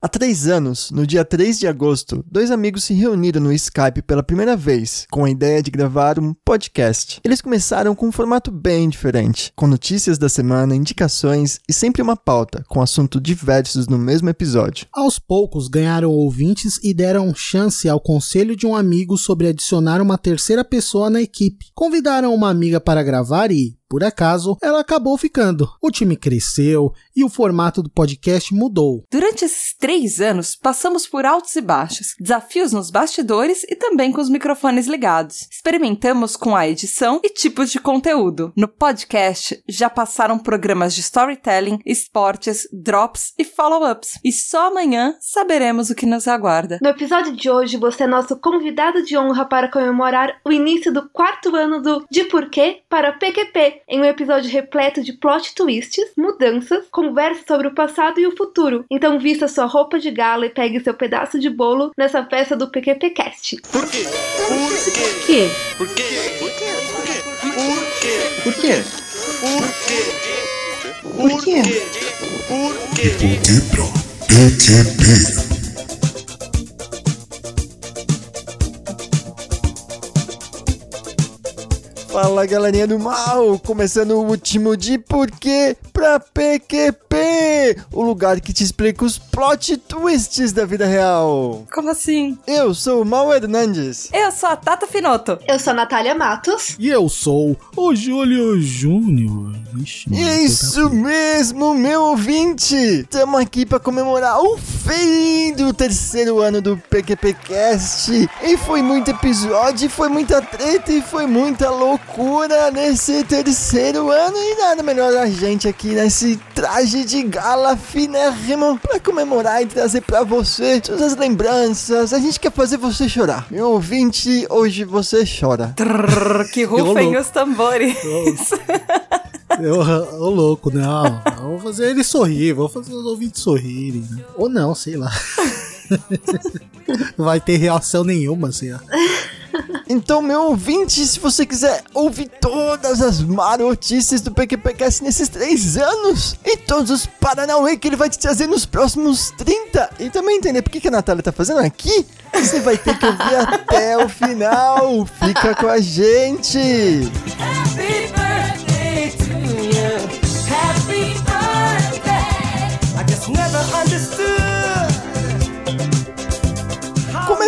Há três anos, no dia 3 de agosto, dois amigos se reuniram no Skype pela primeira vez, com a ideia de gravar um podcast. Eles começaram com um formato bem diferente, com notícias da semana, indicações e sempre uma pauta, com assuntos diversos no mesmo episódio. Aos poucos ganharam ouvintes e deram chance ao conselho de um amigo sobre adicionar uma terceira pessoa na equipe. Convidaram uma amiga para gravar e, por acaso, ela acabou ficando. O time cresceu e o formato do podcast mudou. Durante esses três anos, passamos por altos e baixos, desafios nos bastidores e também com os microfones ligados. Experimentamos com a edição e tipos de conteúdo. No podcast, já passaram programas de storytelling, esportes, drops e follow-ups. E só amanhã saberemos o que nos aguarda. No episódio de hoje, você é nosso convidado de honra para comemorar o início do quarto ano do De Porquê para PQP, em um episódio repleto de plot twists, mudanças, conversa sobre o passado e o futuro. Então vista sua roupa de gala e pegue seu pedaço de bolo nessa festa do PQPcast. Por quê? Por quê? Por quê? Por quê? Por quê? Por quê? Por quê? Por quê? Por quê? De pra PQP. Fala galerinha do mal, começando o último de porquê pra PQP, o lugar que te explica os plot twists da vida real. Como assim? Eu sou o Mal Hernandes. Eu sou a Tata Finoto. Eu sou a Natália Matos. E eu sou o Júlio Júnior. Ixi, mano, Isso mesmo, meu ouvinte! Estamos aqui para comemorar o fim do terceiro ano do PQPcast. E foi muito episódio, foi muita treta e foi muita loucura nesse terceiro ano. E nada melhor a gente aqui nesse traje de gala finérrimo para comemorar e trazer para você todas as lembranças. A gente quer fazer você chorar. Meu ouvinte, hoje você chora. Trrr, que rufem os tambores. Eu, ô louco, não. Eu Vou fazer ele sorrir, vou fazer os ouvintes sorrirem. Né? Ou não, sei lá. Não vai ter reação nenhuma, assim, ó. Então, meu ouvinte, se você quiser ouvir todas as marotices do PQPcast nesses três anos e todos os Paranauê que ele vai te trazer nos próximos 30 e também entender por que, que a Natália tá fazendo aqui, você vai ter que ouvir até o final. Fica com a gente! Happy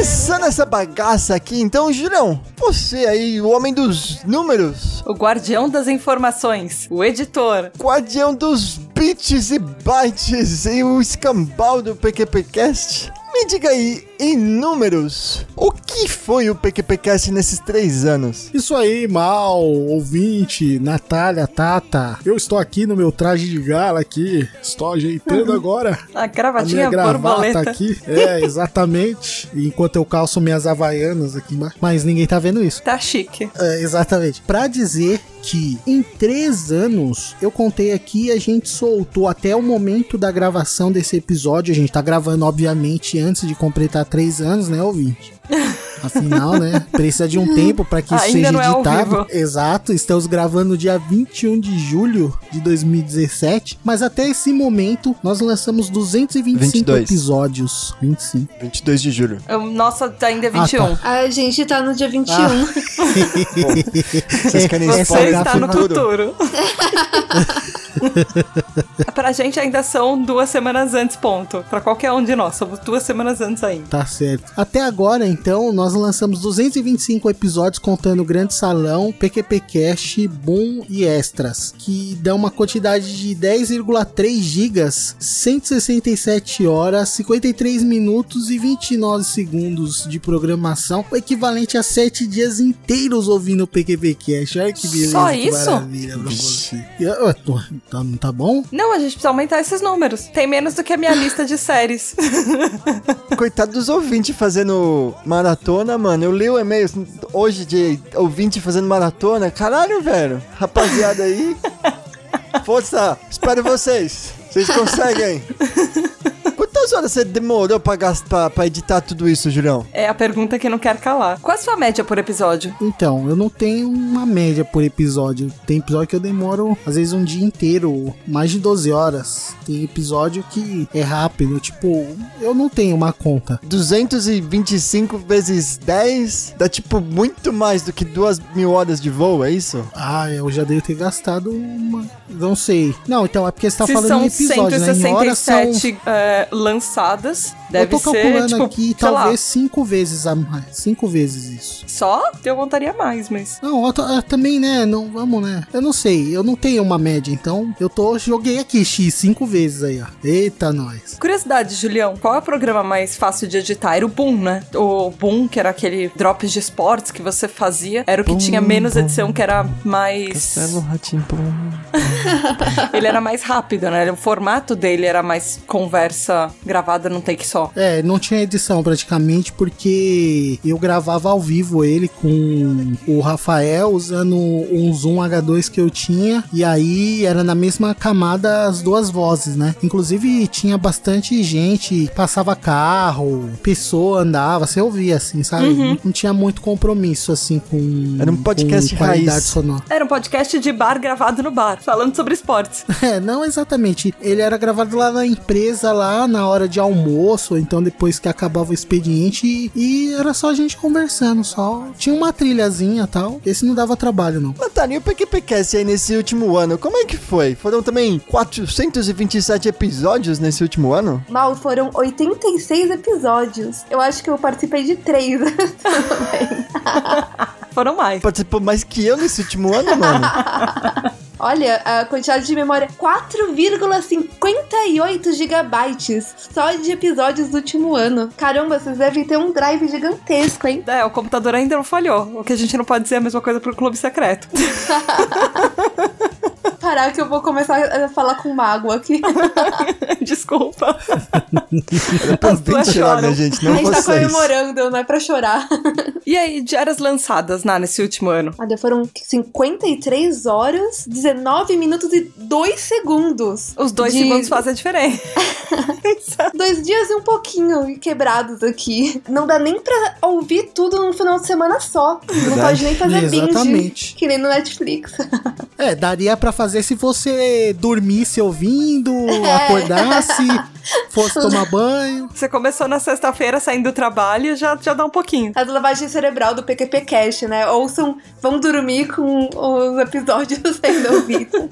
Começando essa bagaça aqui, então, Julião, você aí, o homem dos números, O guardião das informações, o editor. guardião dos bits e bytes e o escambau do PQPcast. Me diga aí, em números, o que foi o PQPcast nesses três anos? Isso aí, mal, ouvinte, Natália, Tata. Eu estou aqui no meu traje de gala aqui. Estou ajeitando agora A a gravatinha minha gravata aqui. É, exatamente. Enquanto eu calço minhas havaianas aqui embaixo. Mas ninguém tá vendo isso. Tá chique. É, exatamente. Pra dizer que em três anos, eu contei aqui, a gente soltou até o momento da gravação desse episódio. A gente tá gravando, obviamente, antes de completar três anos, né, ouvinte? Afinal, né? Precisa de um tempo pra que isso Ainda seja não é ao editado. vivo. Exato, estamos gravando no dia 21 de julho de 2017. Mas até esse momento, nós lançamos 225 22. episódios. 25. 22 de julho. O nosso ainda é Ah, 21. A gente tá no dia 21. Vocês querem Você spoiler está do no futuro? futuro. pra gente ainda são duas semanas antes, ponto. Pra qualquer um de nós, somos duas semanas antes ainda. Tá certo. Até agora, então, nós lançamos 225 episódios contando o Grande Salão, PQP Cash, Boom e Extras, que dão uma quantidade de 10,3 gigas, 167 horas, 53 minutos e 29 segundos de programação, o equivalente a 7 dias inteiros ouvindo o PQP Cash. Olha que beleza, Só que isso? maravilha pra você. E, tô- tá, não tá bom? Não, a gente precisa aumentar esses números. Tem menos do que a minha lista de séries. Coitado dos ouvintes fazendo maratona, mano. Eu li o e-mail hoje de ouvinte fazendo maratona. Caralho, velho. Rapaziada aí. Força, espero vocês. Vocês conseguem. Quantas horas você demorou pra, gastar, pra editar tudo isso, Julião? É a pergunta que não quer calar. Qual a sua média por episódio? Então, eu não tenho uma média por episódio. Tem episódio que eu demoro, às vezes, um dia inteiro, mais de 12 horas. Tem episódio que é rápido, tipo, eu não tenho uma conta. 225 vezes 10 dá tipo muito mais do que duas mil horas de voo, é isso? Ah, eu já devo ter gastado uma. Não sei. Não, então é porque você tá Se falando em episódio, né? Em horas são. 167 é, lançadas, deve eu tô ser, calculando tipo, aqui, sei lá, talvez cinco vezes a mais. Cinco vezes isso. Só? Eu contaria mais, mas... Não, eu ah, também, né? Não, vamos, né? Eu não sei, eu não tenho uma média, então eu tô joguei aqui X cinco vezes aí, ó. Eita, nós. Curiosidade, Julião, qual é o programa mais fácil de editar? Era o Boom, né? O Boom, que era aquele drops de esportes que você fazia, era o que Boom, tinha menos boom. edição, que era mais... Castelo. Ele era mais rápido, né? O formato dele era mais conversa gravada num take só. É, não tinha edição praticamente porque eu gravava ao vivo ele com o Rafael usando um Zoom H2 que eu tinha e aí era na mesma camada as duas vozes, né? Inclusive tinha bastante gente, passava carro, pessoa andava, você ouvia assim, sabe? Não, não tinha muito compromisso assim com Era um podcast com qualidade raiz. sonora. Era um podcast de bar gravado no bar, falando sobre esportes. É, não exatamente. Ele era gravado lá na empresa, lá na hora de almoço, ou então depois que acabava o expediente, e, e era só a gente conversando, só. Tinha uma trilhazinha e tal. Esse não dava trabalho, não. Natália, e o PQPcast aí nesse último ano, como é que foi? Foram também 427 episódios nesse último ano? Mal, foram 86 episódios. Eu acho que eu participei de três também. Foram mais. Participou mais que eu nesse último ano, mano? Olha, a quantidade de memória 4,58 gigabytes só de episódios do último ano. Caramba, vocês devem ter um drive gigantesco, hein? É, o computador ainda não falhou. O que a gente não pode dizer é a mesma coisa pro clube secreto. Parar que eu vou começar a falar com mágoa aqui. Desculpa. Pra As duas bem chorar, choram. minha gente, a não gente tá vocês. comemorando, não é pra chorar. E aí, diárias lançadas, Ná, nesse último ano? Olha, foram 53 horas, 19 minutos e 2 segundos. Os dois De- segundos fazem a diferença. Dois dias e um pouquinho quebrados aqui. Não dá nem pra ouvir tudo num final de semana só. Não Verdade. pode nem fazer binge. Exatamente. Que nem no Netflix. É, daria pra fazer se você dormisse ouvindo, É. acordasse, fosse tomar banho. Você começou na sexta-feira saindo do trabalho, já, já dá um pouquinho. A lavagem cerebral do PQP Cash, né? Ouçam, vão dormir com os episódios sendo ouvidos.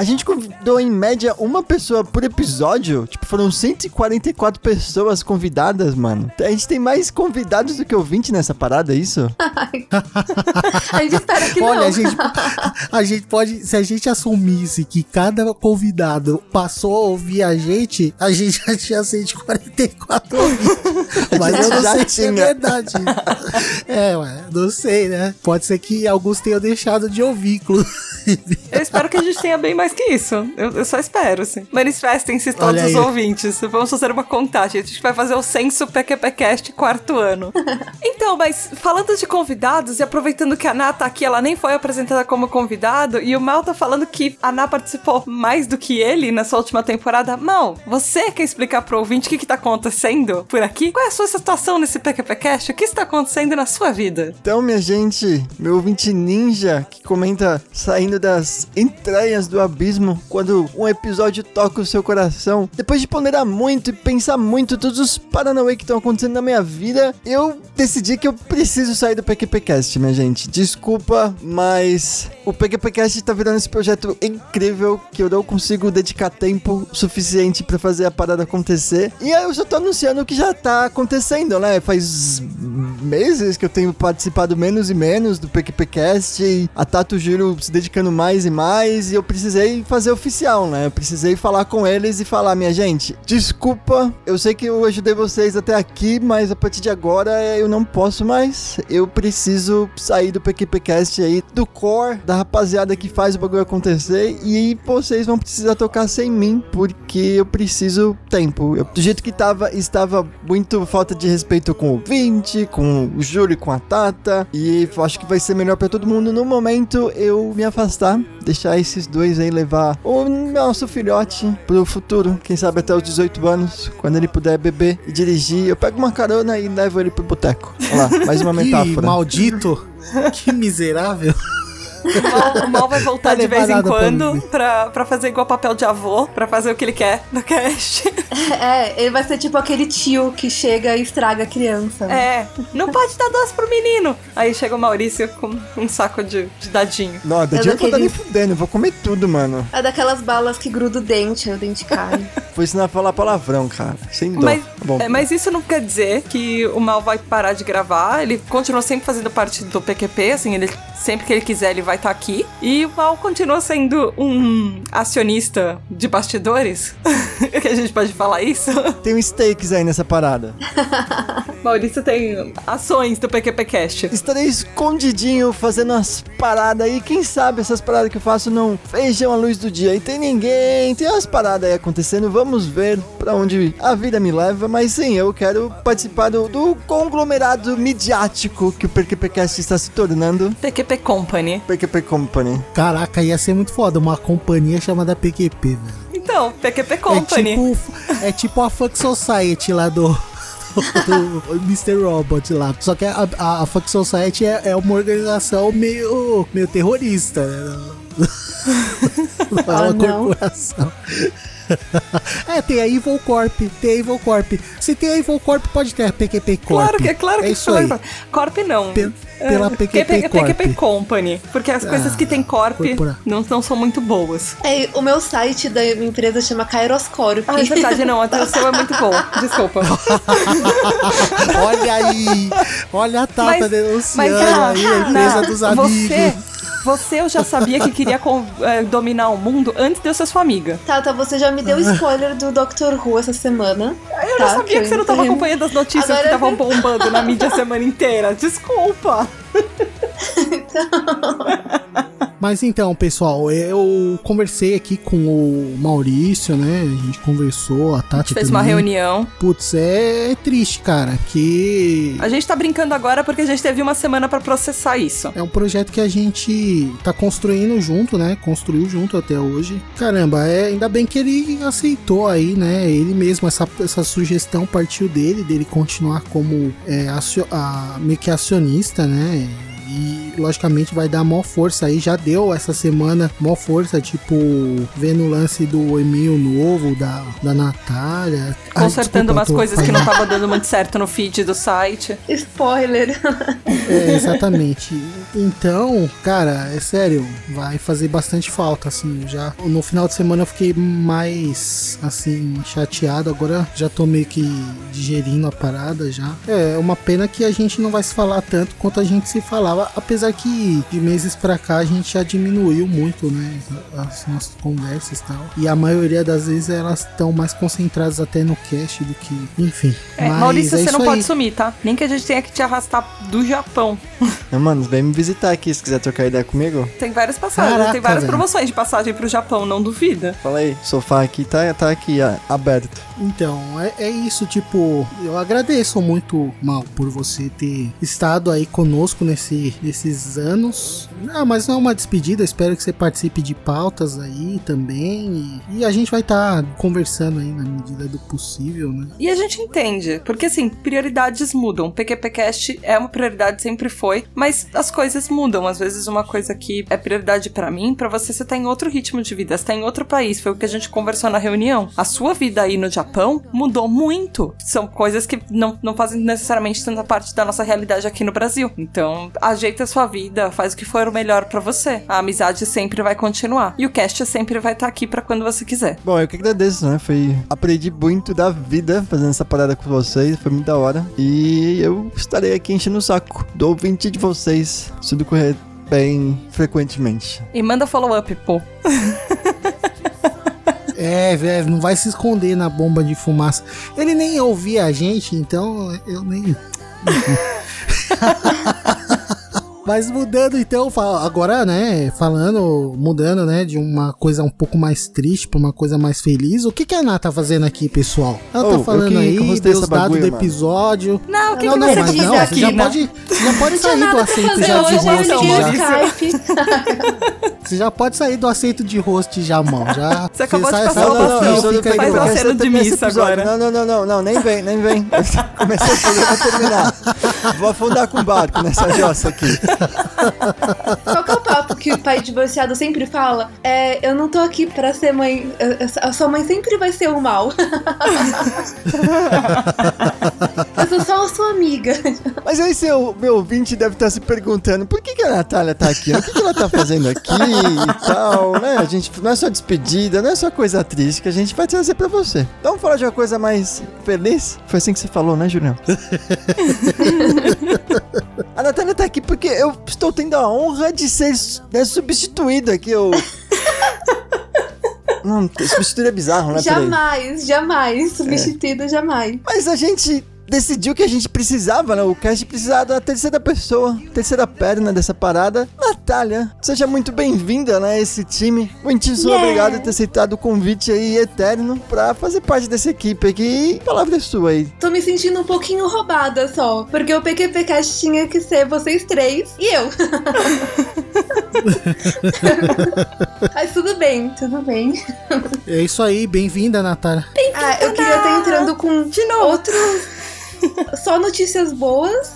A gente convidou em média uma pessoa por episódio. Tipo, foram 144 pessoas convidadas, mano. A gente tem mais convidados do que ouvinte nessa parada, é isso? A gente espera que Olha, não. a gente, a gente pode, se a gente assumisse que cada convidado passou a ouvir a gente, a gente já tinha 144 ouvintes. Mas eu não Já sei se é tinha. verdade. É, ué, não sei, né? Pode ser que alguns tenham deixado de ouvir, inclusive. Eu espero que a gente tenha bem mais que isso. Eu, eu só espero, assim. Manifestem-se todos os ouvintes. Vamos fazer uma contagem. A gente vai fazer o censo PQPcast quarto ano. então, mas falando de convidados e aproveitando que a Ná tá aqui, ela nem foi apresentada como convidado, e o Mal tá falando que a Ná participou mais do que ele nessa última temporada. Mal, você quer explicar pro ouvinte o que que tá acontecendo por aqui? Qual é a sua situação nesse PQPcast? O que está acontecendo na sua vida? Então, minha gente, meu ouvinte ninja que comenta saindo das entranhas do abismo quando um episódio toca o seu coração. Depois de ponderar muito e pensar muito todos os paranauê que estão acontecendo na minha vida, eu decidi que eu preciso sair do PQPcast, minha gente. Desculpa, mas o PQPcast tá virando esse projeto incrível que eu não consigo dedicar tempo suficiente pra fazer a parada acontecer. E aí eu só tô anunciando o que já tá acontecendo, né? Faz meses que eu tenho participado menos e menos do PQPcast e a Tato Giro se dedicando mais e mais e eu precisei fazer oficial, né? Eu precisei falar com eles e falar, minha gente, desculpa, eu sei que eu ajudei vocês até aqui, mas a partir de agora eu não posso mais. Eu preciso sair do PQPcast aí, do core, da rapaziada que faz o bagulho acontecer e vocês vão precisar tocar sem mim, porque eu preciso tempo. Eu- do jeito que tava, estava muito falta de respeito com o ouvinte, com o Júlio e com a Tata. E acho que vai ser melhor pra todo mundo no momento eu me afastar. Deixar esses dois aí levar o nosso filhote pro futuro. Quem sabe até os 18 anos, quando ele puder beber e dirigir. Eu pego uma carona e levo ele pro boteco. Olha lá, mais uma Que metáfora. maldito. que miserável. O mal, o mal vai voltar Vai de vez em quando pra, pra fazer igual papel de avô, pra fazer o que ele quer no cast. É, ele vai ser tipo aquele tio que chega e estraga a criança. né? É, não pode dar doce pro menino. Aí chega o Maurício com um saco de, de dadinho. Não, da É dia eu vou dar daquele- nem fudendo, eu vou comer tudo, mano. É daquelas balas que gruda o dente, aí o dente cai. Vou ensinar a falar palavrão, cara. Sem dó. Mas, Tá bom. é, mas isso não quer dizer que o Mal vai parar de gravar. Ele continua sempre fazendo parte do PQP, assim, ele sempre que ele quiser ele vai estar aqui. E o Mal continua sendo um acionista de bastidores. que a gente pode falar isso. Tem um stakes aí nessa parada. Maurício tem ações do PQP Cast. Estarei escondidinho fazendo as paradas aí. Quem sabe essas paradas que eu faço não vejam a luz do dia. E tem ninguém, tem umas paradas aí acontecendo. Vamos ver pra onde a vida me leva. Mas sim, eu quero participar do, do conglomerado midiático que o PQPcast está se tornando. PQP Company. PQP Company. Caraca, ia ser muito foda. Uma companhia chamada PQP, velho. Então, PQP É Company. tipo, é tipo a Fuck Society lá do. do Mr. Robot lá. Só que a, a, a Fuck Society é, é uma organização meio, meio terrorista, né? Não é Ah, uma não. corporação. É, tem a Evil Corp, tem a Evil Corp. Se tem a Evil Corp, pode ter a PQP Corp. Claro que é claro que é isso aí. claro. Corp não. Pe- pela PQP Corp. PQP Company. Porque as coisas que tem Corp corpora- não, não são muito boas. É, o meu site da minha empresa chama Kairoscorp. Ah, é verdade, não. Até o seu é muito bom. Desculpa. Olha aí, olha a Tata Mas- denunciando ah, aí a empresa dos amigos. Você, você eu já sabia que queria com- eh, dominar o mundo antes de eu ser sua amiga. Tata, você já me deu spoiler do Dr. Who essa semana. Eu tá? já sabia que, você não ainda tava tenho- acompanhando as notícias Agora que é estavam bombando na mídia a semana inteira. Desculpa. Mas então, pessoal, eu conversei aqui com o Maurício, né? A gente conversou, a A Tati gente fez uma também. reunião. Putz, é triste, cara, que A gente tá brincando agora porque a gente teve uma semana pra processar isso. é um projeto que a gente tá construindo junto, né? Construiu junto até hoje. Caramba, é, ainda bem que ele aceitou aí, né? Ele mesmo, essa, essa sugestão partiu dele, dele continuar como é, acio- a- meio que acionista, né? Logicamente vai dar maior força aí. Já deu essa semana maior força, tipo, vendo o lance do e-mail novo da, da Natália. Ai, Consertando umas coisas que falando. não estavam dando muito certo no feed do site. Spoiler. É, exatamente. Então, cara, é sério, vai fazer bastante falta, assim. Já no final de semana eu fiquei mais, assim, chateado. Agora já tô meio que digerindo a parada já. É uma pena que a gente não vai se falar tanto quanto a gente se falava. Apesar que de meses pra cá a gente já diminuiu muito, né? As nossas conversas e tal. E a maioria das vezes elas estão mais concentradas até no cast do que. Enfim. É, Mas Maurício, é você não isso pode aí. sumir, tá? Nem que a gente tenha que te arrastar do Japão. Não, mano, vem me visitar aqui se quiser trocar ideia comigo. Tem várias passagens, Caraca, tem várias velho. promoções de passagem pro Japão, não duvida. Fala aí, sofá aqui tá, tá aqui, ó, aberto. Então, é, é isso, tipo, eu agradeço muito, Mal, por você ter estado aí conosco nesse, nesses anos. Ah, mas não é uma despedida, espero que você participe de pautas aí também. E, e a gente vai estar conversando aí na medida do possível, né? E a gente entende, porque assim, prioridades mudam. PQPcast é uma prioridade, sempre foi, mas as coisas mudam. Às vezes uma coisa que é prioridade pra mim, pra você você tá em outro ritmo de vida, você tá em outro país, foi o que a gente conversou na reunião. A sua vida aí no Japão mudou muito. São coisas que não, não fazem necessariamente tanta parte da nossa realidade aqui no Brasil. Então, ajeita a sua vida, faz o que for o melhor pra você. A amizade sempre vai continuar. E o cast sempre vai estar aqui pra quando você quiser. Bom, eu que agradeço, né? Foi. Aprendi muito da vida fazendo essa parada com vocês, foi muito da hora. E eu estarei aqui enchendo o saco do ouvinte de vocês, se tudo correr bem frequentemente. E manda follow-up, pô. É, velho, não vai se esconder na bomba de fumaça. Ele nem ouvia a gente, então eu nem. Mas mudando então, agora, né, falando, mudando, né, de uma coisa um pouco mais triste pra uma coisa mais feliz, o que que a Ana tá fazendo aqui, pessoal? Ela Oh, tá falando que- aí, que eu deu gostei os dessa dados do episódio. Não, o que, não, que não, você mas não, você aqui, já né? pode, você já pode Não sair do aceito já de hoje, host já. Skype. Você já pode sair do aceito de host já, mão. Já, Você acabou de sai- passar o bastão, fica faz uma cena de missa agora. Não, não, não, não, não, nem vem, nem vem. Comecei o programa a terminar. Vou afundar com o barco nessa jossa aqui. Qual que é o que o pai divorciado sempre fala? É, eu não tô aqui pra ser mãe. A sua mãe sempre vai ser o mal. eu sou só a sua amiga. Mas aí seu meu ouvinte deve estar se perguntando por que, que a Natália tá aqui? O que, que ela tá fazendo aqui e tal, né? A gente não é só despedida, não é só coisa triste que a gente vai trazer pra você. Então vamos falar de uma coisa mais feliz? Foi assim que você falou, né, Julião? a Natália tá aqui porque eu estou tendo a honra de ser né, substituído aqui. Eu... Não, substituir é bizarro, né? Jamais, jamais. Substituída, jamais. Mas a gente decidiu que a gente precisava, né? O cast precisava da terceira pessoa, terceira perna dessa parada. Natália, seja muito bem-vinda, né? a Esse time. Muitíssimo Yeah. obrigado por ter aceitado o convite aí eterno pra fazer parte dessa equipe aqui. A palavra é sua aí. Tô me sentindo um pouquinho roubada só. Porque o PQPcast tinha que ser vocês três e eu. Mas tudo bem, tudo bem. É isso aí, bem-vinda, Natália. Ah, eu queria estar entrando com De novo. outros. Só notícias boas,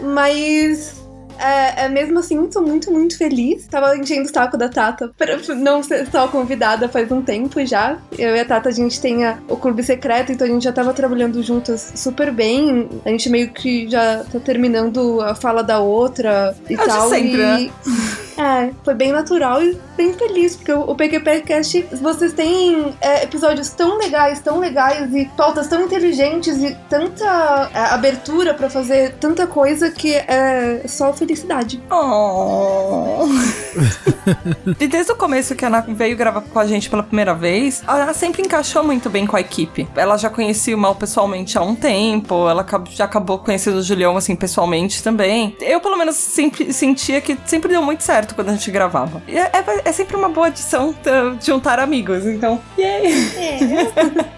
mas. É, é mesmo assim, tô muito, muito feliz. Tava enchendo o saco da Tata pra não ser só convidada faz um tempo já. Eu e a Tata, a gente tem a- o clube secreto, então a gente já tava trabalhando juntas super bem. A gente meio que já tá terminando a fala da outra e de tal. sempre, e... né? É, foi bem natural e bem feliz, porque o o PQPcast, vocês têm é, episódios tão legais, tão legais e pautas tão inteligentes e tanta é, abertura pra fazer tanta coisa que é só felicidade. Oh. e desde o começo que a Ana veio gravar com a gente pela primeira vez, a Ana sempre encaixou muito bem com a equipe. Ela já conhecia o Mal pessoalmente há um tempo, ela já acabou conhecendo o Julião, assim, pessoalmente também. Eu, pelo menos, sempre sentia que sempre deu muito certo quando a gente gravava. É, é- é sempre uma boa adição juntar amigos, então, yay!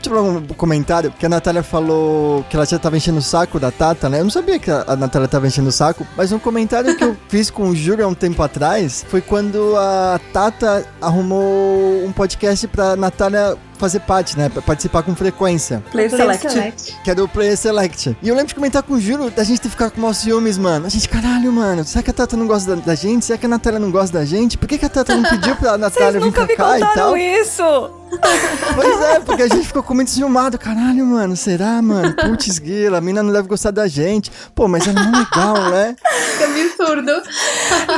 Deixa eu falar um comentário, que a Natália falou que ela já tava enchendo o saco da Tata, né? Eu não sabia que a a Natália tava enchendo o saco, mas um comentário que eu fiz com o Júlio há um tempo atrás foi quando a Tata arrumou um podcast pra Natália fazer parte, né? Participar com frequência. Player Player Select. Que era o Player Select. E eu lembro de comentar com o Júlio da gente ter ficado com maus ciúmes, mano. A gente, caralho, mano, será que a Tata não gosta da, da gente? Será que a Natália não gosta da gente? Por que, que a Tata não pediu pra Natália vir nunca pra me cá e tal? contaram isso! Pois é, porque a gente ficou com muito ciúmado. Caralho, mano, será, mano? Putz, grila, a mina não deve gostar da gente. Pô, mas ela não é legal, né? Que absurdo.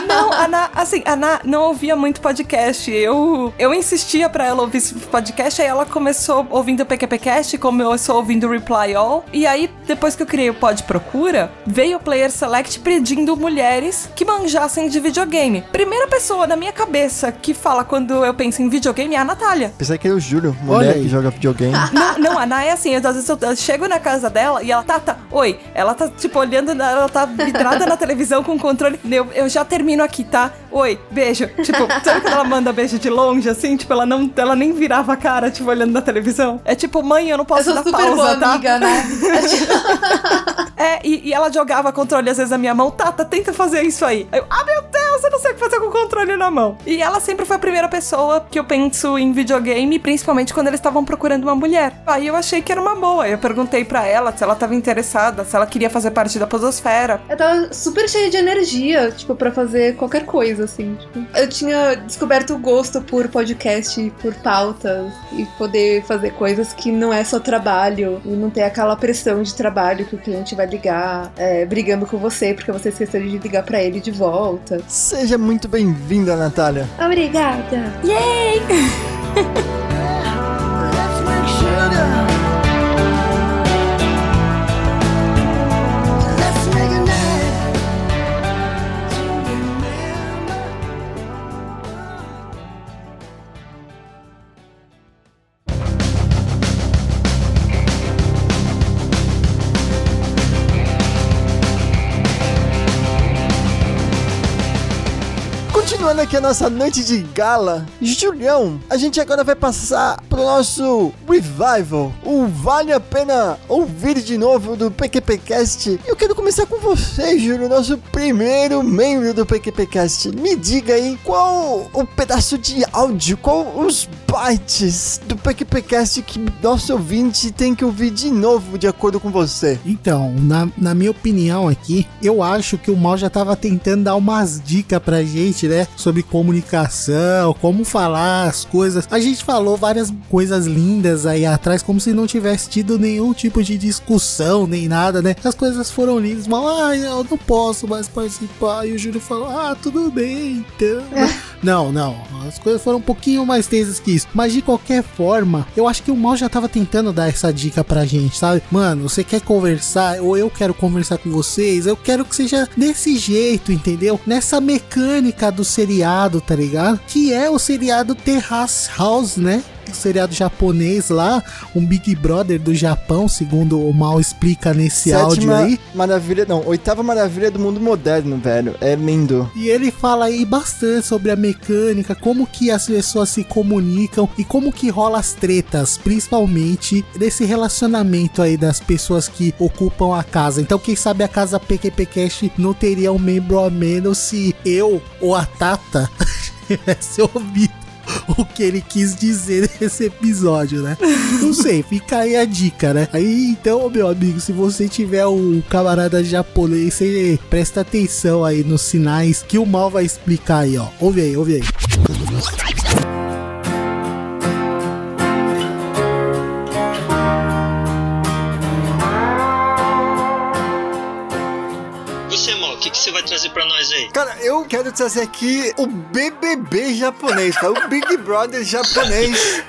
Não, a Ana, assim, a Ana não ouvia muito podcast. Eu, eu insistia pra ela ouvir esse podcast, aí ela começou ouvindo o PQPcast, começou ouvindo o Reply All. E aí, depois que eu criei o Pod Procura, veio o Player Select pedindo mulheres que manjassem de videogame. Primeira pessoa na minha cabeça que fala quando eu penso em videogame é a Natália. Pensei que era o Júlio, mulher que joga videogame. Não, não, a Ana é assim, eu, às vezes eu, eu chego na casa dela e ela tá, tá, oi, ela tá, tipo, olhando, ela tá vidrada na televisão com controle, eu, eu já termino aqui, tá? Oi, beijo. Tipo, sabe quando ela manda beijo de longe, assim? Tipo, ela não, ela nem virava a cara, tipo, olhando na televisão. É tipo, mãe, eu não Eu posso sou dar super pausa, boa tá? amiga, né? É, e, e ela jogava controle às vezes na minha mão. Tata, tenta fazer isso aí. Aí Eu, ah, meu Deus, eu não sei o que fazer com o controle na mão. E ela sempre foi a primeira pessoa que eu penso em videogame, principalmente quando eles estavam procurando uma mulher. Aí eu achei que era uma boa. Eu perguntei pra ela se ela tava interessada, se ela queria fazer parte da Podosfera. Eu tava super cheia de energia, tipo, pra fazer qualquer coisa, assim. Tipo, eu tinha descoberto o gosto por podcast, por pautas, e poder fazer coisas que não é só trabalho, e não ter aquela pressão de trabalho que o cliente vai ligar é, brigando com você, porque você esqueceu de ligar pra ele de volta. Seja muito bem-vinda, Natália. Obrigada! aqui a nossa noite de gala, Julião, a gente agora vai passar pro nosso revival, o Vale a Pena Ouvir de Novo do PQPcast. Eu quero começar com você, Júlio, nosso primeiro membro do PQPcast. Me diga aí qual o pedaço de áudio, qual os bytes do PQPcast que nosso ouvinte tem que ouvir de novo, de acordo com você. Então, na, na minha opinião aqui, eu acho que o Mal já tava tentando dar umas dicas pra gente, né? Sobre comunicação, como falar as coisas. A gente falou várias coisas lindas aí atrás, como se não tivesse tido nenhum tipo de discussão, nem nada, né? As coisas foram lindas, mal, ah, eu não posso mais participar. E o Júlio falou, ah, tudo bem, então. Não, não, as coisas foram um pouquinho mais tensas que isso. Mas de qualquer forma, eu acho que o Mal já tava tentando dar essa dica pra gente, sabe? Mano, você quer conversar, ou eu quero conversar com vocês, eu quero que seja desse jeito, entendeu? Nessa mecânica do seriado, tá ligado? Que é o seriado Terrace House, né? Seriado japonês lá, um Big Brother do Japão, segundo o Mal explica nesse áudio aí. maravilha, não, oitava maravilha do mundo moderno, velho. É lindo. E ele fala aí bastante sobre a mecânica, como que as pessoas se comunicam e como que rola as tretas, principalmente desse relacionamento aí das pessoas que ocupam a casa. Então, quem sabe a casa PQP Cash não teria um membro a menos se eu ou a Tata tivesse ouvido o que ele quis dizer nesse episódio, né? Não sei, fica aí a dica, né? Aí então, meu amigo, se você tiver um camarada japonês, você presta atenção aí nos sinais que o mal vai explicar aí, ó. Ouve aí, ouve aí. Você vai trazer pra nós aí? Cara, eu quero trazer aqui o BBB japonês, cara. O Big Brother japonês.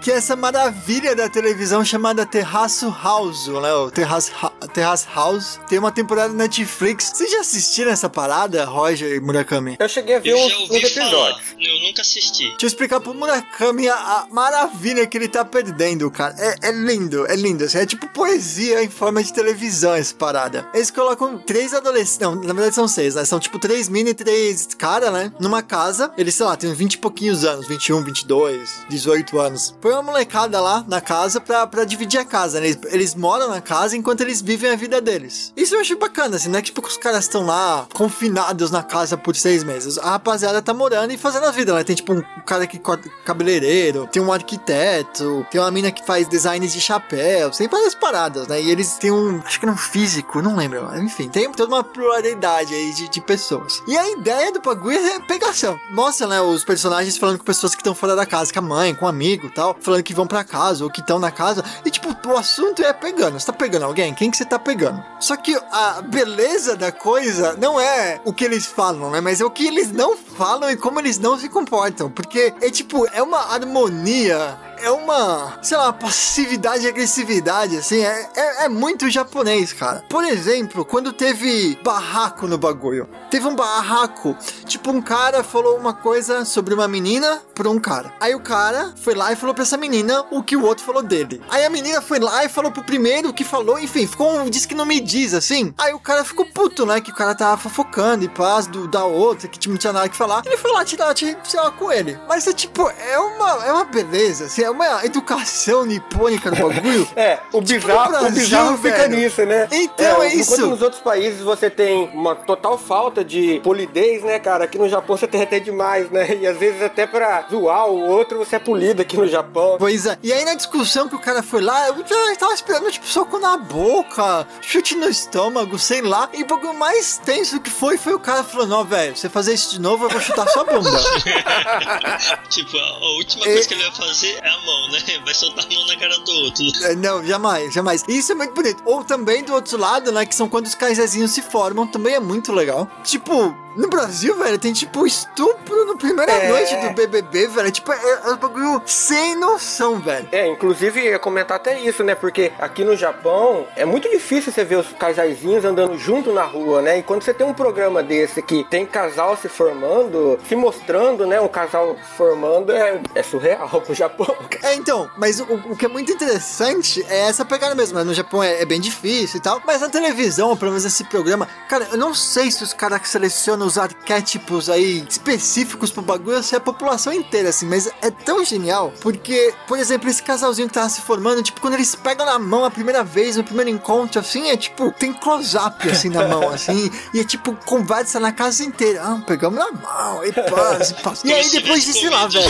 Que é essa maravilha da televisão chamada Terraço House, né? O Terrace, Ha- Terrace House. Tem uma temporada na Netflix. Vocês já assistiram essa parada, Roger e Murakami? Eu cheguei a ver Eu uns, episódios. eu nunca assisti. Deixa eu explicar pro Murakami a, a maravilha que ele tá perdendo, cara. É, é lindo, é lindo. assim, é tipo poesia em forma de televisão essa parada. Eles colocam três adolescentes. Não, na verdade são seis, né? São tipo três mini e três cara, né? Numa casa. Eles, sei lá, tem 20 e pouquinhos anos, 21, 22, 18 anos. Põe uma molecada lá na casa pra, pra dividir a casa, né? Eles, eles moram na casa enquanto eles vivem a vida deles. Isso eu achei bacana, assim, não é que tipo os caras estão lá confinados na casa por seis meses. A rapaziada tá morando e fazendo a vida, né? Tem tipo um cara que corta cabeleireiro, tem um arquiteto, tem uma mina que faz designs de chapéu, tem várias paradas, né? E eles têm um, acho que era um físico, não lembro, enfim, tem toda uma pluralidade aí de, de pessoas. E a ideia do bagulho é pegação. Mostra, né, os personagens falando com pessoas que estão fora da casa, com a mãe, com um amigo tal, falando que vão pra casa ou que estão na casa. E tipo, o assunto é pegando. Você tá pegando alguém? Quem que você tá pegando? Só que a beleza da coisa não é o que eles falam, né? Mas é o que eles não falam e como eles não se comportam. Porque é tipo, é uma harmonia é uma, sei lá, passividade e agressividade, assim, é, é, é muito japonês, cara. Por exemplo, quando teve barraco no bagulho. Teve um barraco, tipo, um cara falou uma coisa sobre uma menina pra um cara. Aí o cara foi lá e falou pra essa menina o que o outro falou dele. Aí a menina foi lá e falou pro primeiro o que falou, enfim, ficou um diz que não me diz, assim. Aí o cara ficou puto, né, que o cara tava fofocando e paz do, da outra, que tipo, não tinha nada que falar. Ele foi lá tirar, tirar com ele. Mas é tipo, é uma, é uma beleza, assim, é uma educação nipônica no bagulho. É, o Tipo, bizarro, Brasil, o bizarro fica velho. nisso, né? Então, é isso. Enquanto nos outros países você tem uma total falta de polidez, né, cara? Aqui no Japão você tem até demais, né? E às vezes até pra zoar o outro você é polido aqui no Japão. Pois é. E aí na discussão que o cara foi lá, eu já tava esperando, tipo, soco na boca, chute no estômago, sei lá. E o bagulho mais tenso que foi, foi o cara falando, não, velho, você fazer isso de novo, eu vou chutar sua bunda. tipo, a, última É. coisa que ele vai fazer é a mão, né? Vai soltar a mão na cara do outro. É, Não, jamais, jamais. Isso é muito bonito. Ou também do outro lado, né? Que são quando os casaizinhos se formam, também é muito legal. Tipo, no Brasil, velho, tem tipo estupro no primeira É. noite do BBB, velho. Tipo, é, é um bagulho sem noção, velho. É, inclusive ia comentar até isso, né? Porque aqui no Japão é muito difícil você ver os casaizinhos andando junto na rua, né? E quando você tem um programa desse que tem casal se formando, se mostrando, né? Um casal formando é, é surreal pro Japão. É, então, mas o, o que é muito interessante é essa pegada mesmo. né? No Japão é, é bem difícil e tal. Mas na televisão, pelo menos esse programa, cara, eu não sei se os caras selecionam usando os arquétipos aí específicos pro bagulho, assim, a população inteira, assim, mas é tão genial, porque, por exemplo, esse casalzinho que tava se formando, tipo, quando eles pegam na mão a primeira vez, no primeiro encontro, assim, é tipo, tem close-up, assim, na mão, assim, e é tipo, conversa na casa inteira, ah, pegamos na mão, e passa, e passa. E aí depois de, sei lá, velho,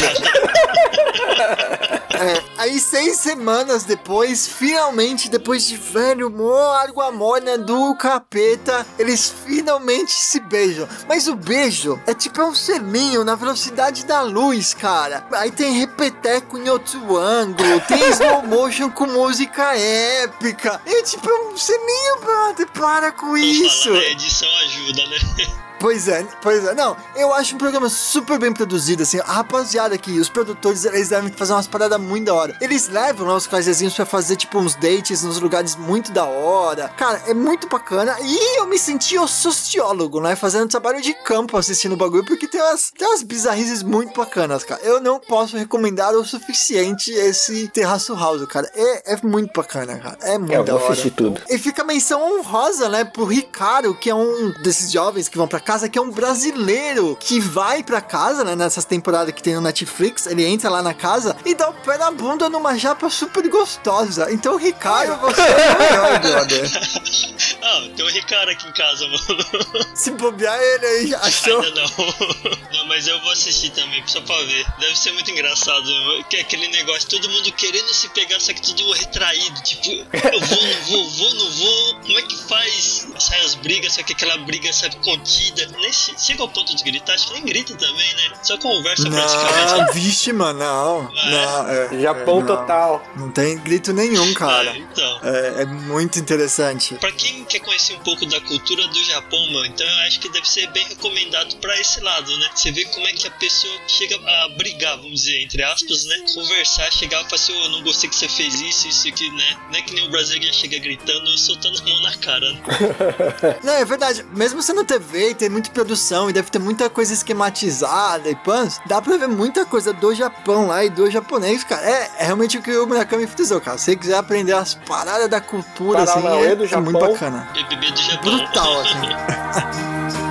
é, aí seis semanas depois, finalmente, depois de velho, mó água morna do capeta, eles finalmente se beijam. Mas o beijo é tipo é um selinho na velocidade da luz, cara. Aí tem repeteco em outro ângulo, tem slow motion com música épica. E tipo, é um selinho, brother, para com isso. A edição ajuda, né? Pois é, pois é. Não, eu acho um programa super bem produzido, assim. A rapaziada aqui, os produtores, eles devem fazer umas paradas muito da hora. Eles levam lá os casezinhos pra fazer, tipo, uns dates nos lugares muito da hora. Cara, é muito bacana. E eu me senti o sociólogo, né? Fazendo trabalho de campo assistindo o bagulho, porque tem umas, tem umas bizarrices muito bacanas, cara. Eu não posso recomendar o suficiente esse Terraço House, cara. É, é muito bacana, cara. É muito É, eu da hora. tudo. E fica a menção honrosa, né, pro Ricardo, que é um desses jovens que vão pra casa, que é um brasileiro que vai pra casa, né, nessas temporadas que tem no Netflix, ele entra lá na casa e dá o pé na bunda numa japa super gostosa. Então, Ricardo, você é o melhor, brother. Ah, tem um Ricardo aqui em casa, mano. Se bobear ele aí, já achou? Ainda não. Não, mas eu vou assistir também, só pra ver. Deve ser muito engraçado. Que é aquele negócio, todo mundo querendo se pegar, só que tudo retraído. Tipo, eu vou, não vou, vou, não vou. Como é que faz? Sai as brigas, só que aquela briga, sabe, contida. Nem che- chega ao ponto de gritar, acho que nem grita também, né? Só conversa praticamente. Não, vixe, mano, não. Não, é, Japão é, não. total. Não tem grito nenhum, cara. É, então. É, é muito interessante. Pra quem quer conhecer um pouco da cultura do Japão, mano, então eu acho que deve ser bem recomendado pra esse lado, né? Você vê como é que a pessoa chega a brigar, vamos dizer, entre aspas, né? Conversar, chegar e falar assim, "Ô, eu não gostei que você fez isso, isso aqui, né? Não é que nem o brasileiro chega gritando, soltando a mão na cara, né? Não, é verdade. Mesmo sendo TV e tem muita produção e deve ter muita coisa esquematizada e pans, dá pra ver muita coisa do Japão lá e do japonês, cara. É, é realmente o que o Murakami frisou, cara. Se você quiser aprender as paradas da cultura, assim, Paranauê é, do é muito Japão. bacana. BBB do Japão. Brutal, assim.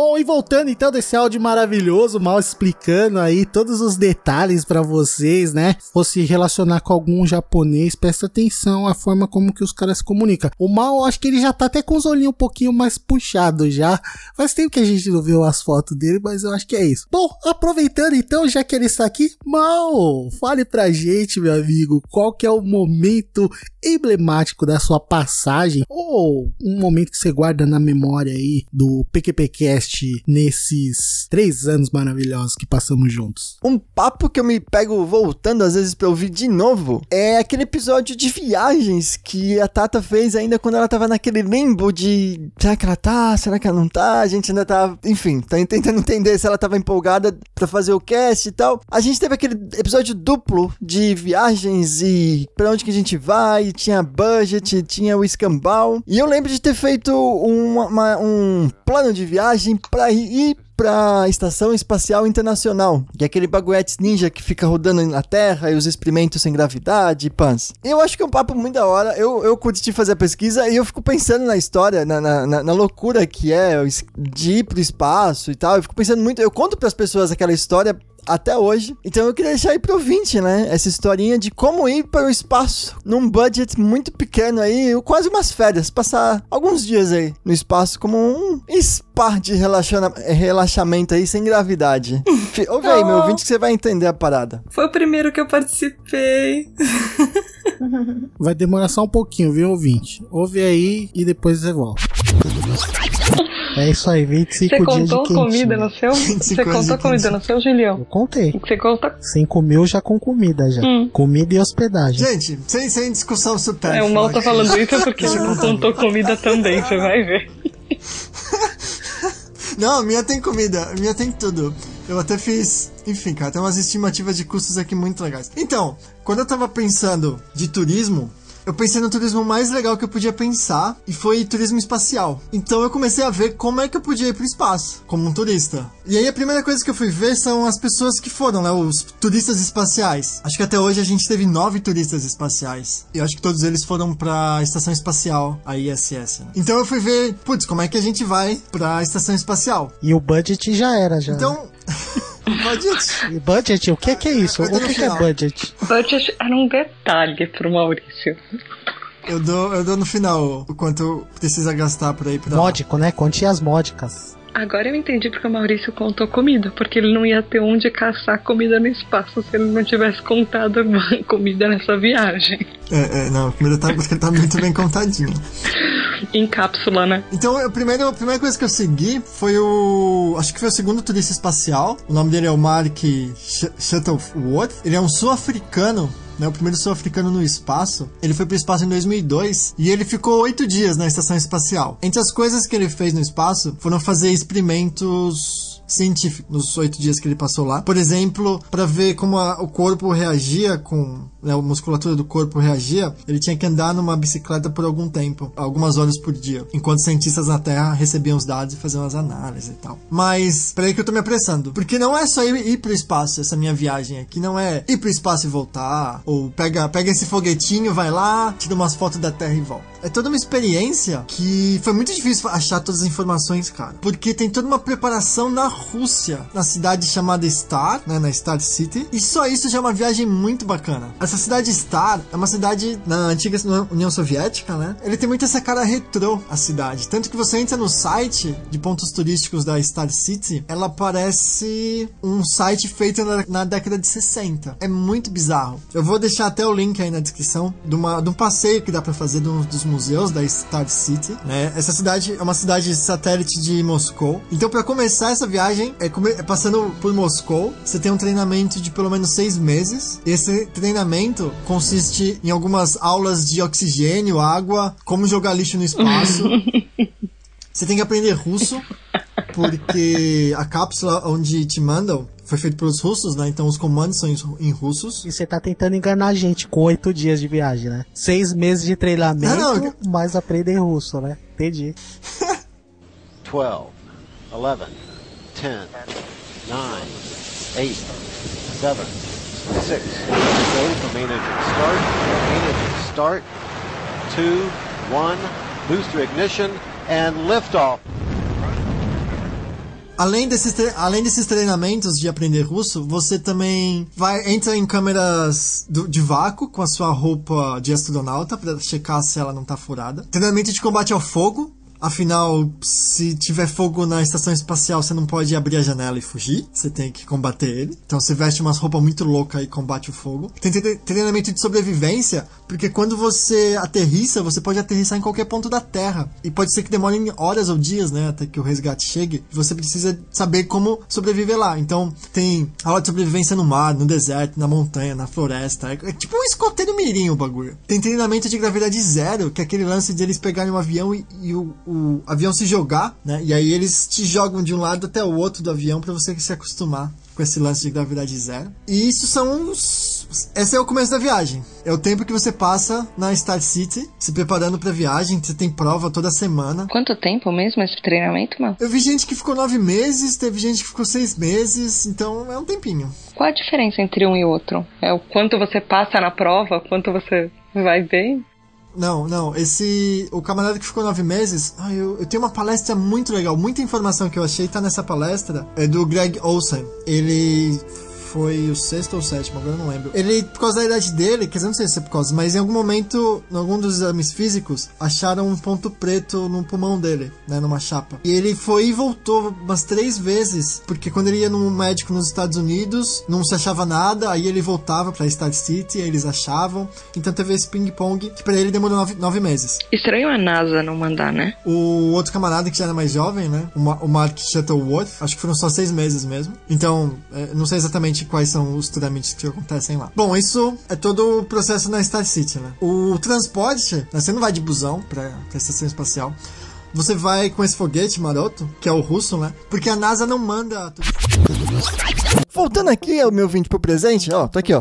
Bom, e voltando então desse áudio maravilhoso, mal explicando aí todos os detalhes pra vocês, né? Fosse relacionar com algum japonês, presta atenção à forma como que os caras se comunicam. O mal, acho que ele já tá até com os olhinhos um pouquinho mais puxados já. Faz tempo que a gente não viu as fotos dele, mas eu acho que é isso. Bom, aproveitando então, já que ele está aqui, mal, fale pra gente, meu amigo, qual que é o momento emblemático da sua passagem ou um momento que você guarda na memória aí do PQPcast nesses três anos maravilhosos que passamos juntos. Um papo que eu me pego voltando às vezes pra ouvir de novo é aquele episódio de viagens que a Tata fez ainda quando ela tava naquele limbo de será que ela tá, será que ela não tá? A gente ainda tá, enfim, tá tentando entender se ela tava empolgada pra fazer o cast e tal. A gente teve aquele episódio duplo de viagens e pra onde que a gente vai, tinha budget, tinha o escambau. E eu lembro de ter feito uma- uma- um plano de viagem pra ir pra Estação Espacial Internacional, que é aquele baguetes ninja que fica rodando na Terra e os experimentos sem gravidade, pans. Eu acho que é um papo muito da hora, eu, eu curti fazer a pesquisa e eu fico pensando na história, na, na, na- loucura que é de ir pro espaço e tal, eu fico pensando muito, eu conto pras pessoas aquela história até hoje. Então eu queria deixar aí pro ouvinte, né? Essa historinha de como ir para o espaço num budget muito pequeno aí, quase umas férias, passar alguns dias aí no espaço como um spa de relaciona- relaxamento aí sem gravidade. Ouve aí, meu ouvinte, que você vai entender a parada. Foi o primeiro que eu participei. Vai demorar só um pouquinho, viu, ouvinte? Ouve aí e depois você volta. É isso aí, 25 Você dias de contou comida no seu? 25 Você contou comida no seu, Julião? Eu contei. Você conta. Sem comer já com comida já. Hum. Comida e hospedagem. Gente, sem, sem discussão super. É, o mal tá falando isso porque não contou comida também, você vai ver. Não, minha tem comida, minha tem tudo. Eu até fiz. Enfim, cara, tem umas estimativas de custos aqui muito legais. Então, quando eu tava pensando de turismo, eu pensei no turismo mais legal que eu podia pensar e foi turismo espacial. Então eu comecei a ver como é que eu podia ir pro espaço, como um turista. E aí a primeira coisa que eu fui ver são as pessoas que foram, né? Os turistas espaciais. Acho que até hoje a gente teve nove turistas espaciais. E eu acho que todos eles foram pra estação espacial, a ISS. né? Então eu fui ver, putz, como é que a gente vai pra estação espacial? E o budget já era, já. Então. Budget? E budget, o que que é isso? O que que é budget? Budget era um detalhe pro Maurício. Eu dou, eu dou no final o quanto precisa gastar pra ir pra. Módico, né? Quantias módicas. Agora eu entendi porque o Maurício contou comida, porque ele não ia ter onde caçar comida no espaço se ele não tivesse contado comida nessa viagem. É, é, não, a comida tá, porque tá muito bem contadinho. Em cápsula, né? Então, eu, primeiro, a primeira coisa que eu segui foi o. Acho que foi o segundo turista espacial. O nome dele é o Mark Sh- Shuttleworth. Ele é um sul-africano. Né, o primeiro sul-africano no espaço. Ele foi pro espaço em 2002 e ele ficou oito dias na estação espacial. Entre as coisas que ele fez no espaço foram fazer experimentos científicos nos oito dias que ele passou lá. Por exemplo, para ver como a- o corpo reagia com né, a musculatura do corpo reagia, ele tinha que andar numa bicicleta por algum tempo, algumas horas por dia, enquanto cientistas na Terra recebiam os dados e faziam as análises e tal. Mas, peraí que eu tô me apressando, porque não é só ir, ir pro espaço essa minha viagem aqui, não é ir pro espaço e voltar, ou pega, pega esse foguetinho, vai lá, tira umas fotos da Terra e volta. É toda uma experiência que foi muito difícil achar todas as informações, cara, porque tem toda uma preparação na Rússia, na cidade chamada Star, né, na Star City, e só isso já é uma viagem muito bacana. Essa cidade Star é uma cidade na antiga União Soviética, né? Ele tem muito essa cara retrô, a cidade. Tanto que você entra no site de pontos turísticos da Star City, ela parece um site feito na, na década de 60. É muito bizarro. Eu vou deixar até o link aí na descrição de, uma, de um passeio que dá pra fazer de um dos museus da Star City, né? Essa cidade é uma cidade satélite de Moscou. Então, pra começar essa viagem, é, come- é passando por Moscou, você tem um treinamento de pelo menos seis meses. Esse treinamento consiste em algumas aulas de oxigênio, água, como jogar lixo no espaço. Você tem que aprender russo, porque a cápsula onde te mandam foi feita pelos russos, né? Então os comandos são em russos. E você tá tentando enganar a gente com oito dias de viagem, né? Seis meses de treinamento, Não, não, mais aprender russo, né? Entendi. 12, 11, 10, 9, 8, 7, 6. Go for main engine start. Main engine start. 2, 1. Booster ignition and liftoff. Além desses, além desses treinamentos de aprender russo, você também vai entra em câmeras do- de vácuo com a sua roupa de astronauta para checar se ela não tá furada. Treinamento de combate ao fogo. Afinal, se tiver fogo na estação espacial, você não pode abrir a janela e fugir. Você tem que combater ele. Então você veste umas roupas muito loucas e combate o fogo. Tem tre- treinamento de sobrevivência, porque quando você aterrissa, você pode aterrissar em qualquer ponto da Terra. E pode ser que demore horas ou dias, né, até que o resgate chegue. Você precisa saber como sobreviver lá. Então tem aula de sobrevivência no mar, no deserto, na montanha, na floresta. É, é tipo um escoteiro mirim o bagulho. Tem treinamento de gravidade zero, que é aquele lance de eles pegarem um avião e, e o, o avião se jogar, né? E aí eles te jogam de um lado até o outro do avião pra você se acostumar com esse lance de gravidade zero. E isso são os. Esse é o começo da viagem. É o tempo que você passa na Star City, se preparando pra viagem. Você tem prova toda semana. Quanto tempo mesmo esse treinamento, mano? Eu vi gente que ficou nove meses, teve gente que ficou seis meses, então é um tempinho. Qual a diferença entre um e outro? É o quanto você passa na prova, quanto você vai bem? Não, não, esse. O camarada que ficou nove meses. ai, eu, eu tenho uma palestra muito legal, muita informação que eu achei tá nessa palestra. É do Greg Olsen. Ele foi o sexto ou sétimo, agora eu não lembro. Ele, por causa da idade dele, quer dizer, não sei se é por causa, mas em algum momento, em algum dos exames físicos, acharam um ponto preto no pulmão dele, né, numa chapa. E ele foi e voltou umas três vezes, porque quando ele ia num médico nos Estados Unidos, não se achava nada, aí ele voltava pra Star City, aí eles achavam. Então teve esse ping-pong, que pra ele demorou nove, nove meses. Estranho a NASA não mandar, né? O outro camarada que já era mais jovem, né? O, Ma- o Mark Shuttleworth, acho que foram só seis meses mesmo. Então, é, não sei exatamente quais são os trâmites que acontecem lá. Bom, isso é todo o processo na Star City, né? O transporte, né, você não vai de busão pra, pra estação espacial. Você vai com esse foguete maroto, que é o russo, né? Porque a NASA não manda. Voltando aqui meu 20 pro presente, ó, tô aqui, ó.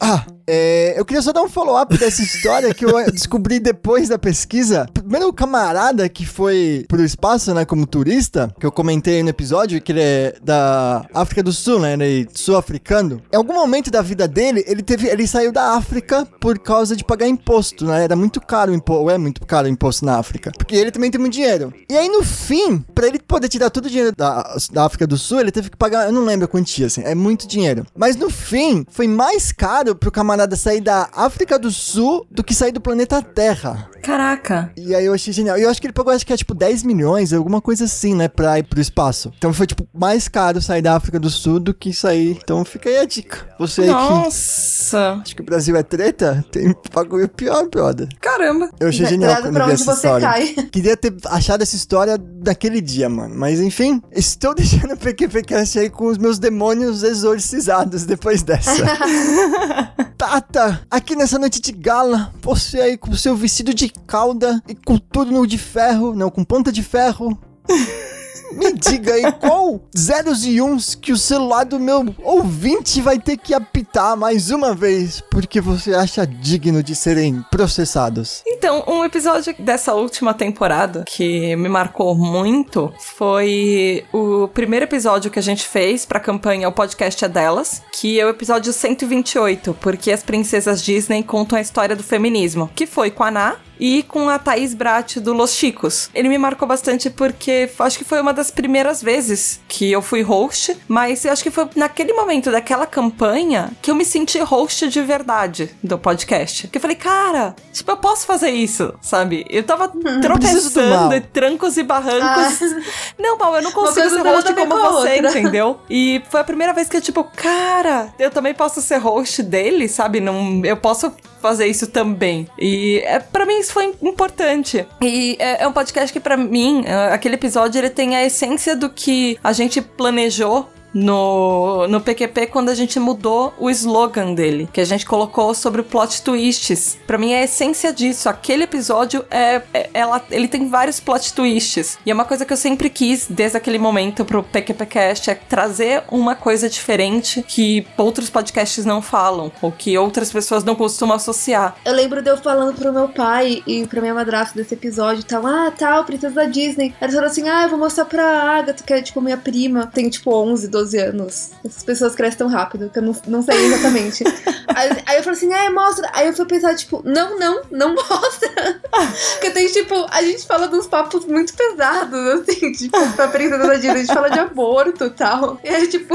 Ah, É, eu queria só dar um follow-up dessa história que eu descobri depois da pesquisa. Primeiro, o camarada que foi pro espaço, né, como turista, que eu comentei no episódio, que ele é da África do Sul, né, ele é sul-africano. Em algum momento da vida dele, ele teve, ele saiu da África por causa de pagar imposto, né? Era muito caro o imposto, é muito caro o imposto na África, porque ele também tem muito dinheiro. E aí no fim, pra ele poder tirar todo o dinheiro da, da África do Sul, ele teve que pagar, eu não lembro a quantia, assim, é muito dinheiro. Mas no fim, foi mais caro pro camarada sair da África do Sul do que sair do planeta Terra. Caraca. E aí eu achei genial. E eu acho que ele pagou, acho que é tipo 10 milhões, alguma coisa assim, né, pra ir pro espaço. Então foi tipo mais caro sair da África do Sul do que sair. Então fica aí a dica. Você aí que Nossa. acho que o Brasil é treta, tem bagulho pior, brother. Caramba. Eu achei genial quando pra eu vi onde essa você história. cai. Queria ter achado essa história daquele dia, mano. Mas enfim, estou deixando o PQPcast aí com os meus demônios exorcizados depois dessa. Tata, aqui nessa noite de gala, você aí com o seu vestido de cauda e com tudo de ferro, não, com ponta de ferro. Me diga aí qual zeros e uns que o celular do meu ouvinte vai ter que apitar mais uma vez, porque você acha digno de serem processados. Então, um episódio dessa última temporada que me marcou muito foi o primeiro episódio que a gente fez pra campanha O Podcast é Delas, que é o episódio 128, porque as princesas Disney contam a história do feminismo, que foi com a Ná, e com a Thaís Brat do Los Chicos. Ele me marcou bastante porque acho que foi uma das primeiras vezes que eu fui host, mas eu acho que foi naquele momento daquela campanha que eu me senti host de verdade do podcast. Que eu falei, cara, tipo, eu posso fazer isso, sabe? Eu tava tropeçando e trancos e barrancos. Não, Mal, eu não consigo ser host como com você, entendeu? E foi a primeira vez que eu, tipo, cara, eu também posso ser host dele, sabe? Não, eu posso fazer isso também. E é, para mim isso foi importante. E é, é um podcast que pra mim, é, aquele episódio, ele tem a essência do que a gente planejou no, no PQP quando a gente mudou o slogan dele, que a gente colocou sobre plot twists. Pra mim é a essência disso. Aquele episódio é, é- ela, ele tem vários plot twists. E é uma coisa que eu sempre quis desde aquele momento pro PQPcast é trazer uma coisa diferente que outros podcasts não falam ou que outras pessoas não costumam associar. Eu lembro de eu falando pro meu pai e pra minha madrasta desse episódio tal. Ah, tal, princesa da Disney. Eles falaram assim: ah, eu vou mostrar pra Agatha, que é tipo minha prima. Tem tipo 11, 12 anos. Essas pessoas crescem tão rápido que eu não, não sei exatamente. aí, aí eu falei assim: ah, mostra. Aí eu fui pensar, tipo, não, não, não mostra. Porque tem tipo, a gente fala de uns papos muito pesados, assim, tipo, pra princesa da Disney. A gente fala de aborto e tal. E aí, tipo,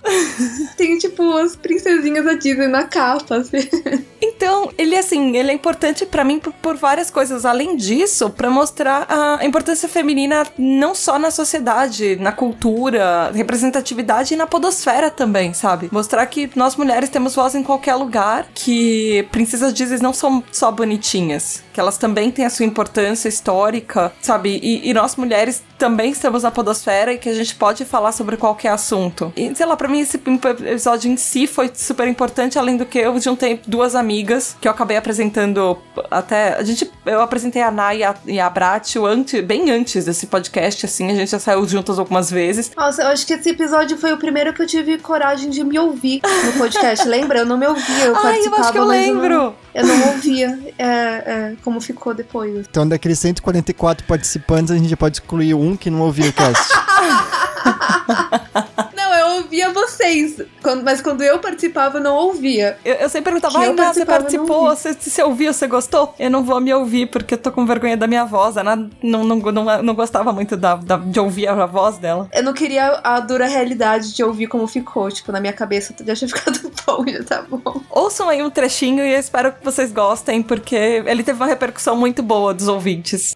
tem tipo as princesinhas da Disney na capa, assim. Então, ele assim, ele é importante pra mim por, por várias coisas. Além disso, pra mostrar a importância feminina não só na sociedade, na cultura, representatividade e na podosfera também, sabe? Mostrar que nós mulheres temos voz em qualquer lugar, que princesas Disney não são só bonitinhas, que elas também têm a sua importância histórica, sabe? E, e nós mulheres também estamos na podosfera e que a gente pode falar sobre qualquer assunto. E sei lá, pra mim esse episódio em si foi super importante, além do que eu juntei duas amigas que eu acabei apresentando até. A gente. Eu apresentei a Nay e a, e a Bratio antes, bem antes desse podcast, assim, a gente já saiu juntas algumas vezes. Nossa, eu acho que esse episódio foi o primeiro que eu tive coragem de me ouvir no podcast. Lembra? Eu não me ouvia, eu Ai, eu participava, acho que eu mas eu lembro. não, eu não ouvia é, é, como ficou depois. Então, daqueles 144 participantes, a gente já pode excluir um que não ouviu o cast. Vocês, quando- mas quando eu participava, eu não ouvia. Eu, eu sempre perguntava, ai, eu Ná, você participou? Você, você ouviu? Você gostou? Eu não vou me ouvir porque eu tô com vergonha da minha voz. A Ana não, não, não, não gostava muito da, da- de ouvir a voz dela. Eu não queria a dura realidade de ouvir como ficou. Tipo, na minha cabeça, já tinha ficado bom, já tá bom. Ouçam aí um trechinho e eu espero que vocês gostem, porque ele teve uma repercussão muito boa dos ouvintes.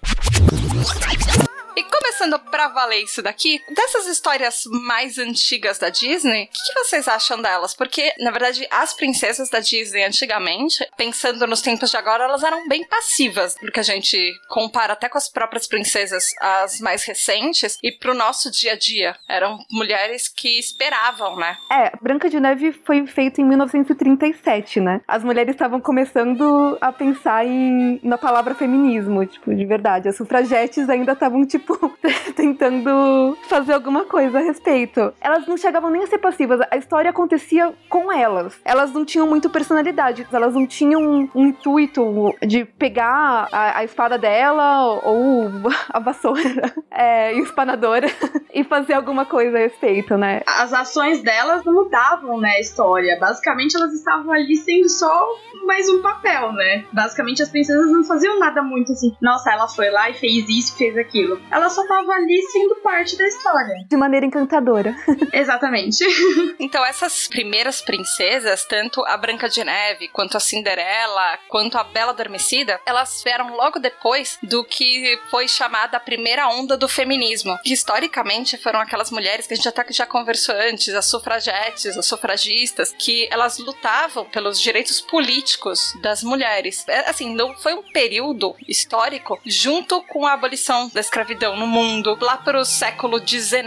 E começando pra valer isso daqui, dessas histórias mais antigas da Disney, o que, que vocês acham delas? Porque, na verdade, as princesas da Disney antigamente, pensando nos tempos de agora, elas eram bem passivas, porque a gente compara até com as próprias princesas, as mais recentes, e pro nosso dia a dia. Eram mulheres que esperavam, né? É, Branca de Neve foi feito em 1937, né? As mulheres estavam começando a pensar em, na palavra feminismo, tipo, de verdade. As sufragetes ainda estavam, tipo, tentando fazer alguma coisa a respeito. Elas não chegavam nem a ser passivas, a história acontecia com elas. Elas não tinham muito personalidade, elas não tinham um, um intuito de pegar a, a espada dela ou a vassoura é, espanadora e fazer alguma coisa a respeito, né? As ações delas não mudavam, né, a história. Basicamente, elas estavam ali sendo só mais um papel, né? Basicamente, as princesas não faziam nada muito assim. Nossa, ela foi lá e fez isso, fez aquilo. Ela só tava ali sendo parte da história. De maneira encantadora. Exatamente. Então, essas primeiras princesas, tanto a Branca de Neve, quanto a Cinderela, quanto a Bela Adormecida, elas vieram logo depois do que foi chamada a primeira onda do feminismo. Que historicamente foram aquelas mulheres que a gente até já conversou antes, as sufragetes, as sufragistas, que elas lutavam pelos direitos políticos das mulheres. É, Assim, não foi um período histórico junto com a abolição da escravidão no mundo, lá para o século XIX,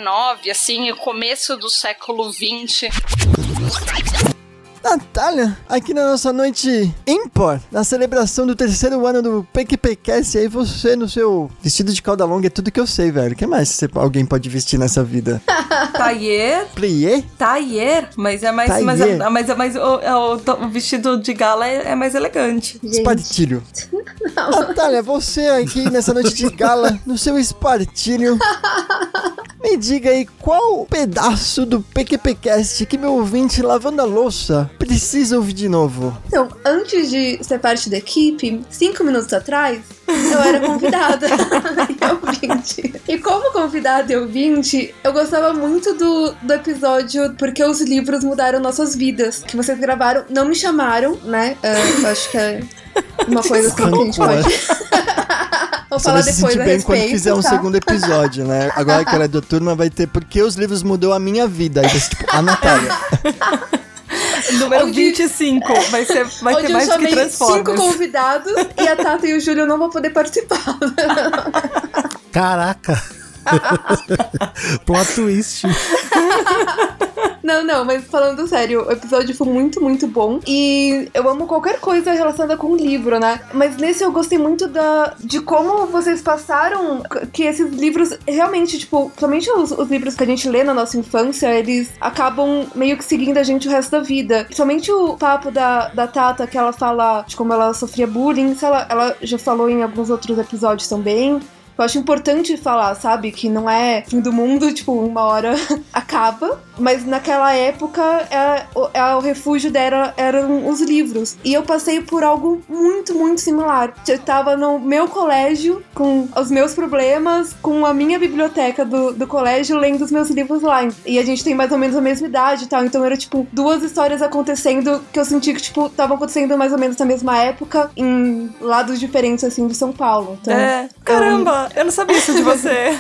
assim, o começo do século XX. Natália, aqui na nossa noite ímpar, na celebração do terceiro ano do PQPcast, aí você no seu vestido de cauda longa é tudo que eu sei, velho. O que mais você- alguém pode vestir nessa vida? Tailleur, Plié? tailleur, mas é mais, mas é, mas é mais o, é o- o vestido de gala é, é mais elegante. Espartilho. Natália, você aqui nessa noite de gala, no seu espartilho, me diga aí qual pedaço do PQPcast que meu ouvinte lavando a louça precisa ouvir de novo. Então, antes de ser parte da equipe, cinco minutos atrás, eu era convidada e ouvinte. E como convidada e ouvinte, eu gostava muito do, do episódio Porque os livros mudaram nossas vidas. Que vocês gravaram, não me chamaram, né? Eu acho que é uma coisa assim que a gente pode. Vou Você falar vai se depois a bem respeito, quando fizer um tá? segundo episódio, né? Agora que ela é do turma, vai ter Porque os livros mudou a minha vida. Aí ser tipo, a Natália. Número Onde- 25, vai, ser, vai Onde ter mais do que chamei cinco Transformers. convidados e a Tata e o Júlio não vão poder participar. Caraca. Plot twist. Não, não, mas falando sério, o episódio foi muito, muito bom. E eu amo qualquer coisa relacionada com o livro, né? Mas nesse eu gostei muito da, de como vocês passaram que esses livros realmente, tipo, somente os, os livros que a gente lê na nossa infância, eles acabam meio que seguindo a gente o resto da vida. Somente o papo da, da Tata, que ela fala de como ela sofria bullying, isso ela, ela já falou em alguns outros episódios também. Eu acho importante falar, sabe? Que não é fim do mundo, tipo, uma hora acaba. Mas naquela época, é, o, é, o refúgio dela eram os livros. E eu passei por algo muito, muito similar. Eu tava no meu colégio, com os meus problemas, com a minha biblioteca do, do colégio, lendo os meus livros lá. E a gente tem mais ou menos a mesma idade e tal. Então era, tipo, duas histórias acontecendo que eu senti que, tipo, estavam acontecendo mais ou menos na mesma época, em lados diferentes, assim, de São Paulo. Então, É, caramba, eu não sabia isso de você.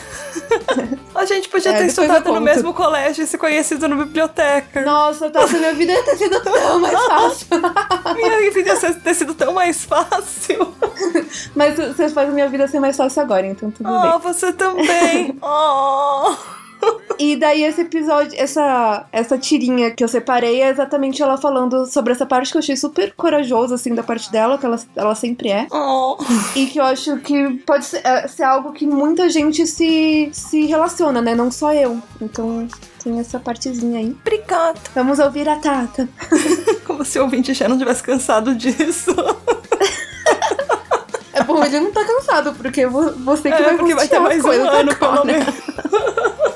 A gente podia É, ter estudado no mesmo colégio e se conhecido na biblioteca. Nossa, Tata, minha vida ia ter sido tão mais fácil. Minha vida ia ter sido tão mais fácil. Mas você faz a minha vida ser mais fácil agora, então tudo Oh, bem. você também. Oh. E daí esse episódio, essa, essa tirinha que eu separei é exatamente ela falando sobre essa parte que eu achei super corajosa, assim, da parte dela, que ela, ela sempre é. Oh. E que eu acho que pode ser, é, ser algo que muita gente se, se relaciona, né? Não só eu. Então tem essa partezinha aí. Obrigada. Vamos ouvir a Tata. Como se o ouvinte já não tivesse cansado disso. É bom, ele não tá cansado, porque vo- você que É, vai porque vai ter mais as um ano, pelo agora. menos.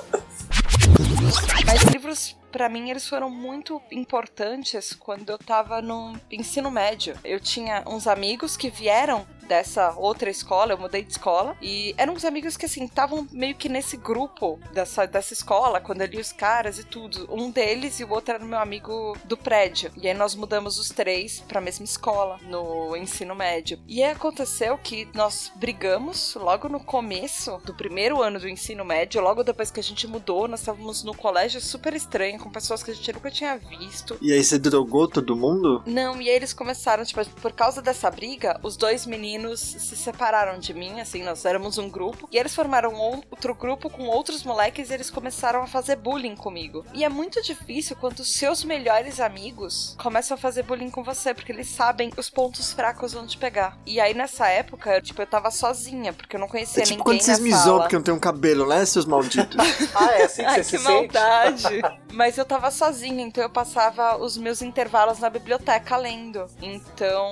Mas livros, pra mim, eles foram muito importantes quando eu tava no ensino médio. Eu tinha uns amigos que vieram dessa outra escola, eu mudei de escola, e eram uns amigos que, assim, estavam meio que nesse grupo dessa, dessa escola, quando eu li os caras e tudo. Um deles e o outro era meu amigo do prédio. E aí nós mudamos os três pra mesma escola, no ensino médio. E aí aconteceu que nós brigamos logo no começo do primeiro ano do ensino médio, logo depois que a gente mudou, nós estávamos no colégio super estranho, com pessoas que a gente nunca tinha visto. E aí você drogou todo mundo? Não, e aí eles começaram, tipo, por causa dessa briga, os dois meninos meninos se separaram de mim, assim, nós éramos um grupo, e eles formaram outro grupo com outros moleques e eles começaram a fazer bullying comigo. E é muito difícil quando os seus melhores amigos começam a fazer bullying com você, porque eles sabem os pontos fracos onde pegar. E aí nessa época, tipo, eu tava sozinha, porque eu não conhecia É tipo ninguém quando vocês na me zoam porque eu não tenho cabelo, né, seus malditos? Ah, é assim que Ai, você que se sente? maldade. Mas eu tava sozinha, então eu passava os meus intervalos na biblioteca lendo. Então,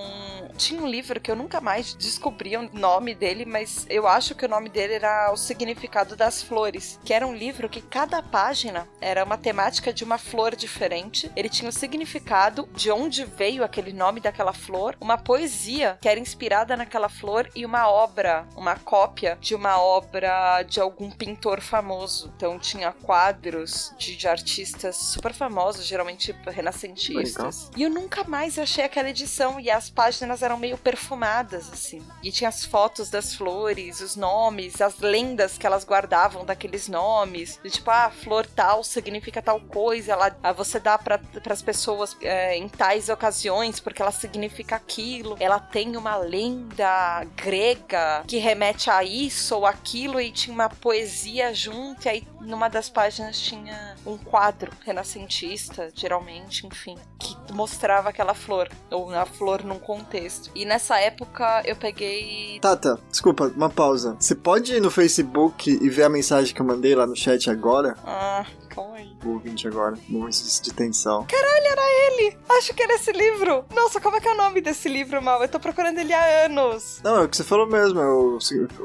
tinha um livro que eu nunca mais descobri o nome dele, mas eu acho que o nome dele era O Significado das Flores, que era um livro que cada página era uma temática de uma flor diferente. Ele tinha o significado de onde veio aquele nome daquela flor, uma poesia que era inspirada naquela flor e uma obra, uma cópia de uma obra de algum pintor famoso. Então tinha quadros de, de artistas super famosos, geralmente renascentistas. E eu nunca mais achei aquela edição e as páginas eram meio perfumadas assim. E tinha as fotos das flores, os nomes, as lendas que elas guardavam daqueles nomes. De, tipo, ah, flor tal significa tal coisa, ela, ah, você dá para as pessoas é, em tais ocasiões porque ela significa aquilo. Ela tem uma lenda grega que remete a isso ou aquilo e tinha uma poesia junto. E aí numa das páginas tinha um quadro renascentista, geralmente, enfim, que mostrava aquela flor ou a flor num contexto. E nessa época eu peguei Tata, desculpa, uma pausa. Você pode ir no Facebook e ver a mensagem que eu mandei lá no chat agora? Ah, calma aí. O ouvinte agora, momentos de tensão. Caralho, era ele! Acho que era esse livro! Nossa, como é que é o nome desse livro, mal? Eu tô procurando ele há anos. Não, é o que você falou mesmo, é o,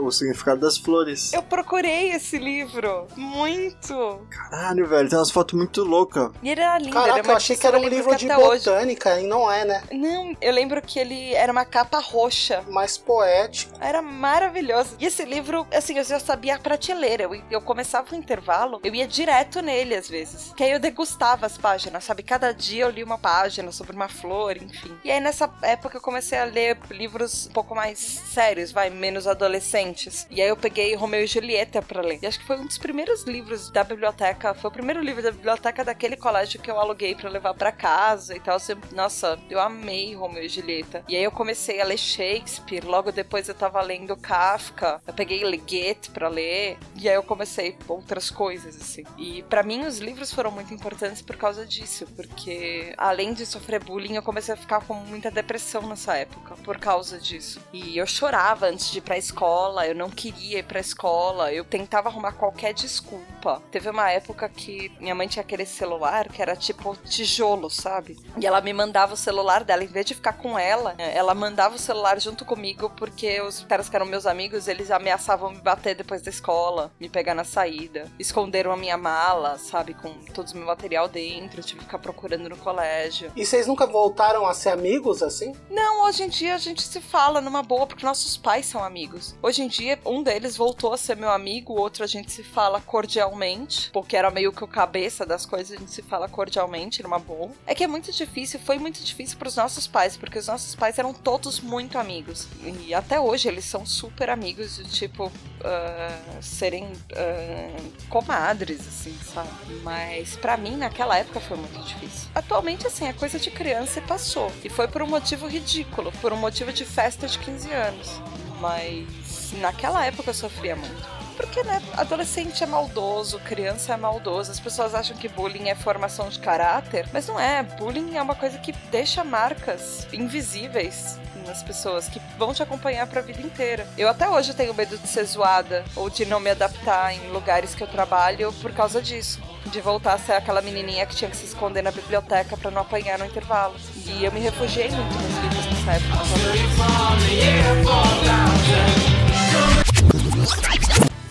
o significado das flores. Eu procurei esse livro. Muito. Caralho, velho, tem umas fotos muito loucas. E ele era lindo. é Caraca, uma eu achei que era um livro de até hoje. botânica e não é, né? Não, eu lembro que ele era uma capa roxa. Mais poético. Era maravilhoso. E esse livro, assim, eu já sabia a prateleira. Eu, eu começava o intervalo, eu ia direto nele às vezes. Que aí eu degustava as páginas, sabe? Cada dia eu li uma página sobre uma flor, enfim. E aí nessa época eu comecei a ler livros um pouco mais sérios, vai, menos adolescentes. E aí eu peguei Romeu e Julieta pra ler. E acho que foi um dos primeiros livros da biblioteca, foi o primeiro livro da biblioteca daquele colégio que eu aluguei pra levar pra casa e tal. Assim, Nossa, eu amei Romeu e Julieta. E aí eu comecei a ler Shakespeare, logo depois eu tava lendo Kafka. Eu peguei Goethe pra ler, e aí eu comecei outras coisas assim. E pra mim os livros foram muito importantes por causa disso, porque além de sofrer bullying, eu comecei a ficar com muita depressão nessa época por causa disso. E eu chorava antes de ir pra escola, eu não queria ir pra escola, eu tentava arrumar qualquer desculpa. Teve uma época que minha mãe tinha aquele celular que era tipo tijolo, sabe? E ela me mandava o celular dela, em vez de ficar com ela, ela mandava o celular junto comigo porque os caras que eram meus amigos, eles ameaçavam me bater depois da escola, me pegar na saída. Esconderam a minha mala, sabe, com todo o meu material dentro, eu tive que ficar procurando no colégio. E vocês nunca voltaram a ser amigos assim? Não, hoje em dia a gente se fala numa boa, porque nossos pais são amigos. Hoje em dia, um deles voltou a ser meu amigo, o outro a gente se fala cordialmente, porque era meio que o cabeça das coisas, a gente se fala cordialmente, numa boa. É que é muito difícil, foi muito difícil pros nossos pais, porque os nossos pais eram todos muito amigos. E até hoje eles são super amigos, de tipo, ah, serem ah, comadres, assim, sabe? Mas pra mim, naquela época, foi muito difícil. Atualmente, assim, é coisa de criança e passou. E foi por um motivo ridículo, por um motivo de festa de 15 anos. Mas naquela época eu sofria muito. Porque, né, adolescente é maldoso, criança é maldoso, as pessoas acham que bullying é formação de caráter, mas não é. Bullying é uma coisa que deixa marcas invisíveis nas pessoas, que vão te acompanhar pra vida inteira. Eu até hoje tenho medo de ser zoada ou de não me adaptar em lugares que eu trabalho por causa disso. De voltar a ser aquela menininha que tinha que se esconder na biblioteca pra não apanhar no intervalo. E eu me refugiei muito nos livros nessa época.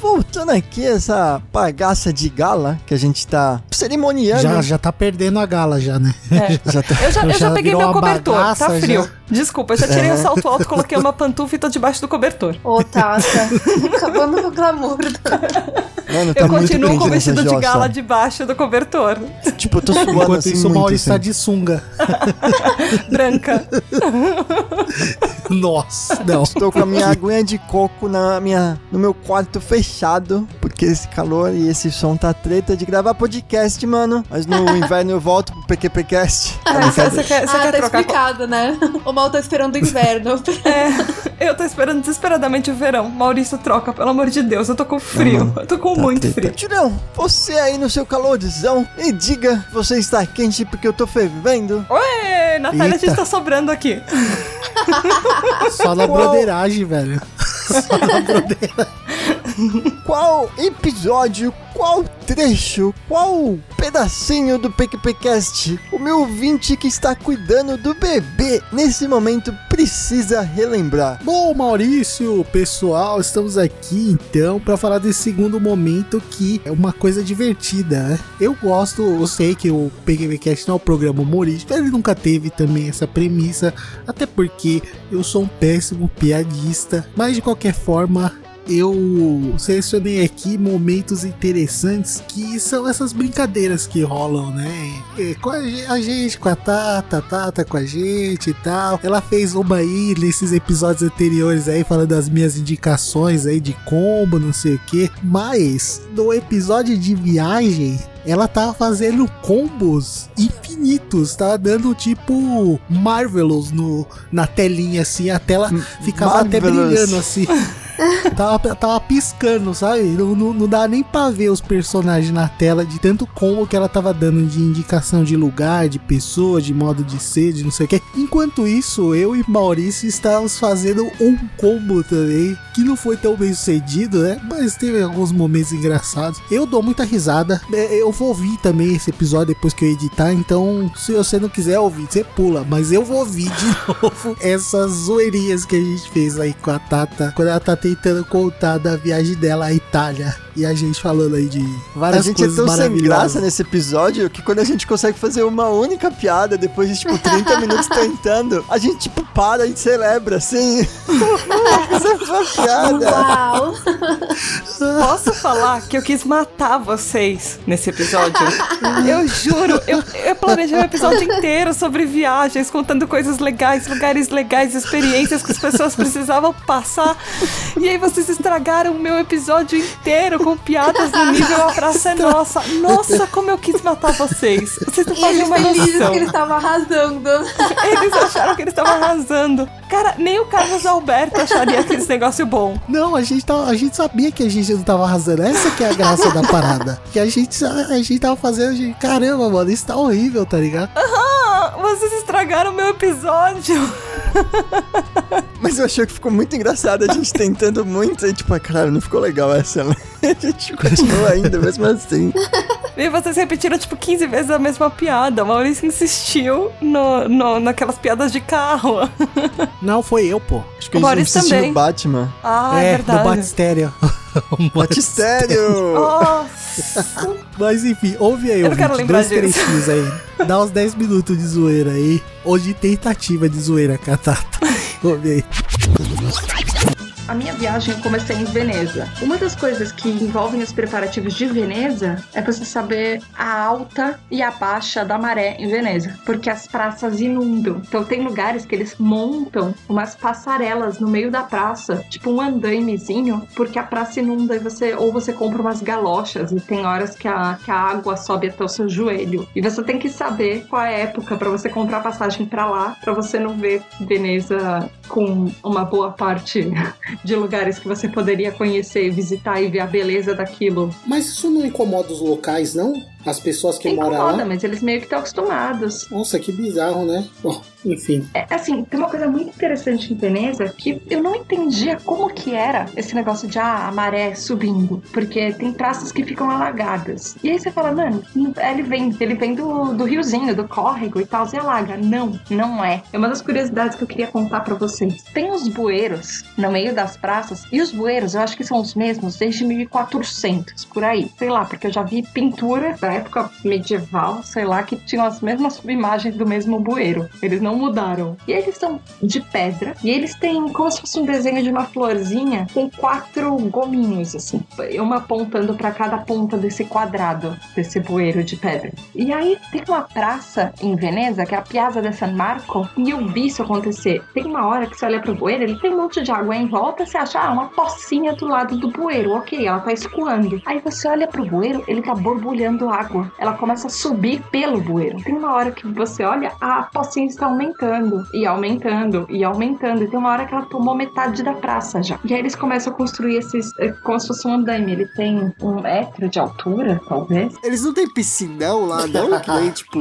Voltando aqui, essa bagaça de gala que a gente tá cerimoniando. Já, já tá perdendo a gala, já, né? Já tá- Eu já, eu já peguei virou meu cobertor, bagaça, tá frio. já. Desculpa, eu já tirei É. o salto alto, coloquei uma pantufa e tô debaixo do cobertor. Ô, Tata, acabando com o glamour. Mano, tá eu muito continuo com o vestido de gala debaixo do cobertor. Tipo, eu tô suando Enquanto assim isso, o muito, Maurício tá assim. de sunga. Branca. Nossa, não. Estou com a minha aguinha de coco na minha, no meu quarto fechado, porque porque esse calor e esse som tá treta de gravar podcast, mano. Mas no inverno eu volto pro PQPcast. É, você, você quer, você ah, quer tá trocar explicado, né? O mal tá esperando o inverno. É, eu tô esperando desesperadamente o verão. Maurício, troca, pelo amor de Deus. Eu tô com frio. Eu tô com Tá muito treta. frio. Tirão, você aí no seu calorzão, me diga, você está quente porque eu tô fervendo? Oi, Natália, a Eita. gente tá sobrando aqui. Só na broderagem, velho. Só na broderagem. Qual episódio, qual trecho, qual pedacinho do PQPcast o meu ouvinte que está cuidando do bebê nesse momento precisa relembrar? Bom, Maurício, pessoal, estamos aqui então para falar desse segundo momento que é uma coisa divertida, né? Eu gosto, eu sei que o PGVcast não é um programa humorístico, ele nunca teve também essa premissa, até porque eu sou um péssimo piadista, mas de qualquer forma. Eu selecionei aqui momentos interessantes que são essas brincadeiras que rolam, né? É, Com a ge- a gente, com a Tata, a Tata com a gente e tal. Ela fez uma aí nesses episódios anteriores aí, falando das minhas indicações aí de combo, não sei o que. Mas no episódio de viagem, ela tava fazendo combos infinitos, tava dando tipo Marvelous no, na telinha assim, a tela ficava até Marvelous. brilhando assim. tava, tava piscando, sabe? Não, não, não dá nem pra ver os personagens na tela de tanto combo que ela tava dando de indicação de lugar, de pessoa, de modo de ser, de não sei o que. Enquanto isso, eu e Maurício estávamos fazendo um combo também, que não foi tão bem sucedido, né? Mas teve alguns momentos engraçados. Eu dou muita risada. É, Eu vou ouvir também esse episódio depois que eu editar, então se você não quiser ouvir, você pula. Mas eu vou ouvir de novo essas zoeirinhas que a gente fez aí com a Tata, quando ela tá tentando contar da viagem dela à Itália. E a gente falando aí de A várias gente é coisas tão sem maravilhosas. graça nesse episódio que quando a gente consegue fazer uma única piada depois de tipo 30 minutos tentando, a gente tipo para e celebra assim. Essa é uma piada. Uau! Posso falar que eu quis matar vocês nesse episódio? Eu juro, eu, eu planejei um episódio inteiro sobre viagens, contando coisas legais, lugares legais, experiências que as pessoas precisavam passar. E aí vocês estragaram o meu episódio inteiro com piadas no nível A Praça é Nossa. Nossa, como eu quis matar vocês. Vocês não fazem eles uma felizes noção. que ele estava arrasando. Eles acharam que eles estavam arrasando. Cara, nem o Carlos Alberto acharia aquele negócio bom. Não, a gente, tava, a gente sabia que a gente não tava arrasando. Essa que é a graça da parada. Que a gente, a gente tava fazendo, a gente, caramba, mano, isso tá horrível, tá ligado? Ah, vocês estragaram o meu episódio. Mas eu achei que ficou muito engraçado a gente tentando muito e tipo, ah, caralho, não ficou legal essa, né? A gente continuou ainda, mesmo assim. E vocês repetiram, tipo, 15 vezes a mesma piada. O Maurício insistiu no, no, naquelas piadas de carro. Não, foi eu, pô. Acho que O assistiu também. no Batman. Ah, é, é, verdade. do Batistério. Batistério! Nossa. Mas enfim, ouve aí, Eu quero ouvinte, lembrar dois trechinhos aí. Dá uns 10 minutos de zoeira aí. Ou de tentativa de zoeira, Catata. Ouve aí. A minha viagem eu comecei em Veneza. Uma das coisas que envolvem os preparativos de Veneza é você saber a alta e a baixa da maré em Veneza, porque as praças inundam. Então tem lugares que eles montam umas passarelas no meio da praça, tipo um andaimezinho, porque a praça inunda e você ou você compra umas galochas e tem horas que a, que a água sobe até o seu joelho. E você tem que saber qual é a época para você comprar passagem para lá, para você não ver Veneza com uma boa parte de lugares que você poderia conhecer, visitar e ver a beleza daquilo. Mas isso não incomoda os locais, não? As pessoas que moram Incomoda, lá? mas eles meio que estão acostumados. Nossa, que bizarro, né? Bom, enfim. É, assim, tem uma coisa muito interessante em Veneza que eu não entendia como que era esse negócio de ah, a maré subindo, porque tem praças que ficam alagadas. E aí você fala, mano, ele vem, ele vem do, do riozinho, do córrego e tal, e alaga. Não, não é. É uma das curiosidades que eu queria contar pra vocês. Tem uns bueiros no meio das praças, e os bueiros eu acho que são os mesmos desde 1400, por aí. Sei lá, porque eu já vi pintura da época medieval, sei lá, que tinham as mesmas imagens do mesmo bueiro. Eles não mudaram. E eles são de pedra e eles têm como se fosse um desenho de uma florzinha com quatro gominhos, assim, uma apontando para cada ponta desse quadrado, desse bueiro de pedra. E aí tem uma praça em Veneza, que é a Piazza de San Marco, e eu vi isso acontecer. Tem uma hora que você olha pro bueiro, ele tem um monte de água em volta, você acha, ah, uma pocinha do lado do bueiro, ok, ela tá escoando. Aí você olha pro bueiro, ele tá borbulhando água. Ela começa a subir pelo bueiro. Tem uma hora que você olha, a pocinha está aumentando, e aumentando, e aumentando. E tem uma hora que ela tomou metade da praça já. E aí eles começam a construir esses, é, como se fosse um andaime. Ele tem um metro de altura, talvez. Eles não têm piscinão lá, não? Que nem, tipo,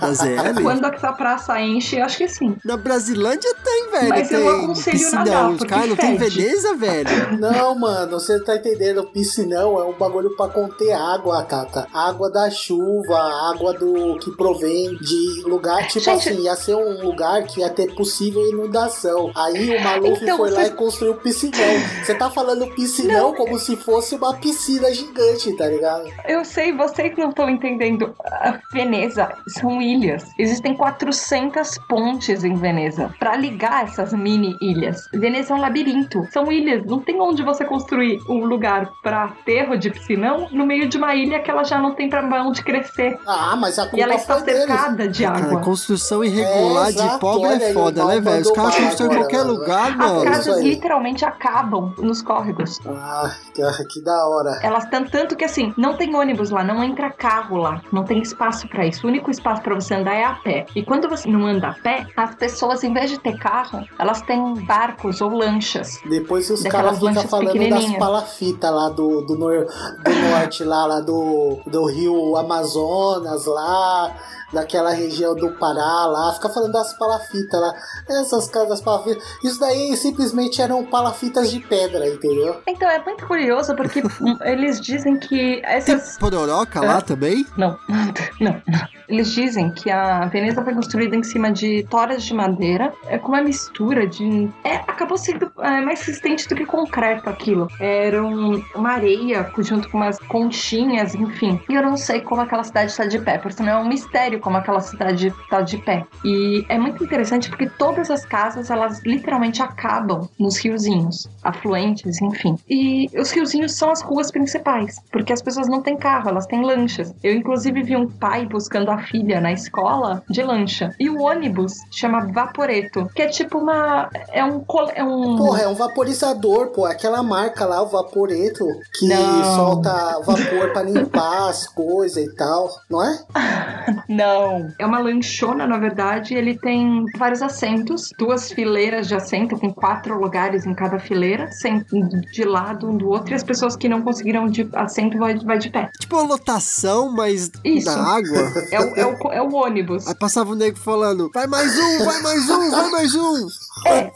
da ZL? Quando essa praça enche, acho que sim. Na Brasilândia tem, velho. Mas eu tem não aconselho piscinão. nadar, porque caras não tem fede. Veneza, velho? Não, mano, você tá entendendo? Piscinão é um bagulho pra conter água, Cata. Água da chuva, água do que provém de lugar, tipo Gente- assim, ia ser um lugar que ia ter possível inundação. Aí o Maluf Então, foi lá e construiu piscinão. Você tá falando piscinão como se fosse uma piscina gigante, tá ligado? Eu sei, vocês não estão entendendo. A Veneza são ilhas. Existem 400 pontes em Veneza para ligar essas mini ilhas. Veneza é um labirinto. São ilhas. Não tem onde você construir um lugar para aterro de piscinão no meio de uma ilha que ela já não tem para onde crescer. Ah, mas a E culpa ela está foi deles. cercada de Cara, água. construção irregular É, de exato, pobre olha é foda, né, velho? Os caras constroem em qualquer mano. lugar, As mano. isso casas literalmente acabam nos córregos. Ah, que- que da hora. Elas têm tanto que assim, não tem ônibus lá, não entra carro lá, não tem espaço pra isso. O único espaço pra você andar é a pé. E quando você não anda a pé, as pessoas, em vez de ter carro, elas têm barcos ou lanchas. Depois os caras ficam falando das palafitas lá do, do, nor- do norte, lá, lá do, do rio Amazonas, lá, daquela região do Pará, lá. Fica falando das palafitas lá. Essas casas das palafitas. Isso daí simplesmente eram palafitas de pedra, entendeu? Então é muito curioso porque eles dizem que essas. Pororoca lá É. também? Não, não, não. Eles dizem que a Veneza foi construída em cima de toras de madeira, é com uma mistura de. É, acabou sendo é, mais resistente do que concreto aquilo. Era um- uma areia junto com umas conchinhas, enfim. E eu não sei como aquela cidade está de pé, porque não é um mistério como aquela cidade está de pé. E é muito interessante porque todas as casas, elas literalmente acabam nos riozinhos, afluentes, enfim. E os riozinhos são as ruas principais, porque as pessoas não têm carro, elas têm lanchas. Eu, inclusive, vi um pai buscando a filha na escola de lancha. E o ônibus chama Vaporeto, que é tipo uma. É um. É um Porra, é um vaporizador, pô. Aquela marca lá, o Vaporeto, que Não. solta vapor pra limpar as coisas e tal, não é? Não. É uma lanchona, na verdade. Ele tem vários assentos, duas fileiras de assento, com quatro lugares em cada fileira, sem- de lado um do outro. E as pessoas que não conseguiram de assento vai, vai de pé. Tipo uma lotação, mas Isso. na água. É o, é o, é o ônibus. Aí passava o nego falando, vai mais um, vai mais um, vai mais um. É,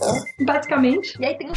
basicamente. E aí tem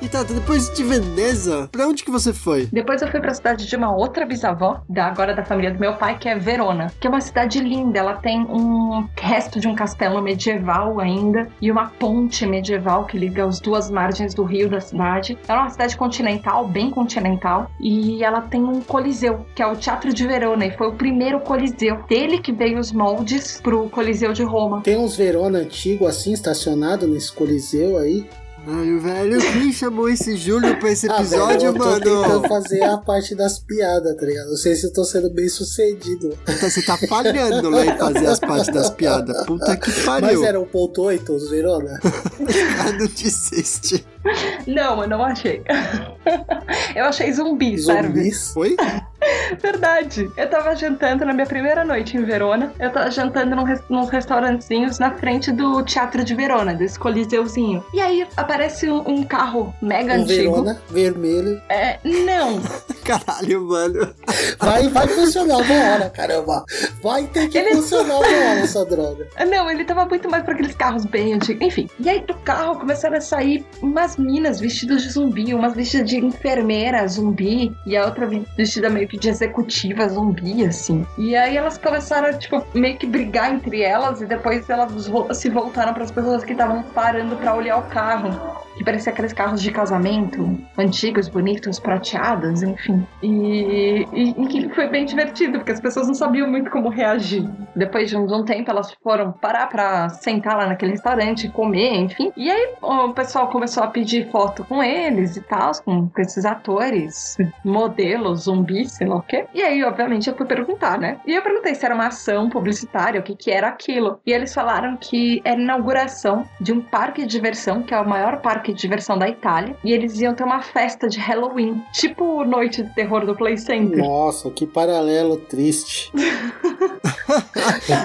E tá, depois de Veneza, pra onde que você foi? Depois eu fui pra cidade de uma outra bisavó, da, agora da família do meu pai, que é Verona. Que é uma cidade linda. Ela tem um resto de um castelo medieval ainda e uma ponte medieval que liga as duas margens do rio da cidade. Ela é uma cidade continental, bem continental. E ela tem um coliseu, que é o Teatro de Verona. E foi o primeiro coliseu. Dele que veio os moldes pro Coliseu de Roma. Tem uns Verona antigo assim, estacionado nesse coliseu aí. Ai, velho, quem chamou esse Júlio pra esse Ah, episódio, velho, eu tô tentando mano? fazer a parte das piadas, tá ligado? Não sei se eu tô sendo bem sucedido. Então, Você tá falhando lá em fazer as partes das piadas. Puta que pariu. Mas era 1.8 os Verona? Ah, não desiste. Não, eu não achei. eu achei zumbi? Zumbis? Oi? Verdade. Eu tava jantando na minha primeira noite em Verona. Eu tava jantando num nos restaurantezinhos na frente do Teatro de Verona, desse coliseuzinho. E aí aparece um, um carro mega Um antigo. Verona, vermelho. É, não. Caralho, mano. Vai, vai funcionar uma hora, caramba. Vai ter que Ele- funcionar uma hora essa droga. Não, ele tava muito mais pra aqueles carros bem antigos. Enfim. E aí do carro começaram a sair umas minas vestidas de zumbi, umas vestidas de enfermeira zumbi, e a outra vestida meio que de executiva zumbi, assim. E aí elas começaram, tipo, meio que brigar entre elas, e depois elas se voltaram pras pessoas que estavam parando pra olhar o carro. que parecia aqueles carros de casamento antigos, bonitos, prateados, enfim. E, foi bem divertido, porque as pessoas não sabiam muito como reagir. Depois de um, um tempo, elas foram parar pra sentar lá naquele restaurante, comer, enfim. E aí o pessoal começou a pedir foto com eles e tal, com, com esses atores, modelos, zumbis, sei lá o quê. E aí, obviamente, eu fui perguntar, né? E eu perguntei se era uma ação publicitária, o que que era aquilo. E eles falaram que era inauguração de um parque de diversão, que é o maior parque de diversão da Itália. E eles iam ter uma festa de Halloween, tipo Noite de Terror do Play Center. Nossa, que paralelo triste.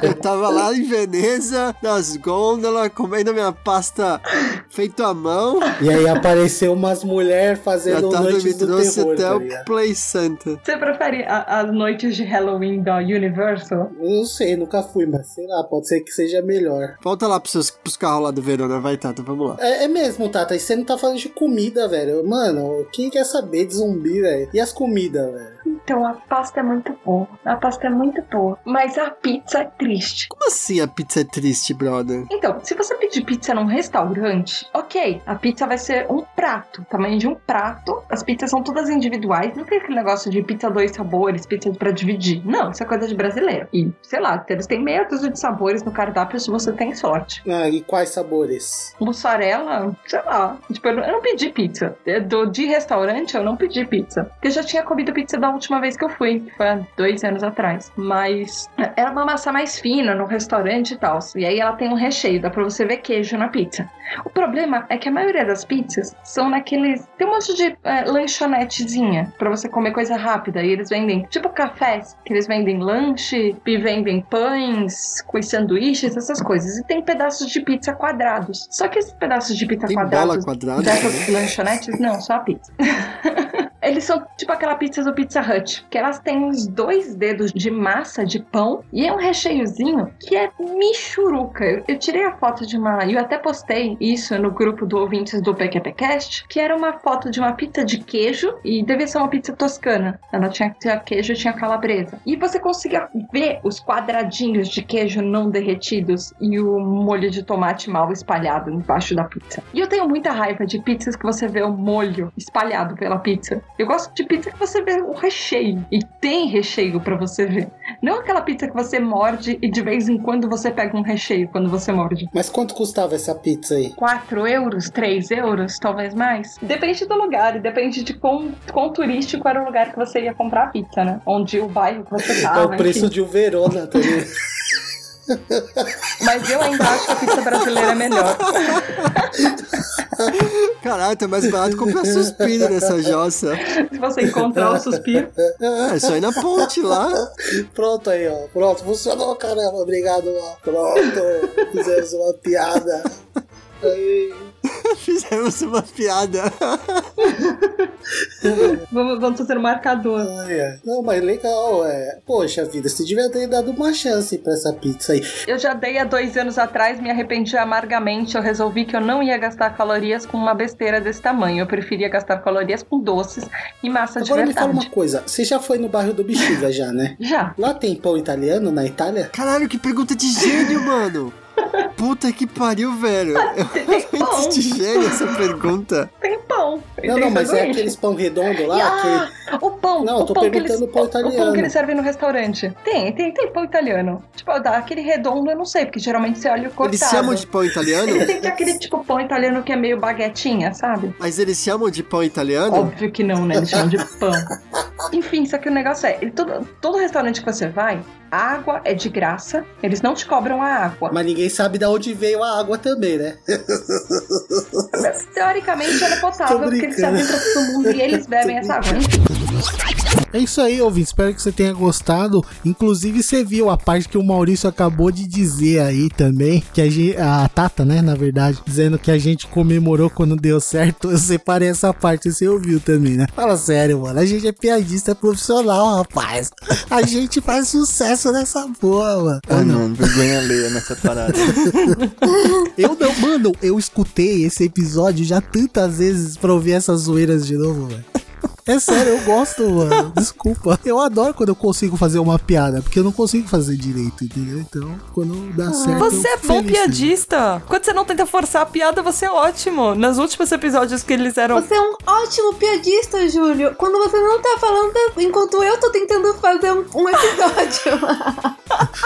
Eu tava lá em Veneza, nas gôndolas, comendo minha pasta feito à mão. E aí apareceu umas mulheres A fazendo Tata me noites do trouxe terror. até tá o? Play Center. Você prefere a- as noites de Halloween da Universal? Eu não sei, nunca fui, mas sei lá, pode ser que seja melhor. Volta lá pros, seus, pros carros lá do Verona, vai, Tata, vamos lá. É, é mesmo, Tata, e você não tá falando de comida, velho. Mano, quem quer saber de zumbi, velho? E as comidas, velho? Então a pasta é muito boa. A pasta é muito boa. Mas a pizza é triste. Como assim a pizza é triste, brother? Então, se você pedir pizza num restaurante, ok, a pizza vai ser um prato, tamanho de um prato. As pizzas são todas individuais, não tem aquele negócio de pizza dois sabores, pizza pra dividir. Não, isso é coisa de brasileiro. E, sei lá, eles têm meia dúzia de sabores no cardápio se você tem sorte. Ah, e quais sabores? Mussarela, sei lá. Tipo, eu não, pedi pizza. É, Do, de restaurante, eu não pedi pizza. Porque eu já tinha comido pizza da última vez que eu fui, que foi há dois anos atrás. Mas era uma massa mais fina no restaurante e tal. E aí ela tem um recheio, dá pra você ver queijo na pizza. O problema é que a maioria das pizzas são naqueles. Tem um monte de é, lanchonetezinha pra você comer coisa rápida. E eles vendem, tipo cafés, que eles vendem lanche, e vendem pães com sanduíches, essas coisas. E tem pedaços de pizza quadrados. Só que esses pedaços de pizza Tem quadrados bola quadrada dessas também? lanchonetes, não, só a pizza. Eles são tipo aquela pizza do Pizza Hut, que elas têm uns dois dedos de massa de pão e é um recheiozinho que é michuruca. Eu, tirei a foto de uma. Eu até postei isso no grupo do ouvintes do PQPcast, que era uma foto de uma pizza de queijo e devia ser uma pizza toscana. Ela tinha, tinha queijo e tinha calabresa. E você conseguia ver os quadradinhos de queijo não derretidos e o molho de tomate mal espalhado embaixo da pizza. E eu tenho muita raiva de pizzas que você vê o molho espalhado pela pizza. Eu gosto de pizza que você vê o recheio. E tem recheio pra você ver. Não aquela pizza que você morde e de vez em quando você pega um recheio quando você morde. Mas quanto custava essa pizza aí? 4 euros, 3 euros, talvez mais. Depende do lugar e depende de quão, quão turístico era o lugar que você ia comprar a pizza, né? Onde o bairro que você é tava. o preço enfim. de um Verona, tá ligado? Mas eu ainda acho que a pizza brasileira é melhor. Caralho, tá mais barato comprar suspiro nessa jossa. Se você encontrar o suspiro. É, só ir na ponte lá. Pronto aí, ó. Pronto, funcionou, caramba. Obrigado, ó. Pronto. Fizemos uma piada. Aí. Fizemos uma piada. Vamos, vamos fazer um marcador. Ai, ai. Não, mas legal, é. Poxa vida, você devia ter dado uma chance pra essa pizza aí. Eu já dei há dois anos atrás, me arrependi amargamente. Eu resolvi que eu não ia gastar calorias com uma besteira desse tamanho. Eu preferia gastar calorias com doces e massa Agora de me fala verdade. uma coisa, você já foi no bairro do Bexiga já, né? Já. Lá tem pão italiano na Itália? Caralho, que pergunta de gênio, mano. Puta que pariu, velho. É muito de gênio essa pergunta. Tem pão. e Não, tem não, mas é aqueles pão redondo lá, E, aquele... ah, o pão, Não, eu o tô pão que eles, perguntando o pão o pão italiano. que eles servem no restaurante. Tem, tem, tem pão italiano. Tipo, dá aquele redondo, eu não sei, porque geralmente você olha o cortado. Eles chamam de pão italiano? Tem aquele tipo pão italiano que é meio baguetinha, sabe? Mas eles chamam de pão italiano? Óbvio que não, né? Eles chamam de pão. Enfim, só que o negócio é, todo, todo restaurante que você vai, a água é de graça, eles não te cobram a água. Mas ninguém sabe de onde veio a água também, né? Teoricamente ela é potável, porque eles servem pra todo mundo e eles bebem essa água. É isso aí, ouvinte. Espero que você tenha gostado. Inclusive, você viu a parte que o Maurício acabou de dizer aí também. Que a, gente, a Tata, né, na verdade, dizendo que a gente comemorou quando deu certo. Eu separei essa parte, você ouviu também, né? Fala sério, mano. A gente é piadista profissional, rapaz. A gente faz sucesso nessa porra, mano. Ah, não, vergonha alheia nessa parada. Eu não, mano, eu escutei esse episódio já tantas vezes pra ouvir essas zoeiras de novo, velho. É sério, eu gosto, mano. Desculpa. Eu adoro quando eu consigo fazer uma piada, porque eu não consigo fazer direito, entendeu? Então, quando dá certo. Você eu é bom feliz, piadista. Quando você não tenta forçar a piada, você é ótimo. Nos últimos episódios que eles eram. Você é um ótimo piadista, Júlio. Quando você não tá falando, enquanto eu tô tentando fazer um, um episódio.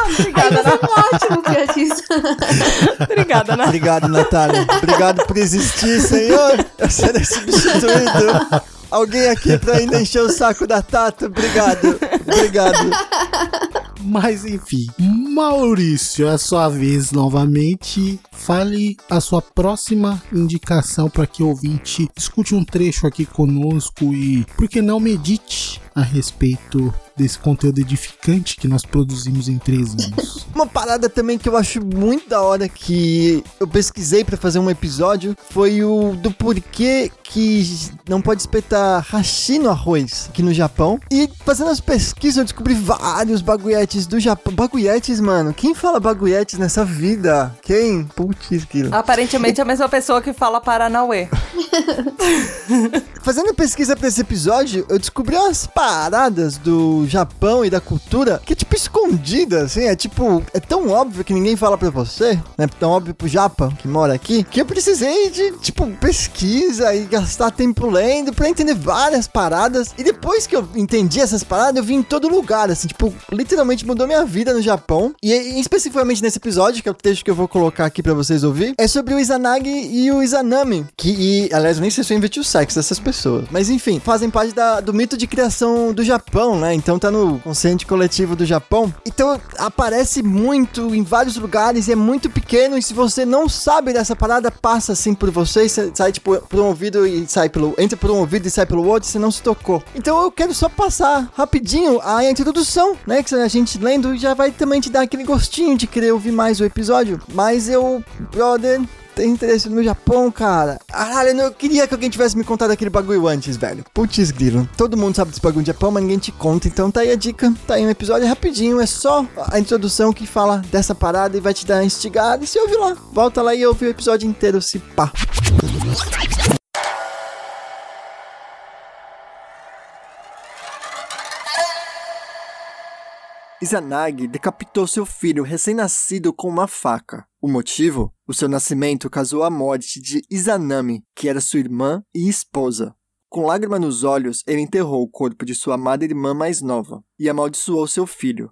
Obrigada, Aí você é um ótimo piadista. Obrigada, Nath. Obrigado, Natália. Obrigado por existir, Senhor. Eu serei substituído. Alguém aqui pra ainda encher o saco da Tata. Obrigado. Obrigado. Mas enfim, Maurício, é sua vez novamente. Fale a sua próxima indicação para que o ouvinte escute um trecho aqui conosco e, por que não, medite a respeito desse conteúdo edificante que nós produzimos em três anos. Uma parada também que eu acho muito da hora que eu pesquisei pra fazer um episódio foi o do porquê que não pode espetar hashi no arroz aqui no Japão. E fazendo as pesquisas eu descobri vários baguetes do Japão. Baguetes, mano. Quem fala baguetes nessa vida? Quem? Putz, quilo. Aparentemente é a mesma pessoa que fala Paranauê. Fazendo pesquisa pra esse episódio, eu descobri umas paradas do Japão e da cultura que é tipo escondida, assim, é tipo, é tão óbvio que ninguém fala pra você, né? Tão óbvio pro Japa, que mora aqui, que eu precisei de, tipo, pesquisa e gastar tempo lendo pra entender várias paradas. E depois que eu entendi essas paradas, eu vi em todo lugar, assim, tipo, literalmente mudou minha vida no Japão. E, e especificamente nesse episódio, que é o texto que eu vou colocar aqui pra vocês ouvir, é sobre o Izanagi e o Izanami, que, e, aliás, nem sei se eu inventi o sexo dessas pessoas, mas enfim, fazem parte da- do mito de criação do Japão, né? Então tá no consciente coletivo do Japão. Então aparece muito em vários lugares é muito pequeno. E se você não sabe dessa parada, passa assim por você, sai tipo por um ouvido e sai pelo. Entra por um ouvido e sai pelo outro, você não se tocou. Então eu quero só passar rapidinho a introdução, né? Que a gente lendo já vai também te dar aquele gostinho de querer ouvir mais o episódio. Mas eu, brother, tem interesse no Japão, cara. Caralho, eu queria que alguém tivesse me contado aquele bagulho antes, velho. Putz, grilo. Todo mundo sabe desse bagulho do Japão, mas ninguém te conta. Então tá aí a dica. Tá aí um episódio rapidinho. É só a introdução que fala dessa parada e vai te dar instigada. E se ouve lá. Volta lá e ouve o episódio inteiro, se pá. Izanagi decapitou seu filho recém-nascido com uma faca. O motivo? O seu nascimento causou a morte de Izanami, que era sua irmã e esposa. Com lágrima nos olhos, ele enterrou o corpo de sua amada irmã mais nova e amaldiçoou seu filho.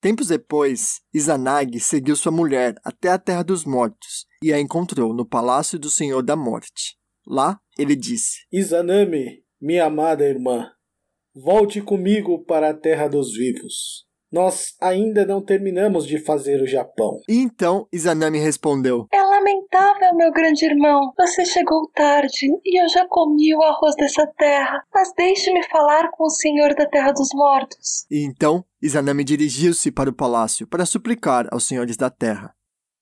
Tempos depois, Izanagi seguiu sua mulher até a Terra dos Mortos e a encontrou no Palácio do Senhor da Morte. Lá, ele disse: Izanami, minha amada irmã, volte comigo para a terra dos vivos. Nós ainda não terminamos de fazer o Japão. E então Izanami respondeu: É lamentável, meu grande irmão. Você chegou tarde e eu já comi o arroz dessa terra. Mas deixe-me falar com o senhor da Terra dos Mortos. E então Izanami dirigiu-se para o palácio para suplicar aos senhores da terra.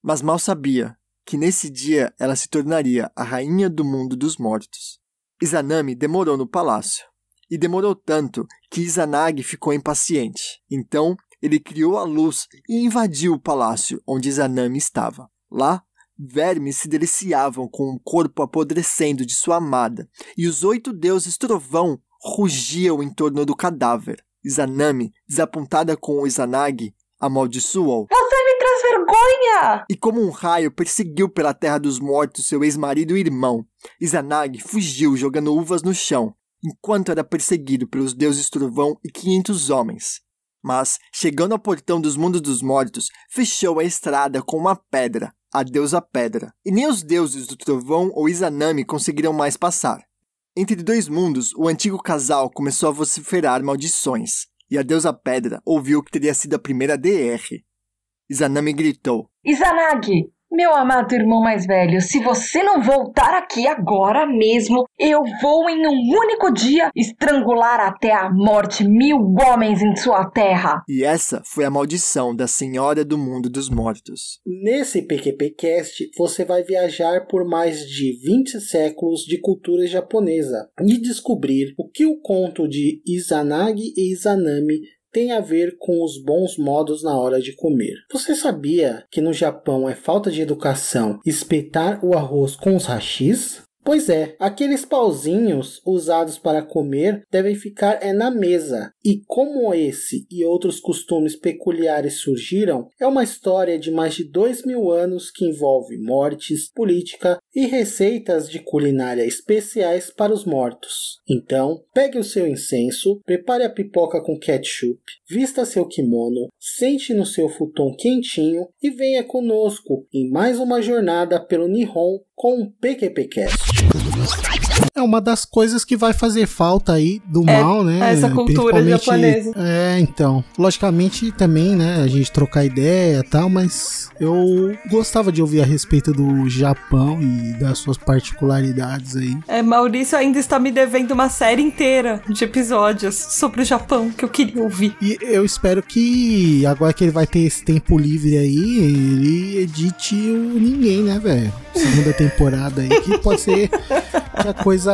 Mas mal sabia que nesse dia ela se tornaria a rainha do mundo dos mortos. Izanami demorou no palácio. E demorou tanto que Izanagi ficou impaciente. Então ele criou a luz e invadiu o palácio onde Izanami estava. Lá, vermes se deliciavam com o corpo apodrecendo de sua amada, e os oito deuses trovão rugiam em torno do cadáver. Izanami, desapontada com o Izanagi, amaldiçoou. Você me traz vergonha! E como um raio perseguiu pela terra dos mortos seu ex-marido e irmão, Izanagi fugiu jogando uvas no chão, enquanto era perseguido pelos deuses trovão e 500 homens. Mas, chegando ao portão dos mundos dos mortos, fechou a estrada com uma pedra, a deusa pedra, e nem os deuses do trovão ou Izanami conseguiram mais passar. Entre dois mundos, o antigo casal começou a vociferar maldições, e a deusa pedra ouviu que teria sido a primeira DR. Izanami gritou: Izanagi, meu amado irmão mais velho, se você não voltar aqui agora mesmo, eu vou em um único dia estrangular até a morte mil homens em sua terra. E essa foi a maldição da Senhora do Mundo dos Mortos. Nesse PQPcast, você vai viajar por mais de 20 séculos de cultura japonesa e descobrir o que o conto de Izanagi e Izanami tem a ver com os bons modos na hora de comer. Você sabia que no Japão é falta de educação espetar o arroz com os hashis? Pois é, aqueles pauzinhos usados para comer devem ficar é na mesa. E como esse e outros costumes peculiares surgiram, é uma história de mais de dois mil anos que envolve mortes, política e receitas de culinária especiais para os mortos. Então, pegue o seu incenso, prepare a pipoca com ketchup, vista seu kimono, sente no seu futon quentinho e venha conosco em mais uma jornada pelo Nihon com o PQPcast. É uma das coisas que vai fazer falta aí do É, mal, né? essa cultura japonesa. É, então. Logicamente também, né? A gente trocar ideia e tal, mas eu gostava de ouvir a respeito do Japão e das suas particularidades aí. É, Maurício ainda está me devendo uma série inteira de episódios sobre o Japão que eu queria ouvir. E eu espero que agora que ele vai ter esse tempo livre aí, ele edite o Ninguém, né, velho? Segunda temporada aí, que pode ser que a coisa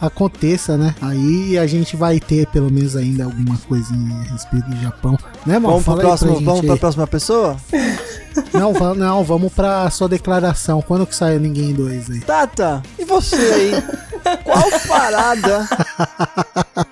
aconteça, né? Aí a gente vai ter pelo menos ainda alguma coisinha a respeito do Japão. Né, mano? Vamos, Fala pra próximo, gente vamos pra próxima pessoa? Não, va- não, vamos pra sua declaração. Quando que sai o Ninguém 2 aí? Tata, e você aí? Qual parada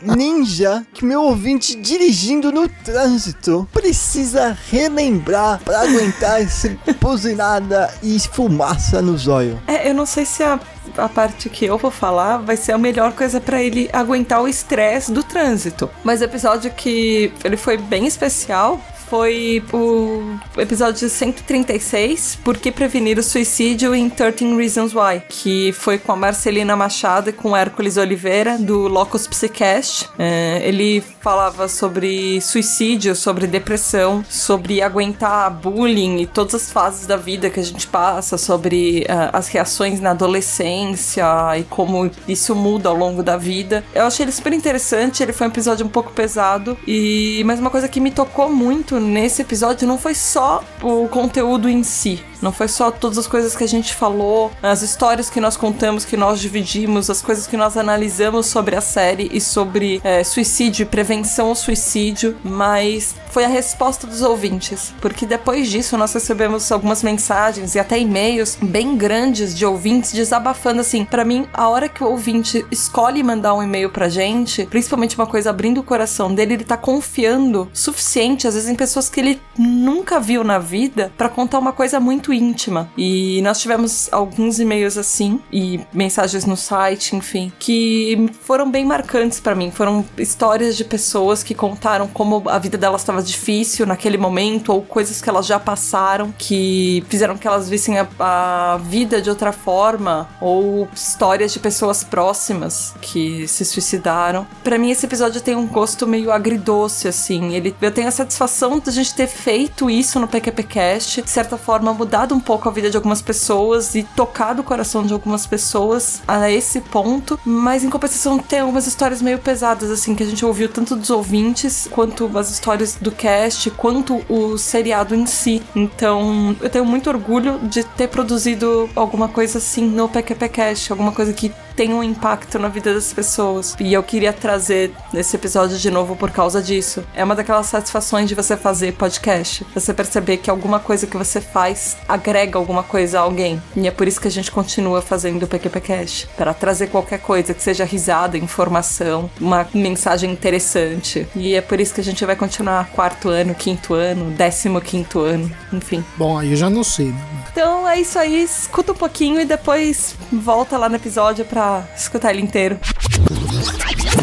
ninja que meu ouvinte dirigindo no trânsito precisa relembrar pra aguentar esse buzinada e fumaça no zóio? É, eu não sei se a, a parte que eu vou falar vai ser a melhor coisa pra ele aguentar o estresse do trânsito. Mas o episódio que ele foi bem especial foi o episódio 136, Por que prevenir o suicídio em 13 Reasons Why, que foi com a Marcelina Machado e com Hércules Oliveira, do Locus Psycast. É, ele falava sobre suicídio, sobre depressão, sobre aguentar bullying e todas as fases da vida que a gente passa, sobre ah, as reações na adolescência e como isso muda ao longo da vida. Eu achei ele super interessante, ele foi um episódio um pouco pesado, e mas uma coisa que me tocou muito nesse episódio não foi só o conteúdo em si, não foi só todas as coisas que a gente falou, as histórias que nós contamos, que nós dividimos, as coisas que nós analisamos sobre a série e sobre é, suicídio prevenção ao suicídio, mas foi a resposta dos ouvintes, porque depois disso nós recebemos algumas mensagens e até e-mails bem grandes de ouvintes desabafando assim. Pra mim, a hora que o ouvinte escolhe mandar um e-mail pra gente, principalmente uma coisa abrindo o coração dele, ele tá confiando suficiente, às vezes, em pessoas que ele nunca viu na vida, pra contar uma coisa muito íntima. E nós tivemos alguns e-mails assim e mensagens no site, enfim, que foram bem marcantes pra mim. Foram histórias de pessoas que contaram como a vida delas estava difícil naquele momento ou coisas que elas já passaram que fizeram que elas vissem a, a vida de outra forma ou histórias de pessoas próximas que se suicidaram. Pra mim esse episódio tem um gosto meio agridoce assim. Ele eu tenho a satisfação de a gente ter feito isso no PQPcast, de certa forma mudado um pouco a vida de algumas pessoas e tocado o coração de algumas pessoas a esse ponto, mas em compensação tem algumas histórias meio pesadas assim que a gente ouviu tanto dos ouvintes quanto as histórias do cast, quanto o seriado em si. Então, eu tenho muito orgulho de ter produzido alguma coisa assim no PQPcast, alguma coisa que tem um impacto na vida das pessoas. E eu queria trazer nesse episódio de novo por causa disso. É uma daquelas satisfações de você fazer podcast. Você perceber que alguma coisa que você faz agrega alguma coisa a alguém. E é por isso que a gente continua fazendo o PQPcast. Para trazer qualquer coisa que seja risada, informação, uma mensagem interessante. E é por isso que a gente vai continuar quarto ano, quinto ano, décimo quinto ano, enfim. Bom, aí eu já não sei, né? Então é isso aí, escuta um pouquinho e depois volta lá no episódio pra escutar ele inteiro.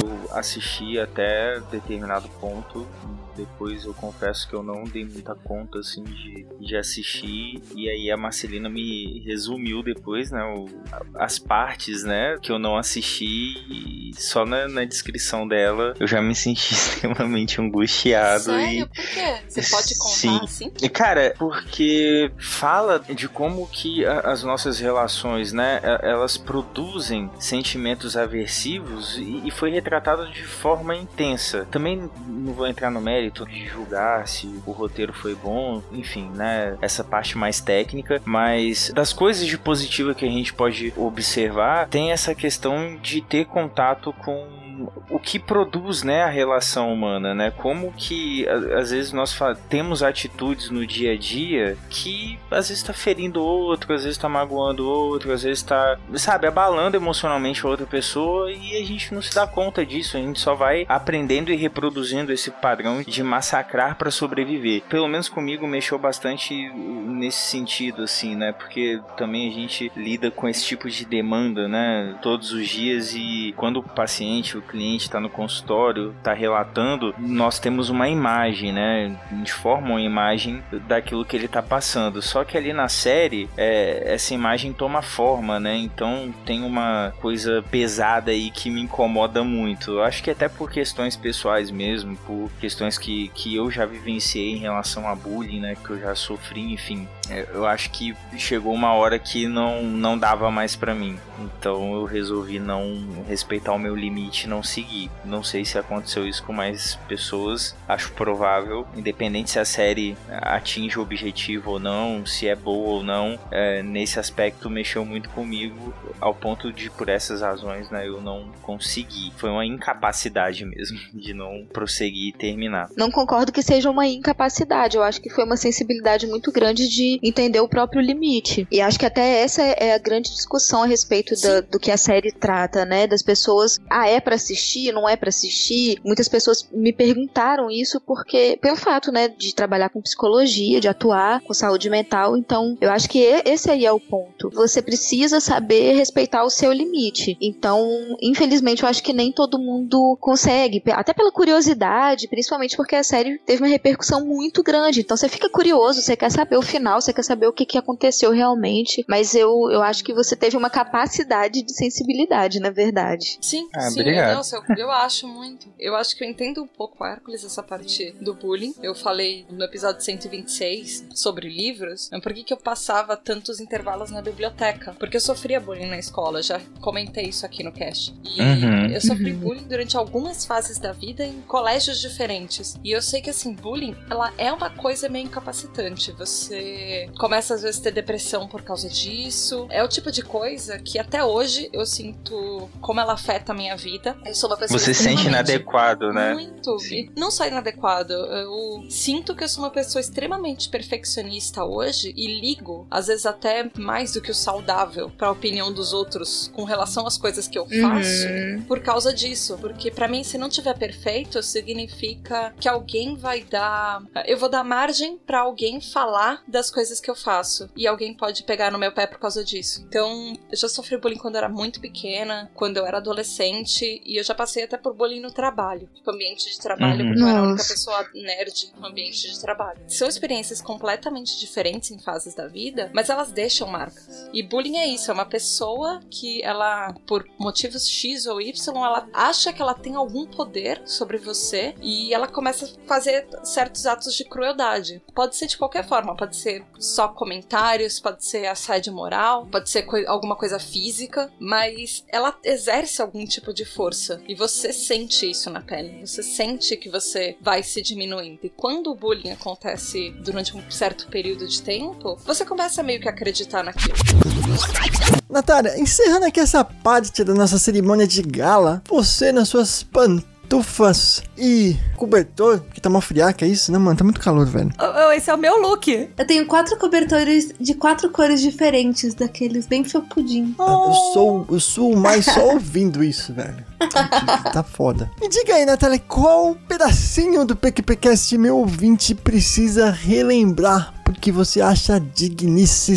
Eu assisti até determinado ponto. Depois eu confesso que eu não dei muita conta assim de, de assistir. E aí a Marcelina me resumiu depois, né? o- as partes, né? Que eu não assisti. E só na, na descrição dela eu já me senti extremamente angustiado. Sério? E, Por quê? Você pode contar Sim. assim? e, Cara, porque fala de como que a- as nossas relações, né, elas produzem sentimentos aversivos e, e foi retratado de forma intensa. Também não vou entrar no mérito de julgar se o roteiro foi bom, enfim, né, essa parte mais técnica, mas das coisas de positiva que a gente pode observar, tem essa questão de ter contato com o que produz, né, a relação humana, né? Como que às vezes nós temos atitudes no dia a dia que às vezes tá ferindo outro, às vezes tá magoando outro, às vezes tá, sabe, abalando emocionalmente a outra pessoa e a gente não se dá conta disso, a gente só vai aprendendo e reproduzindo esse padrão de massacrar para sobreviver. Pelo menos comigo mexeu bastante nesse sentido assim, né? Porque também a gente lida com esse tipo de demanda, né, todos os dias e quando o paciente, cliente está no consultório, está relatando, nós temos uma imagem, né? A gente forma uma imagem daquilo que ele está passando. Só que ali na série, é, essa imagem toma forma, né? Então tem uma coisa pesada aí que me incomoda muito. Eu acho que até por questões pessoais mesmo, por questões que, que eu já vivenciei em relação a bullying, né? Que eu já sofri, enfim. Eu acho que chegou uma hora que não, não dava mais pra mim. Então eu resolvi não respeitar o meu limite e não seguir. Não sei se aconteceu isso com mais pessoas. Acho provável, independente se a série atinge o objetivo ou não, se é boa ou não. é, nesse aspecto mexeu muito comigo, ao ponto de, por essas razões, né, eu não consegui. Foi uma incapacidade mesmo de não prosseguir e terminar. Não concordo que seja uma incapacidade. Eu acho que foi uma sensibilidade muito grande de entender o próprio limite. E acho que até essa é a grande discussão a respeito da- do que a série trata, né? Das pessoas, ah, é pra assistir, não é pra assistir? Muitas pessoas me perguntaram isso porque, pelo fato, né, de trabalhar com psicologia, de atuar com saúde mental. Então, eu acho que esse aí é o ponto. Você precisa saber respeitar o seu limite. Então, infelizmente, eu acho que nem todo mundo consegue, até pela curiosidade, principalmente porque a série teve uma repercussão muito grande. Então, você fica curioso, você quer saber o final, você quer saber o que, que aconteceu realmente. Mas eu, eu acho que você teve uma capacidade de sensibilidade, na verdade. Sim, Ah, sim, obrigado. nossa, eu, eu acho muito. Eu acho que eu entendo um pouco, Hércules, essa parte do bullying. Eu falei no episódio 126 sobre livros, mas por que, que eu passava tantos intervalos na biblioteca? Porque eu sofria bullying na escola, já comentei isso aqui no cast. E Uhum. eu sofri Uhum. bullying durante algumas fases da vida em colégios diferentes. E eu sei que, assim, bullying, ela é uma coisa meio incapacitante. Você começa, às vezes, a ter depressão por causa disso. É o tipo de coisa que até hoje eu sinto como ela afeta a minha vida. Eu sou uma pessoa Você se sente inadequado, né? Muito. E não só inadequado. Eu sinto que eu sou uma pessoa extremamente perfeccionista hoje e ligo, às vezes até mais do que o saudável, pra opinião dos outros com relação às coisas que eu faço Uhum. por causa disso. Porque pra mim, se não tiver perfeito, significa que alguém vai dar. Eu vou dar margem pra alguém falar das coisas que eu faço. E alguém pode pegar no meu pé por causa disso. Então, eu já sofri bullying quando eu era muito pequena, quando eu era adolescente, e eu já passei até por bullying no trabalho. Tipo, ambiente de trabalho, Uhum. porque eu era a única pessoa nerd no ambiente de trabalho. São experiências completamente diferentes em fases da vida, mas elas deixam marcas. E bullying é isso, é uma pessoa que ela, por motivos X ou Y, ela acha que ela tem algum poder sobre você e ela começa a fazer certos atos de crueldade. Pode ser de qualquer forma, pode ser só comentários, pode ser assédio moral, pode ser alguma coisa física, mas ela exerce algum tipo de força e você sente isso na pele. Você sente que você vai se diminuindo. E quando o bullying acontece durante um certo período de tempo, você começa meio que a acreditar naquilo. Natália, encerrando aqui essa parte da nossa cerimônia de gala, você nas suas pantufas e cobertor, que tá uma friaca, é isso, né, mano? Tá muito calor, velho. Esse é o meu look. Eu tenho quatro cobertores de quatro cores diferentes, daqueles bem felpudinhos. Eu sou, eu sou mais só ouvindo isso, velho. Tá- Tá foda. Me diga aí, Natália, qual pedacinho do PQPcast meu ouvinte precisa relembrar porque você acha digníssimo?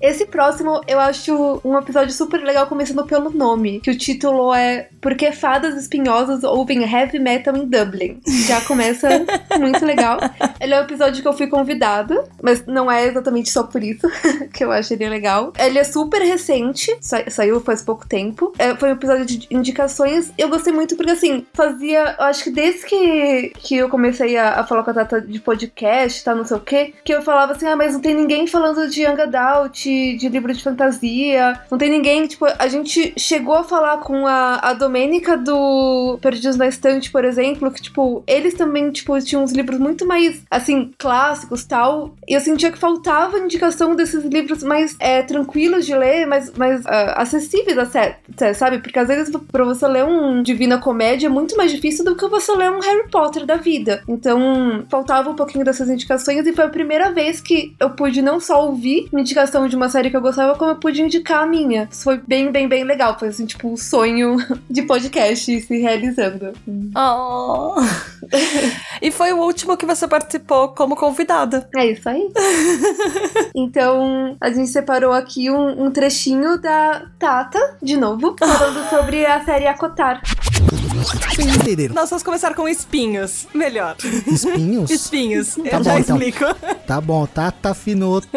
Esse próximo eu acho um episódio super legal, começando pelo nome, que o título é Por que fadas espinhosas ouvem heavy metal em Dublin? Já começa muito legal. Ele é um episódio que eu fui convidada, mas não é exatamente só por isso que eu acho ele legal. Ele é super recente, sa- saiu faz pouco tempo. É, foi um episódio de indicações. Eu gostei muito porque, assim, fazia. Eu acho que desde que, que eu comecei a, a falar com a Tata de podcast, tá não sei o quê, que eu falava assim, ah, mas não tem ninguém falando de young adult, de livro de fantasia, não tem ninguém, tipo, a gente chegou a falar com a, a Domênica do Perdidos na Estante, por exemplo, que, tipo, eles também, tipo, tinham uns livros muito mais, assim, clássicos tal, e eu sentia que faltava indicação desses livros mais é, tranquilos de ler, mais, mais uh, acessíveis sabe? Porque às vezes pra você ler um Divina Comédia é muito mais difícil do que você ler um Harry Potter da vida. Então, faltava um pouquinho dessas indicações e foi a primeira vez que eu pude não só ouvir uma indicação de uma série que eu gostava, como eu pude indicar a minha. Isso foi bem, bem, bem legal. Foi assim, tipo, um sonho de podcast se realizando. Oh. e foi o último que você participou como convidada. É isso aí. então, a gente separou aqui um, um trechinho da Tata, de novo, falando sobre a série Acotar. Vocês entenderam? Nós vamos começar com espinhos. Melhor. Espinhos? Espinhos. Tá Eu bom, já então. explico. Tá bom, Tata Finoto,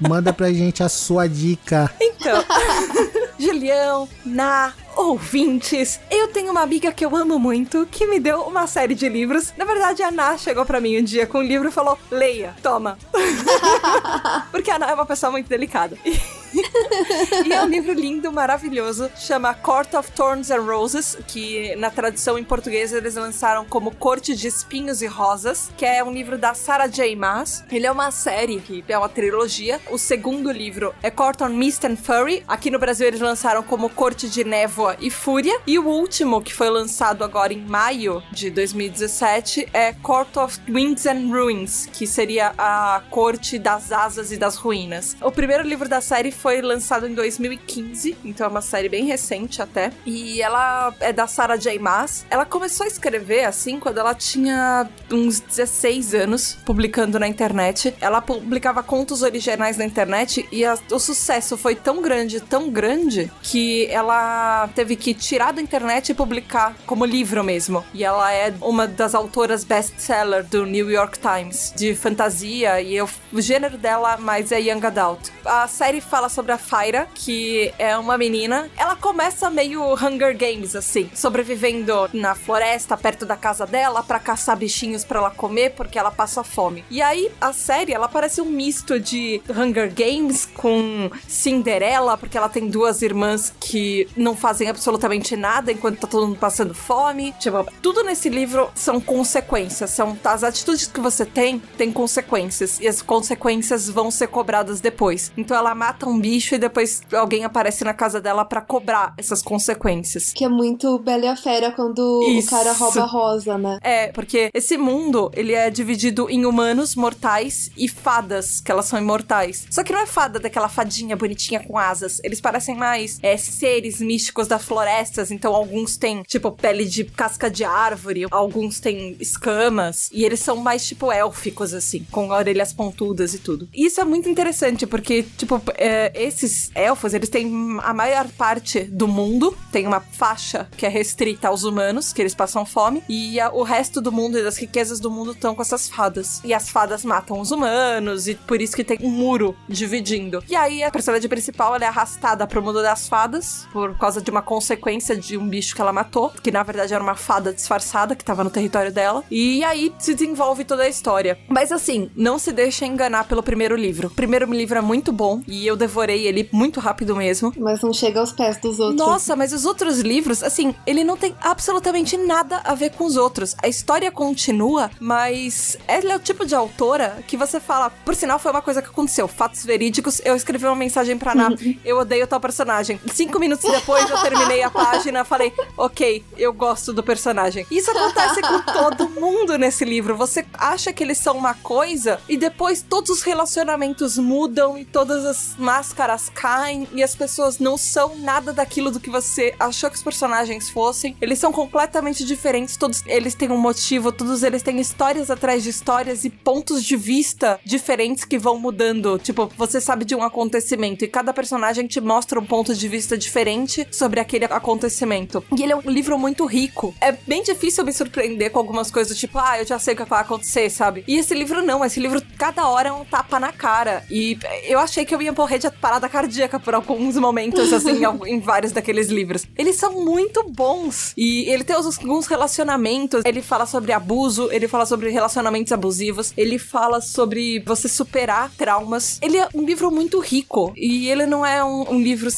manda pra gente a sua dica. Então, Julião, Na, ouvintes, eu tenho uma amiga que eu amo muito, que me deu uma série de livros. Na verdade, a Ná chegou pra mim um dia com um livro e falou: leia, toma. Porque a Ná é uma pessoa muito delicada. e é um livro lindo, maravilhoso, chama Court of Thorns and Roses, que na tradução em português eles lançaram como Corte de Espinhos e Rosas, que é um livro da Sarah J. Maas. Ele é uma série, que é uma trilogia. O segundo livro é Court on Mist and Fury. Aqui no Brasil eles lançaram como Corte de Névoa e Fúria. E o último, que foi lançado agora em maio de 2017, é Court of Winds and Ruins, que seria a Corte das Asas e das Ruínas. O primeiro livro da série foi lançado em 2015, então é uma série bem recente até. E ela é da Sarah J. Maas. Ela começou a escrever assim quando ela tinha uns 16 anos, publicando na internet. Ela publicava contos originais na internet e a- o sucesso foi tão grande, tão grande, que ela teve que tirar da internet e publicar como livro mesmo. E ela é uma das autoras best-seller do New York Times, de fantasia, e eu- o gênero dela mais é Young Adult. A série fala sobre a Fyra, que é uma menina. Ela começa meio Hunger Games, assim, sobrevivendo na floresta, perto da casa dela, pra caçar bichinhos pra ela comer, porque ela passa fome. E aí, a série, ela parece um misto de Hunger Games com Cinderela, porque ela tem duas irmãs que não fazem absolutamente nada enquanto tá todo mundo passando fome. Tipo, tudo nesse livro são consequências, são as atitudes que você tem, tem consequências, e as consequências vão ser cobradas depois. Então ela mata um bicho e depois alguém aparece na casa dela pra cobrar essas consequências. Que é muito Bela e a Fera quando Isso. o cara rouba a rosa, né? É, porque esse mundo, ele é dividido em humanos mortais e fadas, que elas são imortais. Só que não é fada daquela fadinha bonitinha com asas. Eles parecem mais é, seres místicos das florestas. Então, alguns têm, tipo, pele de casca de árvore, alguns têm escamas. E eles são mais, tipo, élficos, assim, com orelhas pontudas e tudo. Isso é muito interessante, porque, tipo, é, esses elfos, eles têm a maior parte do mundo, tem uma faixa que é restrita aos humanos, que eles passam fome, e a- o resto do mundo e das riquezas do mundo estão com essas fadas. E as fadas matam os humanos, e por isso que tem um muro dividindo. E aí a personagem principal ela é arrastada pro mundo das fadas, por causa de uma consequência de um bicho que ela matou, que na verdade era uma fada disfarçada que tava no território dela. E aí se desenvolve toda a história. Mas assim, não se deixa enganar pelo primeiro livro. O primeiro livro é muito bom, e eu devorei ele muito rápido mesmo. Mas não chega aos pés dos outros. Nossa, mas os outros livros, assim, ele não tem absolutamente nada a ver com os outros. A história continua, mas ela é o tipo de autora que você fala, por sinal, foi uma coisa que aconteceu, fatos verídicos. Eu escrevi uma mensagem pra Ná, eu odeio tal personagem. Cinco minutos depois eu terminei a página, falei, ok, eu gosto do personagem. Isso acontece com todo mundo nesse livro. Você acha que eles são uma coisa e depois todos os relacionamentos mudam e todas as máscaras caem e as pessoas não são nada daquilo do que você achou que os personagens fossem. Eles são completamente diferentes, todos eles têm um motivo, todos eles têm histórias atrás de histórias e pontos de vista diferentes que vão mudando. Tipo, você sabe de um acontecimento e cada personagem te mostra um ponto de vista diferente sobre aquele acontecimento. E ele é um livro muito rico. É bem difícil me surpreender com algumas coisas, tipo, ah, eu já sei o que vai acontecer, sabe? E esse livro não, esse livro cada hora é um tapa na cara. E eu achei que eu ia morrer de parada cardíaca por alguns momentos, assim, em, vários daqueles livros. Eles são muito bons. E ele tem alguns relacionamentos. Ele fala sobre abuso, ele fala sobre relacionamentos abusivos, ele fala sobre você superar traumas. Ele é um livro muito rico. E ele não é um, um livro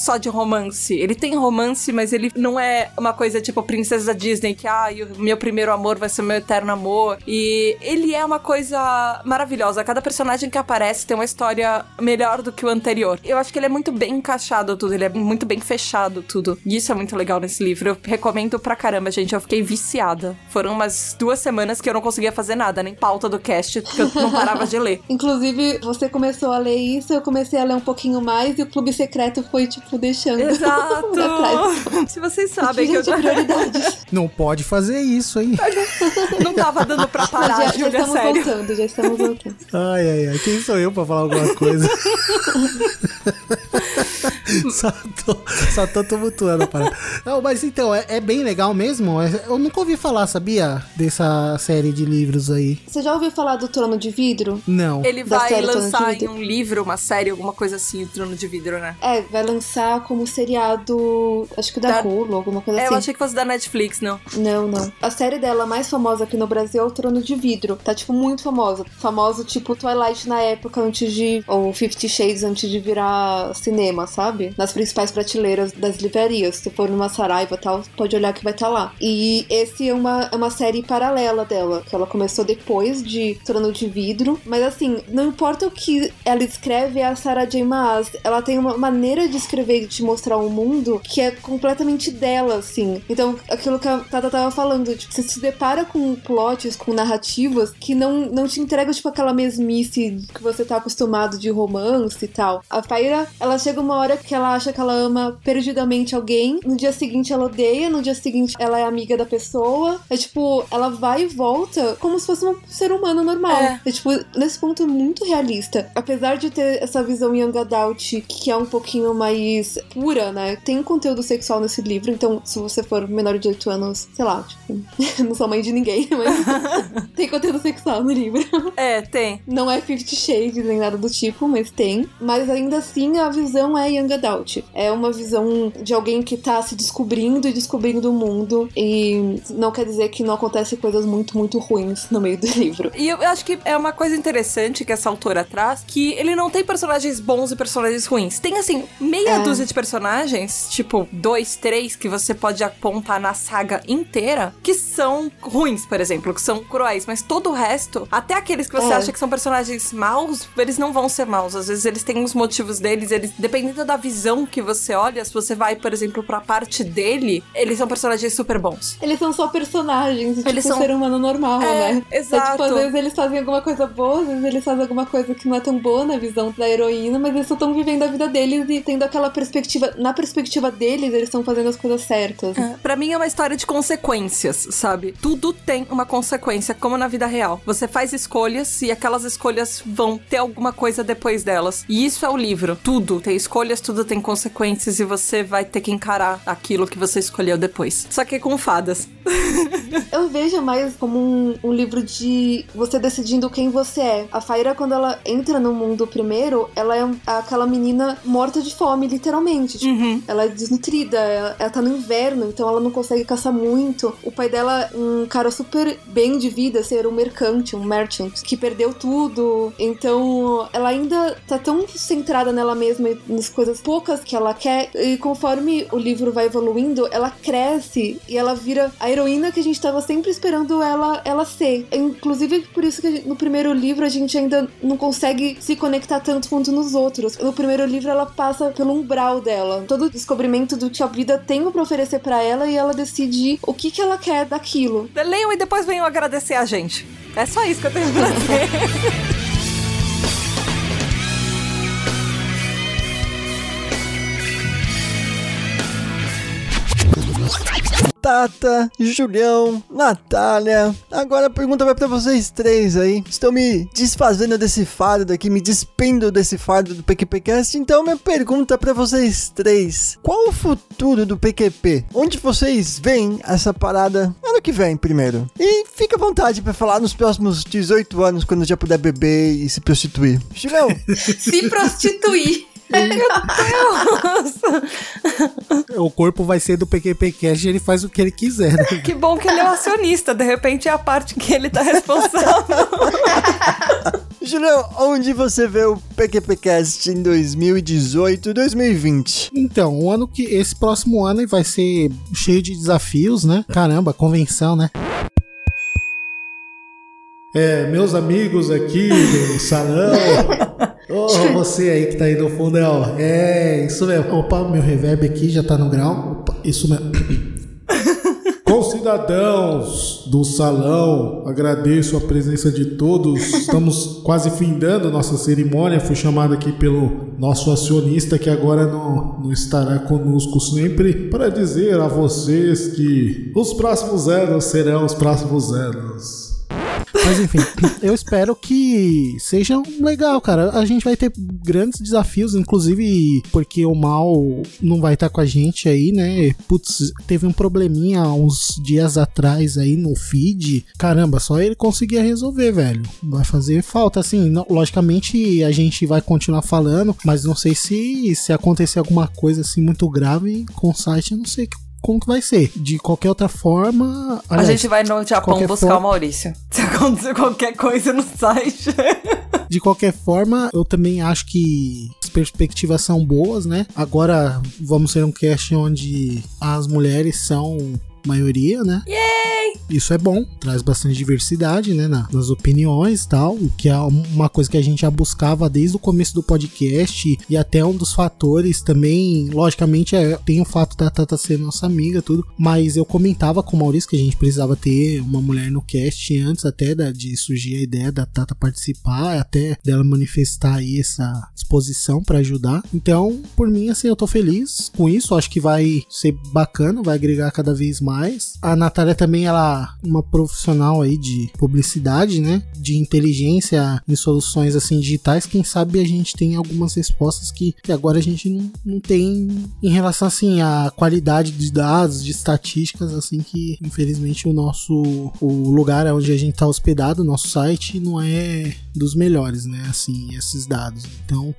só de romance. Ele tem romance, mas ele não é uma coisa tipo Princesa Disney, que, ah, o meu primeiro amor vai ser meu eterno amor. E ele é uma coisa maravilhosa. Cada personagem que aparece tem uma história melhor do que o anterior. Eu acho que ele é muito bem encaixado tudo, ele é muito bem fechado tudo. E isso é muito legal nesse livro. Eu recomendo pra caramba, gente. Eu fiquei viciada. Foram umas duas semanas que eu não conseguia fazer nada, nem pauta do cast, porque eu não parava de ler. Inclusive, você começou a ler isso, eu comecei a ler um pouquinho mais e o Clube Secreto foi, tipo, deixando Exato! pra trás. Se vocês sabem que eu Gente, prioridades. Não pode fazer isso, hein? não tava dando pra Mas parar, já, já Júlia, estamos sério. voltando, já estamos voltando. Ai, ai, ai. Quem sou eu pra falar alguma coisa? só, tô, só tô tumultuando a parada. Não, mas então, é, é bem legal mesmo. É- Eu nunca ouvi falar, sabia? Dessa série de livros aí. Você já ouviu falar do Trono de Vidro? Não. Ele vai lançar em um livro, uma série, alguma coisa assim, o Trono de Vidro, né? É, vai lançar como seriado, acho que da, Da- Hulu, alguma coisa É, assim. eu achei que fosse da Netflix, não. Não, não. A série dela mais famosa aqui no Brasil é o Trono de Vidro. Tá, tipo, muito famosa. Famoso, tipo, Twilight na época antes de. Ou Fifty Shades antes de virar cinema, sabe? Nas principais prateleiras das livrarias. Se for numa Saraiva e tal, pode olhar que vai estar lá. E esse é uma, é uma série paralela dela, que ela começou depois de Trono de Vidro. Mas assim, não importa o que ela escreve, é a Sarah J. Maas. Ela tem uma maneira de escrever de te mostrar um mundo que é completamente dela, assim. Então, aquilo que a Tata tava falando, tipo, você se depara com plots, com narrativas que não, não te entregam, tipo, aquela mesmice que você tá acostumado de romance e tal. A Faira, ela chega uma hora que ela acha que ela ama perdidamente alguém, no dia seguinte ela odeia, no dia seguinte ela é amiga da pessoa. É tipo, ela vai e volta como se fosse um ser humano normal. É. É, tipo, nesse ponto muito realista. Apesar de ter essa visão young adult que é um pouquinho mais pura, né? Tem conteúdo sexual nesse livro, então se você for menor de 8 anos, sei lá, tipo, não sou mãe de ninguém, mas tem conteúdo sexual no livro. É, tem. Não é Fifty Shades nem nada do tipo, mas tem. Mas ainda assim a visão é young adult. É uma visão de alguém que tá se descobrindo e descobrindo o mundo. E não quer dizer que não acontecem coisas muito, muito ruins no meio do livro. E eu acho que é uma coisa interessante que essa autora traz, que ele não tem personagens bons e personagens ruins. Tem, assim, meia É. dúzia de personagens, tipo, dois, três, que você pode apontar na saga inteira, que são ruins, por exemplo, que são cruéis. Mas todo o resto, até aqueles que você É. acha que são personagens maus, eles não vão ser maus. Às vezes eles têm os motivos deles, eles, dependendo da visão que você olha, se você vai, por exemplo, pra parte dele, eles são personagens super bons. Eles são só personagens, tipo Eles um são- ser humano normal, É, né? exato. É, tipo, às vezes eles fazem alguma coisa boa, às vezes eles fazem alguma coisa que não é tão boa na visão da heroína, mas eles só estão vivendo a vida deles e tendo aquela perspectiva. Na perspectiva deles, eles estão fazendo as coisas certas. É, Pra mim é uma história de consequências, sabe? Tudo tem uma consequência, como na vida real. Você faz escolhas e aquelas escolhas vão ter alguma coisa depois delas. E isso é o livro. Tudo tem escolhas, tudo tem consequências e você vai ter que encarar aquilo que você escolheu depois. Só que com fadas. Eu vejo mais como um, um livro de você decidindo quem você é. A Faira, quando ela entra no mundo primeiro, ela é aquela menina morta de fome, literalmente. Tipo, Ela é desnutrida, ela, ela tá no inverno, então ela não consegue caçar muito. O pai dela, um cara super bem de vida, ser um mercante, um merchant, que perdeu tudo. Então, ela ainda tá tão centrada nela mesma e nas coisas poucas que ela quer. E conforme o livro vai evoluindo, ela cresce e ela vira a heroína que a gente tava sempre esperando ela, ela ser. Inclusive, por isso que no primeiro livro a gente ainda não consegue se conectar tanto quanto nos outros. No primeiro livro ela passa pelo umbral dela. Todo o descobrimento do que a vida tem pra oferecer pra ela e ela decide o que, que ela quer daquilo. Leiam e depois venham agradecer a gente. É só isso que eu tenho pra dizer. Tata, Julião, Natália. Agora a pergunta vai pra vocês três aí. Estou me desfazendo desse fardo aqui, me despendo desse fardo do PQPcast. Então minha pergunta pra vocês três: Qual o futuro do PQP? Onde vocês veem essa parada ano que vem, primeiro? E fica à vontade pra falar nos próximos 18 anos, quando já puder beber e se prostituir. Julião, Se prostituir. O corpo vai ser do PQP Cash e ele faz o que ele quiser, né? Que bom que ele é o acionista, de repente é a parte que ele tá responsável. Julião, onde você vê o PQPcast em 2018 2020? Então, o ano que. Esse próximo ano vai ser cheio de desafios, né? Caramba, convenção, né? É, meus amigos aqui do salão. Oh, você aí que tá aí no fundão. É, isso mesmo. Opa, meu reverb aqui já tá no grau. Opa, isso mesmo. Concidadãos do salão, agradeço a presença de todos. Estamos quase findando nossa cerimônia. Fui chamado aqui pelo nosso acionista, que agora não, não estará conosco sempre, para dizer a vocês que os próximos anos serão os próximos anos. Mas enfim, eu espero que seja legal, cara. A gente vai ter grandes desafios, inclusive porque o mal não vai estar com a gente aí, né? Putz, teve um probleminha uns dias atrás aí no feed. Caramba, só ele conseguia resolver, velho. Vai fazer falta, assim. logicamente a gente vai continuar falando, mas não sei se se acontecer alguma coisa assim muito grave com o site, não sei como que vai ser. De qualquer outra forma. a aliás, gente vai no Japão buscar forma- o Maurício. Se acontecer qualquer coisa no site. De qualquer forma, eu também acho que as perspectivas são boas, né? Agora vamos ter um cast onde as mulheres são maioria, né? Yay! Isso é bom, traz bastante diversidade, né, na- nas opiniões e tal, o que é uma coisa que a gente já buscava desde o começo do podcast e até um dos fatores também, logicamente, é, tem o fato da Tata ser nossa amiga, tudo, mas eu comentava com o Maurício que a gente precisava ter uma mulher no cast antes até da- de surgir a ideia da Tata participar, até dela manifestar aí essa disposição pra ajudar. Então, por mim, assim, eu tô feliz com isso, acho que vai ser bacana, vai agregar cada vez mais. A Natália também, ela é uma profissional aí de publicidade, né? De inteligência em soluções assim digitais. Quem sabe a gente tem algumas respostas que, que agora a gente não, não tem em relação assim à qualidade de dados, de estatísticas, assim que infelizmente o nosso o lugar onde a gente tá hospedado, nosso site, não é dos melhores, né? Assim, esses dados. Então,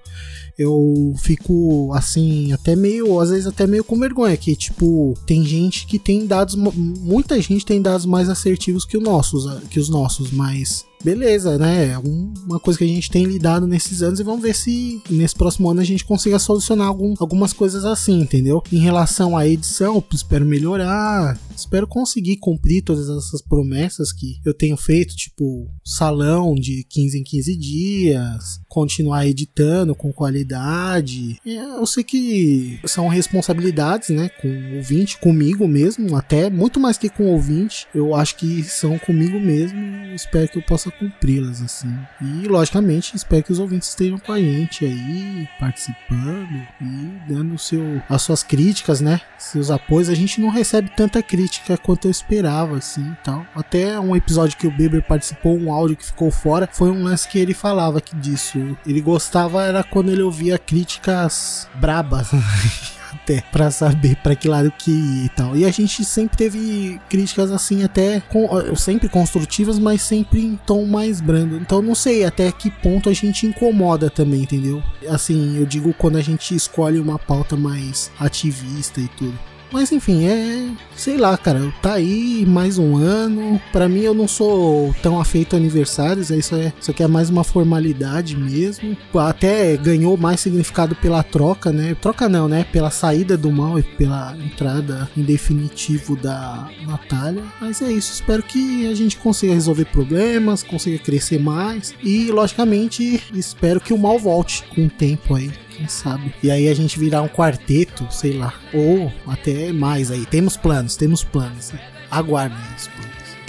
eu fico assim, até meio, às vezes até meio com vergonha, que tipo, tem gente que tem dados, mu- muita gente tem dados mais assertivos que, os nossos, que os nossos, mas beleza, né? É um- uma coisa que a gente tem lidado nesses anos e vamos ver se nesse próximo ano a gente consiga solucionar algum- algumas coisas assim, entendeu? Em relação à edição, espero melhorar, espero conseguir cumprir todas essas promessas que eu tenho feito, tipo, salão de 15 em 15 dias, continuar editando com qualidade. Eu sei que são responsabilidades, né, com o ouvinte, comigo mesmo, até muito mais que com o ouvinte. Eu acho que são comigo mesmo, espero que eu possa cumpri-las assim. E logicamente, espero que os ouvintes estejam com a gente aí, participando e dando seu as suas críticas, né? Seus apoios. A gente não recebe tanta crítica quanto eu esperava assim, e tal. Até um episódio que o Beber participou, um áudio que ficou fora, foi um lance que ele falava que disso. Ele gostava era quando ele ouvia críticas brabas. até pra saber pra que lado que ir e tal. E a gente sempre teve críticas assim até com, sempre construtivas, mas sempre em tom mais brando. Então não sei até que ponto a gente incomoda também, entendeu? Assim, eu digo quando a gente escolhe uma pauta mais ativista e tudo. Mas enfim, é. Sei lá, cara. Tá aí mais um ano. Pra mim, eu não sou tão afeito a aniversários. Isso, é, isso aqui é mais uma formalidade mesmo. Até ganhou mais significado pela troca, né? Troca não, né? Pela saída do mal e pela entrada em definitivo da Natália. Mas é isso. Espero que a gente consiga resolver problemas, consiga crescer mais. E, logicamente, espero que o mal volte com o tempo aí quem sabe. E aí a gente virar um quarteto, sei lá. Ou até mais aí. Temos planos, temos planos. Aguardem os planos.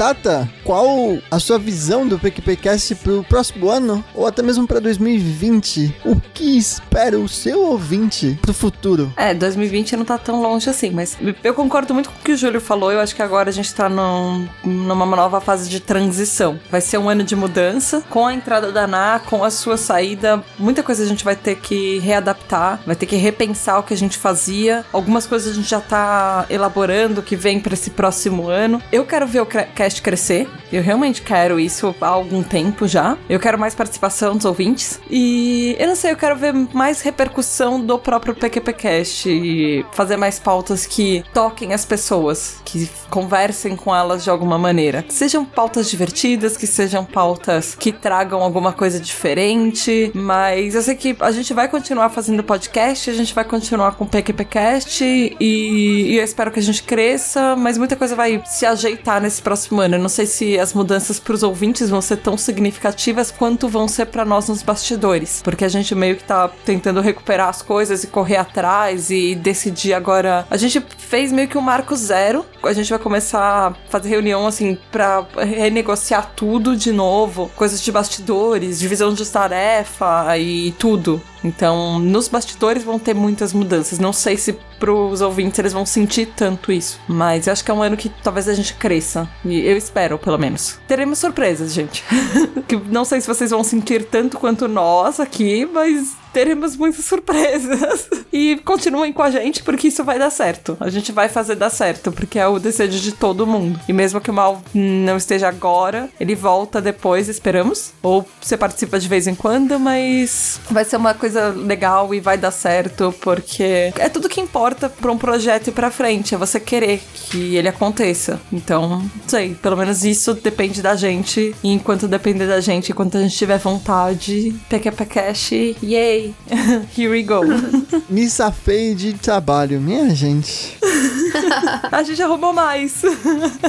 Tata, qual a sua visão do PQPcast pro próximo ano? Ou até mesmo pra 2020? O que espera o seu ouvinte pro futuro? É, 2020 não tá tão longe assim, mas eu concordo muito com o que o Júlio falou. Eu acho que agora a gente tá num- numa nova fase de transição. Vai ser um ano de mudança. Com a entrada da Ana, com a sua saída, muita coisa a gente vai ter que readaptar, vai ter que repensar o que a gente fazia. Algumas coisas a gente já tá elaborando que vem pra esse próximo ano. Eu quero ver o cast PQPcast crescer. Eu realmente quero isso há algum tempo já. Eu quero mais participação dos ouvintes. E eu não sei, eu quero ver mais repercussão do próprio PQPcast e fazer mais pautas que toquem as pessoas, que conversem com elas de alguma maneira. Sejam pautas divertidas, que sejam pautas que tragam alguma coisa diferente. Mas eu sei que a gente vai continuar fazendo podcast, a gente vai continuar com o PQPcast e, e eu espero que a gente cresça, mas muita coisa vai se ajeitar nesse próximo Eu não sei se as mudanças para os ouvintes vão ser tão significativas quanto vão ser para nós nos bastidores, porque a gente meio que tá tentando recuperar as coisas e correr atrás e decidir agora. A gente fez meio que um marco zero. A gente vai começar a fazer reunião assim para renegociar tudo de novo, coisas de bastidores, divisão de tarefa e tudo. Então, nos bastidores vão ter muitas mudanças. Não sei se pros ouvintes eles vão sentir tanto isso, mas eu acho que é um ano que talvez a gente cresça. E eu espero, pelo menos. Teremos surpresas, gente. que não sei se vocês vão sentir tanto quanto nós aqui, mas teremos muitas surpresas. E continuem com a gente, porque isso vai dar certo. A gente vai fazer dar certo, porque é o desejo de todo mundo. E mesmo que o mal não esteja agora, ele volta depois, esperamos. Ou você participa de vez em quando, mas vai ser uma coisa legal e vai dar certo, porque é tudo que importa para um projeto ir pra frente. É você querer que ele aconteça. Então, não sei, pelo menos isso depende da gente. E enquanto depender da gente, enquanto a gente tiver vontade, PQP Cash, yay! Here we go. Me safei de trabalho, minha gente. a gente arrumou mais.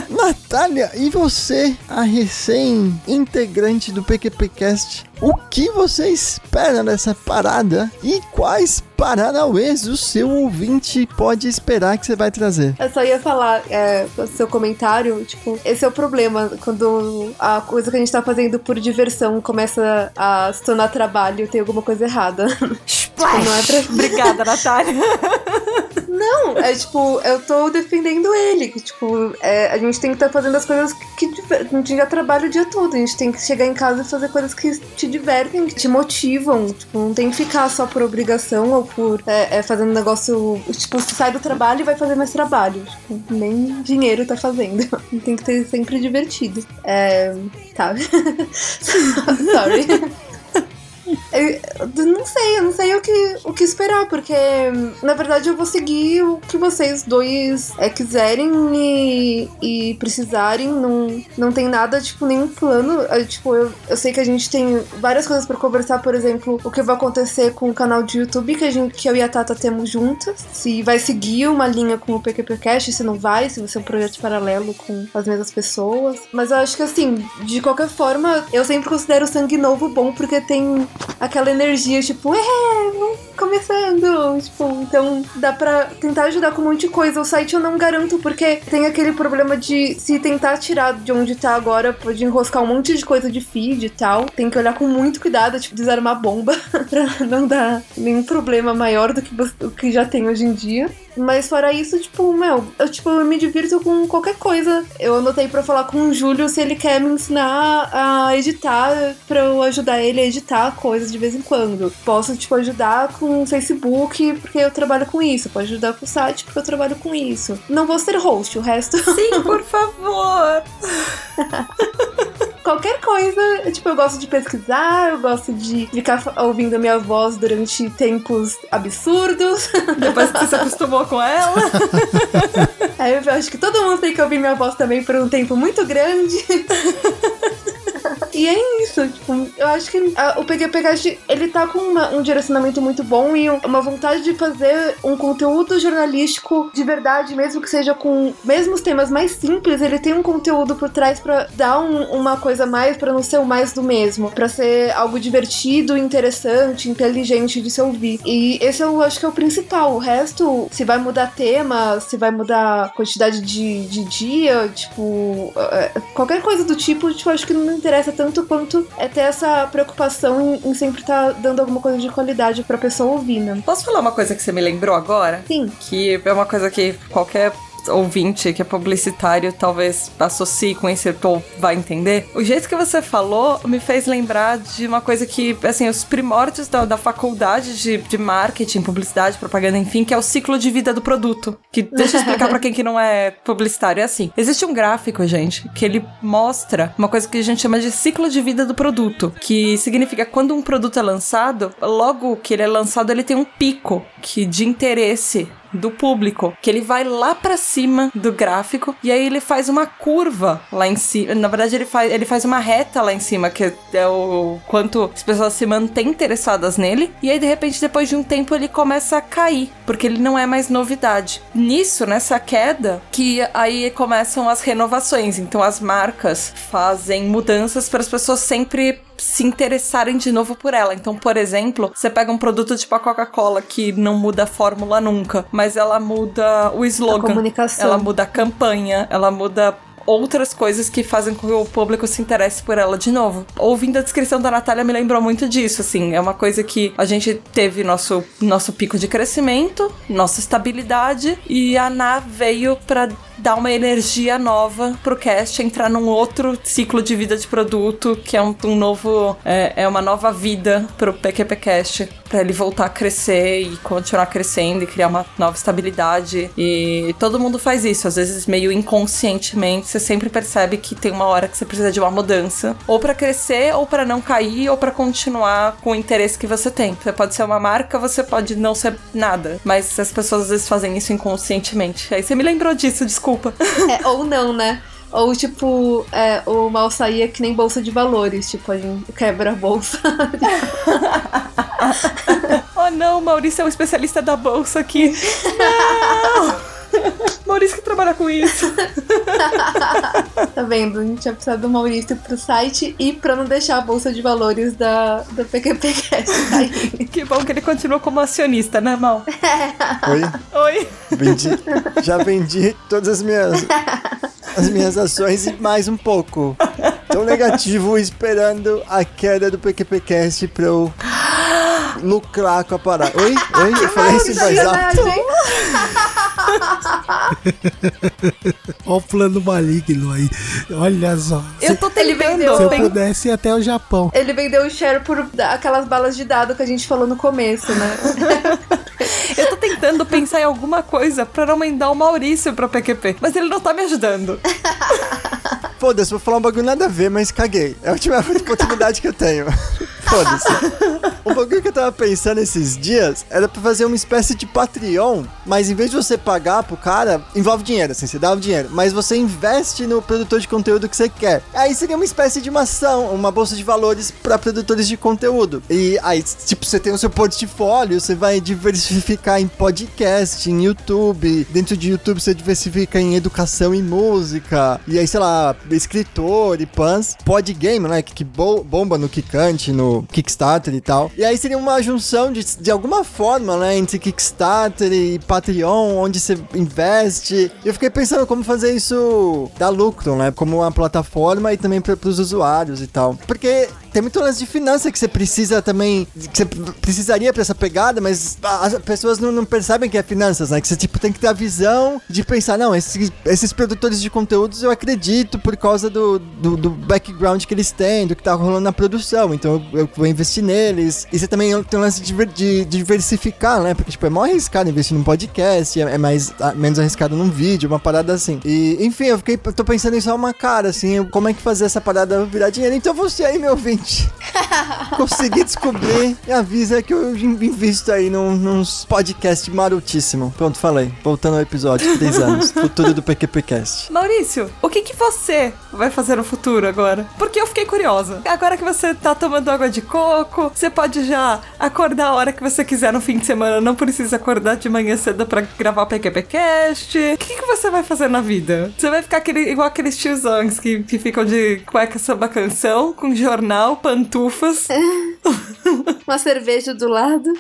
Natália, e você, a recém-integrante do PQPcast, o que você espera dessa parada e quais paranauês o seu ouvinte pode esperar que você vai trazer? Eu só ia falar, é, o seu comentário, tipo, esse é o problema, quando a coisa que a gente tá fazendo por diversão começa a se tornar trabalho, tem alguma coisa errada. Splash! Não é pra... Obrigada, Natália. Não, é tipo, eu tô defendendo ele. Tipo, é, a gente tem que estar tá fazendo as coisas que, que a gente já trabalha o dia todo. A gente tem que chegar em casa e fazer coisas que te divertem, que te motivam. Tipo, não tem que ficar só por obrigação ou por é, é, fazendo um negócio. Tipo, sai do trabalho e vai fazer mais trabalho. Tipo, nem dinheiro tá fazendo. Tem que ser sempre divertido. É. Tá. Sorry. Eu não sei, eu não sei o que, o que esperar, porque na verdade eu vou seguir o que vocês dois é, quiserem e, e precisarem. Não, não tem nada, tipo, nenhum plano. Eu, tipo, eu, eu sei que a gente tem várias coisas para conversar, por exemplo, o que vai acontecer com o canal de YouTube que, a gente, que eu e a Tata temos juntas. Se vai seguir uma linha com o PQPcast, se não vai, se vai ser um projeto paralelo com as mesmas pessoas. Mas eu acho que assim, de qualquer forma, eu sempre considero o sangue novo bom porque tem aquela energia, tipo, é, começando. Tipo, então dá pra tentar ajudar com um monte de coisa. O site eu não garanto, porque tem aquele problema de se tentar tirar de onde tá agora, pode enroscar um monte de coisa de feed e tal. Tem que olhar com muito cuidado, tipo, desarmar bomba pra não dar nenhum problema maior do que, o que já tem hoje em dia. Mas fora isso, tipo, meu, eu, tipo, eu me divirto com qualquer coisa. Eu anotei pra falar com o Júlio se ele quer me ensinar a editar, pra eu ajudar ele a editar coisas de vez em quando. Posso, tipo, ajudar com o Facebook, porque eu trabalho com isso. Posso ajudar com o site, porque eu trabalho com isso. Não vou ser host, o resto. Sim, por favor! qualquer coisa. Tipo, eu gosto de pesquisar, eu gosto de ficar ouvindo a minha voz durante tempos absurdos. Depois que você se acostumou com ela. Aí eu acho que todo mundo tem que ouvir minha voz também por um tempo muito grande. E é isso, tipo, eu acho que a, o PGPcast, ele tá com uma, um direcionamento muito bom e uma vontade de fazer um conteúdo jornalístico de verdade, mesmo que seja com mesmo os temas mais simples, ele tem um conteúdo por trás para dar um, uma coisa mais, para não ser o mais do mesmo, para ser algo divertido, interessante, inteligente de se ouvir. E esse eu acho que é o principal. O resto, se vai mudar tema, se vai mudar quantidade de, de dia, tipo, é, qualquer coisa do tipo, tipo, acho que não interessa tanto tanto quanto é ter essa preocupação em, em sempre estar tá dando alguma coisa de qualidade pra pessoa ouvir, né? Posso falar uma coisa que você me lembrou agora? Sim. Que é uma coisa que qualquer ouvinte que é publicitário talvez associe com esse ou vai entender. O jeito que você falou me fez lembrar de uma coisa que, assim, os primórdios da, da faculdade de, de marketing, publicidade, propaganda, enfim, que é o ciclo de vida do produto. Que deixa eu explicar pra quem que não é publicitário. É assim: existe um gráfico, gente, que ele mostra uma coisa que a gente chama de ciclo de vida do produto, que significa quando um produto é lançado, logo que ele é lançado, ele tem um pico que de interesse do público, que ele vai lá pra cima do gráfico e aí ele faz uma curva lá em cima. Na verdade, ele faz, ele faz uma reta lá em cima, que é o quanto as pessoas se mantêm interessadas nele. E aí, de repente, depois de um tempo, ele começa a cair, porque ele não é mais novidade. Nisso, nessa queda, que aí começam as renovações. Então, as marcas fazem mudanças para as pessoas sempre se interessarem de novo por ela. Então, por exemplo, você pega um produto tipo a Coca-Cola que não muda a fórmula nunca, mas ela muda o slogan, ela muda a campanha, ela muda outras coisas que fazem com que o público se interesse por ela de novo. Ouvindo a descrição da Natália me lembrou muito disso, assim, é uma coisa que a gente teve nosso, nosso pico de crescimento, nossa estabilidade e a Ná veio pra dar uma energia nova pro cast entrar num outro ciclo de vida de produto, que é um, um novo. É, é uma nova vida pro PQPcast, pra ele voltar a crescer e continuar crescendo e criar uma nova estabilidade. E todo mundo faz isso, às vezes meio inconscientemente, você sempre percebe que tem uma hora que você precisa de uma mudança, ou pra crescer, ou pra não cair, ou pra continuar com o interesse que você tem. Você pode ser uma marca, você pode não ser nada, mas as pessoas às vezes fazem isso inconscientemente. Aí você me lembrou disso, desculpa. É, ou não, né? Ou tipo, é, o mal saía que nem bolsa de valores, tipo, a gente quebra a bolsa. oh não, Maurício é um especialista da bolsa aqui. Não! Maurício que trabalha com isso. Tá vendo? A gente ia precisar do Maurício pro site e pra não deixar a bolsa de valores da, da PQPcast. Que bom que ele continua como acionista, né, Mal? Oi? Oi? Vendi, já vendi todas as minhas, as minhas ações e mais um pouco. Tô negativo esperando a queda do PQPcast pra eu lucrar com a parada. Oi? Oi? Eu falei isso em voz alta. Olha o plano maligno aí. Olha só. Eu tô Ele tentando. vendeu. Se eu pen- pudesse ir até o Japão. Ele vendeu o share por aquelas balas de dado que a gente falou no começo, né? Eu tô tentando pensar em alguma coisa pra não mandar o Maurício pra PQP, mas ele não tá me ajudando. Foda-se, vou falar um bagulho nada a ver, mas caguei. É a última oportunidade que eu tenho. Foda-se. Um bagulho que eu tava pensando esses dias era pra fazer uma espécie de Patreon, mas em vez de você pagar pro cara, envolve dinheiro, assim, você dá o dinheiro, mas você investe no produtor de conteúdo que você quer. Aí seria uma espécie de uma ação, uma bolsa de valores pra produtores de conteúdo. E aí, tipo, você tem o seu portfólio, você vai diversificar em podcast, em YouTube. Dentro de YouTube você diversifica em educação e música. E aí, sei lá, escritor e pans. Podgame, né? Que, que bo- bomba no Kikante, no Kickstarter e tal. E aí seria uma junção de, de alguma forma, né? Entre Kickstarter e Patreon, onde você investe. Eu fiquei pensando como fazer isso dar lucro, né? Como uma plataforma e também para os usuários e tal. Porque tem muito lance de finança que você precisa também. Que você precisaria pra essa pegada, mas as pessoas não, não percebem que é finanças, né? Que você tipo, tem que ter a visão de pensar, não, esses, esses produtores de conteúdos eu acredito por causa do, do, do background que eles têm, do que tá rolando na produção. Então eu, eu vou investir neles. E você também tem um lance de, diver- de diversificar, né? Porque, tipo, é mais arriscado investir num podcast, é, é mais ah, menos arriscado num vídeo, uma parada assim. E, enfim, eu fiquei. Eu tô pensando em só uma cara, assim, como é que fazer essa parada virar dinheiro. Então você aí, meu ouvinte, consegui descobrir, me avisa que eu invisto aí num, nos podcast marotíssimo. Pronto, falei. Voltando ao episódio, três anos. Futuro do PQPcast. Maurício, o que, que você vai fazer no futuro agora? Porque eu fiquei curiosa. Agora que você tá tomando água de coco, você pode já acordar a hora que você quiser no fim de semana, não precisa acordar de manhã cedo pra gravar o PQPcast. O que, que você vai fazer na vida? Você vai ficar aquele, igual aqueles tiozões que, que ficam de cueca samba canção, com jornal, pantufas. Uma cerveja do lado.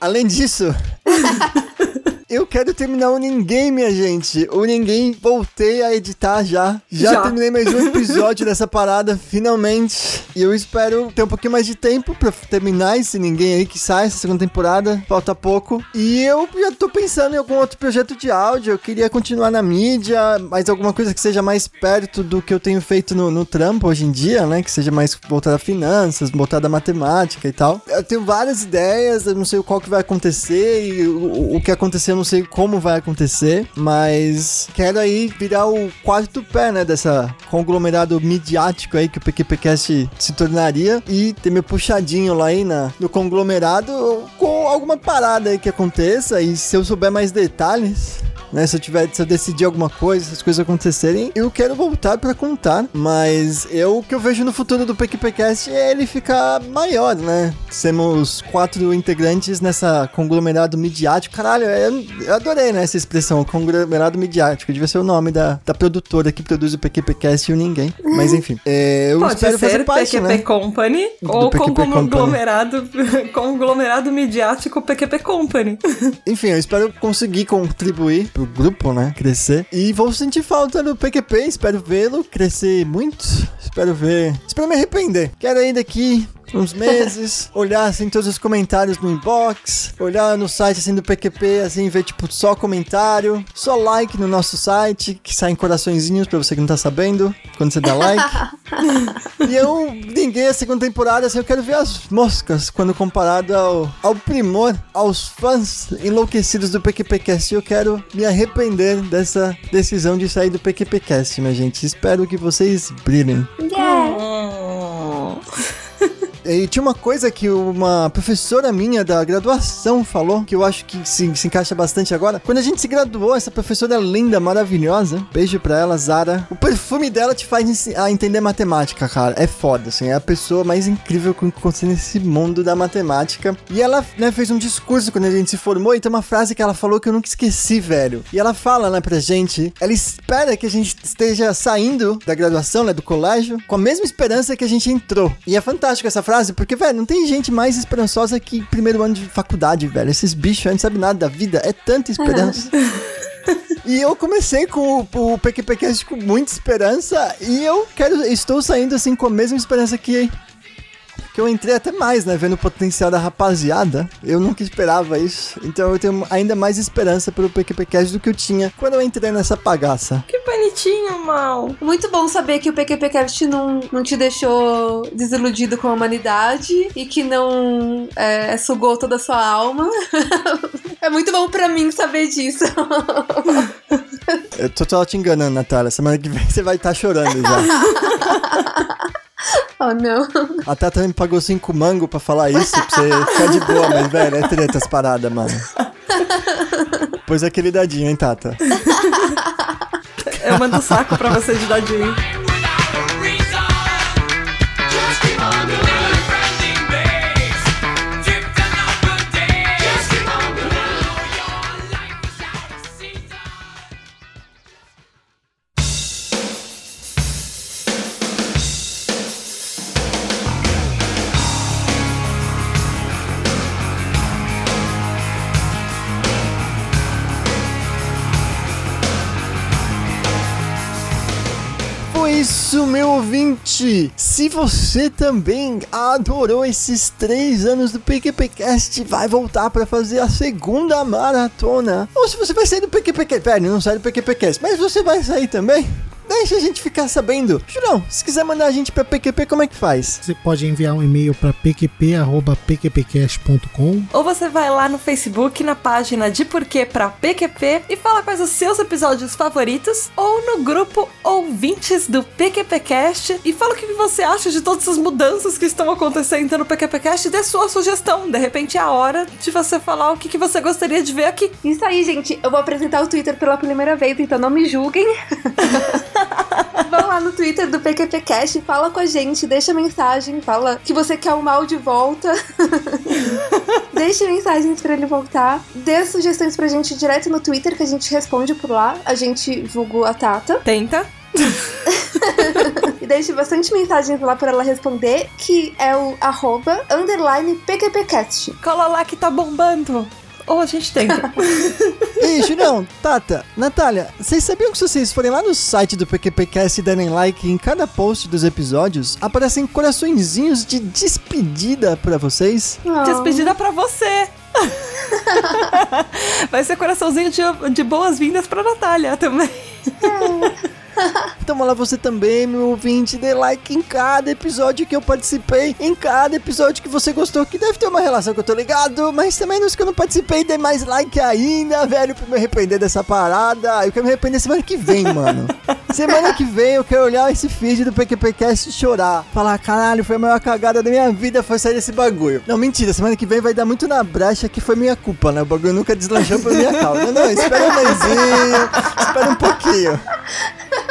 Além disso, eu quero terminar o Ninguém, minha gente. O Ninguém, voltei a editar já. Já, Já. terminei mais um episódio dessa parada, finalmente. E eu espero ter um pouquinho mais de tempo pra terminar esse Ninguém aí que sai essa segunda temporada. Falta pouco. E eu já tô pensando em algum outro projeto de áudio. Eu queria continuar na mídia, mas alguma coisa que seja mais perto do que eu tenho feito no, no trampo hoje em dia, né? Que seja mais voltada a finanças, voltada a matemática e tal. Eu tenho várias ideias, eu não sei qual que vai acontecer e o, o que acontecer eu não sei como vai acontecer, mas quero aí virar o quarto pé, né, dessa conglomerado midiático aí que o PQPcast se tornaria e ter meu puxadinho lá aí na, no conglomerado com alguma parada aí que aconteça e se eu souber mais detalhes, né? Se eu tiver, se eu decidir alguma coisa, se as coisas acontecerem, eu quero voltar pra contar. Mas eu o que eu vejo no futuro do PQPcast é ele ficar maior, né? Temos quatro integrantes nessa conglomerado midiático. Caralho, eu, eu adorei, né? Essa expressão, conglomerado midiático. Devia ser o nome da, da produtora que produz o PQPcast e o Ninguém. Mas enfim, é, eu Pode espero ser fazer parte, PQP né? Company Do ou PQP Company. conglomerado, conglomerado midiático PQP Company. Enfim, eu espero conseguir contribuir pro grupo, né? Crescer. E vou sentir falta do PQP, espero vê-lo crescer muito. Espero ver. Espero me arrepender. Quero ir daqui uns meses, olhar assim todos os comentários no inbox, olhar no site assim do PQP, assim, ver tipo só comentário, só like no nosso site, que saem coraçõezinhos pra você que não tá sabendo, quando você dá like. e eu, ninguém a segunda temporada, assim, eu quero ver as moscas quando comparado ao, ao primor, aos fãs enlouquecidos do PQPcast. Eu quero me arrepender dessa decisão de sair do PQPcast, minha gente. Espero que vocês brilhem. E tinha uma coisa que uma professora minha da graduação falou, que eu acho que se, se encaixa bastante agora. Quando a gente se graduou, essa professora linda, maravilhosa, beijo pra ela, Zara. O perfume dela te faz a entender matemática, cara. É foda, assim. É a pessoa mais incrível que eu encontrei nesse mundo da matemática. E ela, né, fez um discurso quando a gente se formou e tem uma frase que ela falou que eu nunca esqueci, velho. E ela fala, né, pra gente, ela espera que a gente esteja saindo da graduação, né, do colégio, com a mesma esperança que a gente entrou. E é fantástico essa frase, porque, velho, não tem gente mais esperançosa que primeiro ano de faculdade, velho. Esses bichos aí não sabem nada da vida, é tanta esperança. E eu comecei com o, o PQPcast com muita esperança e eu quero, estou saindo assim com a mesma esperança que que eu entrei até mais, né, vendo o potencial da rapaziada. Eu nunca esperava isso. Então eu tenho ainda mais esperança pelo PQPcast do que eu tinha quando eu entrei nessa bagaça. Que bonitinho, Mal. Muito bom saber que o PQPcast não, não te deixou desiludido com a humanidade e que não é, sugou toda a sua alma. é muito bom pra mim saber disso. Eu tô só te enganando, Natália. Semana que vem você vai estar chorando já. oh, não. A Tata me pagou cinco mango pra falar isso, pra você ficar de boa, mas, velho, é treta as paradas, mano. Pois aquele dadinho, hein, Tata? Eu mando o saco pra você de dadinho. Isso, meu ouvinte! Se você também adorou esses três anos do PQPcast, vai voltar pra fazer a segunda maratona. Ou se você vai sair do PQPcast, velho, não sai do PQPcast, mas você vai sair também. Deixa a gente ficar sabendo. Jurão, se quiser mandar a gente pra PQP, como é que faz? Você pode enviar um e-mail para pqp.pqpcast.com. Ou você vai lá no Facebook, na página de Porquê pra PQP e fala quais os seus episódios favoritos, ou no grupo Ouvintes do PQPcast e fala o que você acha de todas essas mudanças que estão acontecendo no PQPcast e dê sua sugestão. De repente é a hora de você falar o que, que você gostaria de ver aqui. Isso aí, gente. Eu vou apresentar o Twitter pela primeira vez, então não me julguem. Vão lá no Twitter do PQPcast, fala com a gente, deixa mensagem, fala que você quer o mal de volta. deixa mensagens pra ele voltar. Dê sugestões pra gente direto no Twitter, que a gente responde por lá. A gente vulgo a Tata. Tenta. e deixe bastante mensagens lá pra ela responder, que é o arroba underline PQPcast. Cola lá que tá bombando. Ou a gente tenta. Ei, Julião, Tata, Natália, vocês sabiam que se vocês forem lá no site do PQPcast e derem like em cada post dos episódios, aparecem coraçõezinhos de despedida pra vocês? Despedida pra você. Vai ser coraçãozinho de, de boas-vindas pra Natália também. Então lá você também, meu ouvinte, dê like em cada episódio que eu participei, em cada episódio que você gostou, que deve ter uma relação que eu tô ligado, mas também nos que eu não participei, dê mais like ainda, velho, pra me arrepender dessa parada. Eu quero me arrepender semana que vem, mano. semana que vem eu quero olhar esse feed do PQPcast e chorar. Falar, caralho, foi a maior cagada da minha vida, foi sair desse bagulho. Não, mentira, semana que vem vai dar muito na brecha que foi minha culpa, né? O bagulho nunca deslanchou por minha causa. Não, não, espera um mêsinho, espera um pouquinho.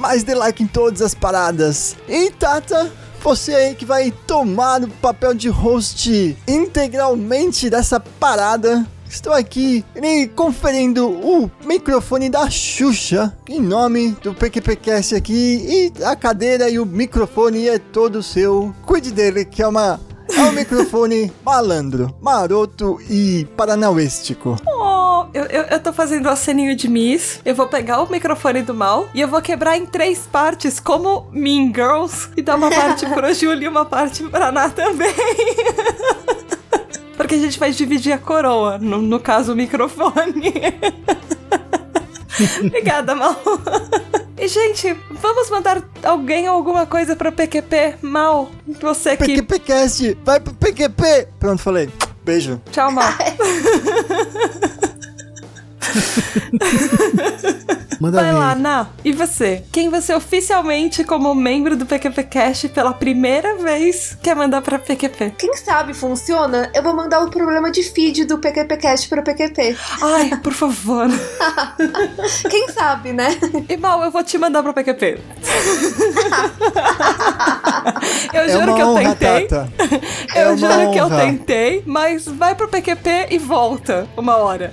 Mais de like em todas as paradas. E Tata, você aí que vai tomar o papel de host integralmente dessa parada. Estou aqui lhe conferindo o microfone da Xuxa em nome do PQPcast aqui e a cadeira e o microfone é todo seu. Cuide dele, que é uma um microfone malandro, maroto e paranauístico. Oh, eu, eu, eu tô fazendo o aceninho de Miss. Eu vou pegar o microfone do mal e eu vou quebrar em três partes, como Mean Girls, e dar uma parte pro Júlio e uma parte pra Ná também. Porque a gente vai dividir a coroa, no, no caso, o microfone. Obrigada, Mal. E, gente, vamos mandar alguém ou alguma coisa pro PQP? Mal, você que... PQPcast, vai pro PQP! Pronto, falei. Beijo. Tchau, Mal. Manda Vai ver. lá, Ná. E você? Quem você oficialmente, como membro do PQPcast, pela primeira vez, quer mandar pra PQP? Quem sabe funciona? Eu vou mandar o problema de feed do PQPcast pro PQP. Ai, por favor. Quem sabe, né? E mal, eu vou te mandar pro PQP. eu É juro uma que eu honra, tentei. Tata. Eu É juro que eu honra. tentei, mas vai pro PQP e volta uma hora.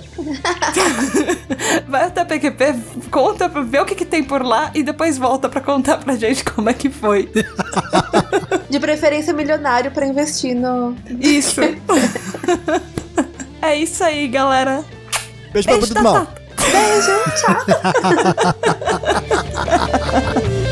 vai até PQP, conta, vê o que, que tem por lá e depois volta pra contar pra gente como é que foi. De preferência milionário pra investir no. Isso. é isso aí, galera. Beijo pra Beijo, tudo mal. Tata. Beijo, tchau.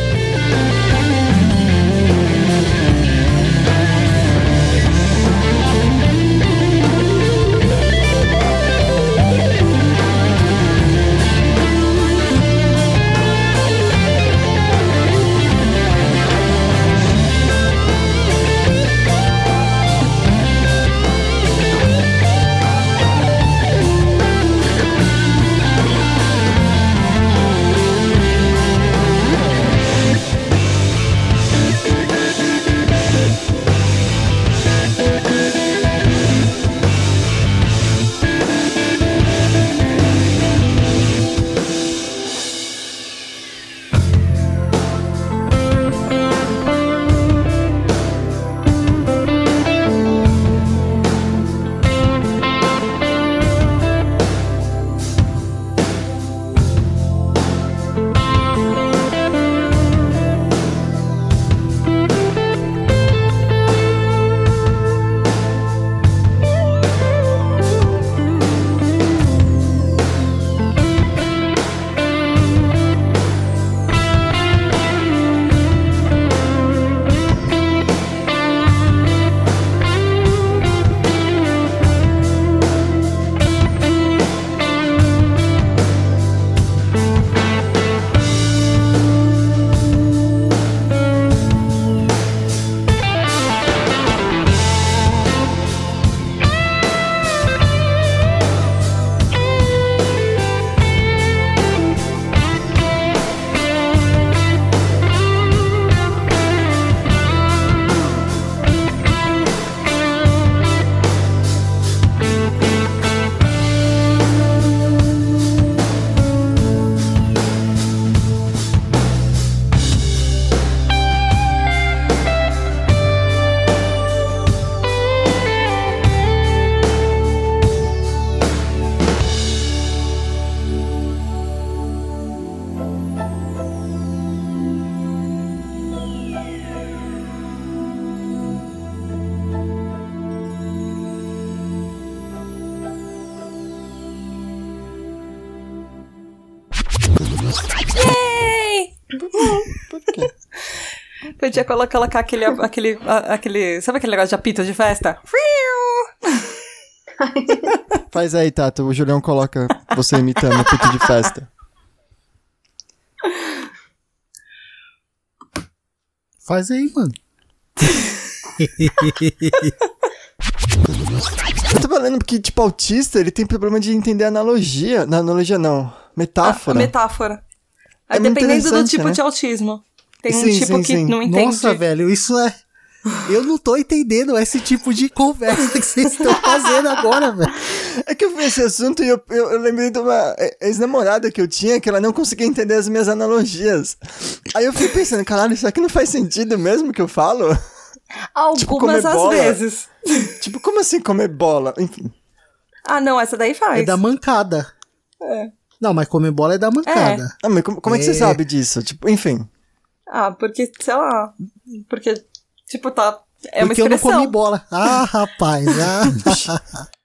Podia colo- colocar aquele, aquele, a- aquele. Sabe aquele negócio de apito de festa? Faz aí, Tato. O Julião coloca você imitando o pito de festa. Faz aí, mano. Eu tava lendo que, tipo, autista, ele tem problema de entender analogia. Não, analogia não. Metáfora. A metáfora. Aí, É muito dependendo do tipo né? de autismo. Tem um Sim, tipo sim, que sim. não entende. Nossa, velho, isso é. Eu não tô entendendo esse tipo de conversa que vocês estão fazendo agora, velho. É que eu vi esse assunto e eu, eu, eu lembrei de uma ex-namorada que eu tinha que ela não conseguia entender as minhas analogias. Aí eu fiquei pensando, caralho, isso aqui não faz sentido mesmo que eu falo? Algumas às bola. vezes. Tipo, como assim comer bola? Enfim. Ah, não, essa daí faz. É da mancada. É. Não, mas comer bola é da mancada. Ah, mas como, como é que você É. sabe disso? Tipo, enfim. Ah, porque, sei lá. Porque, tipo, tá. É uma Porque eu não expressão. comi bola. Ah, rapaz. Ah.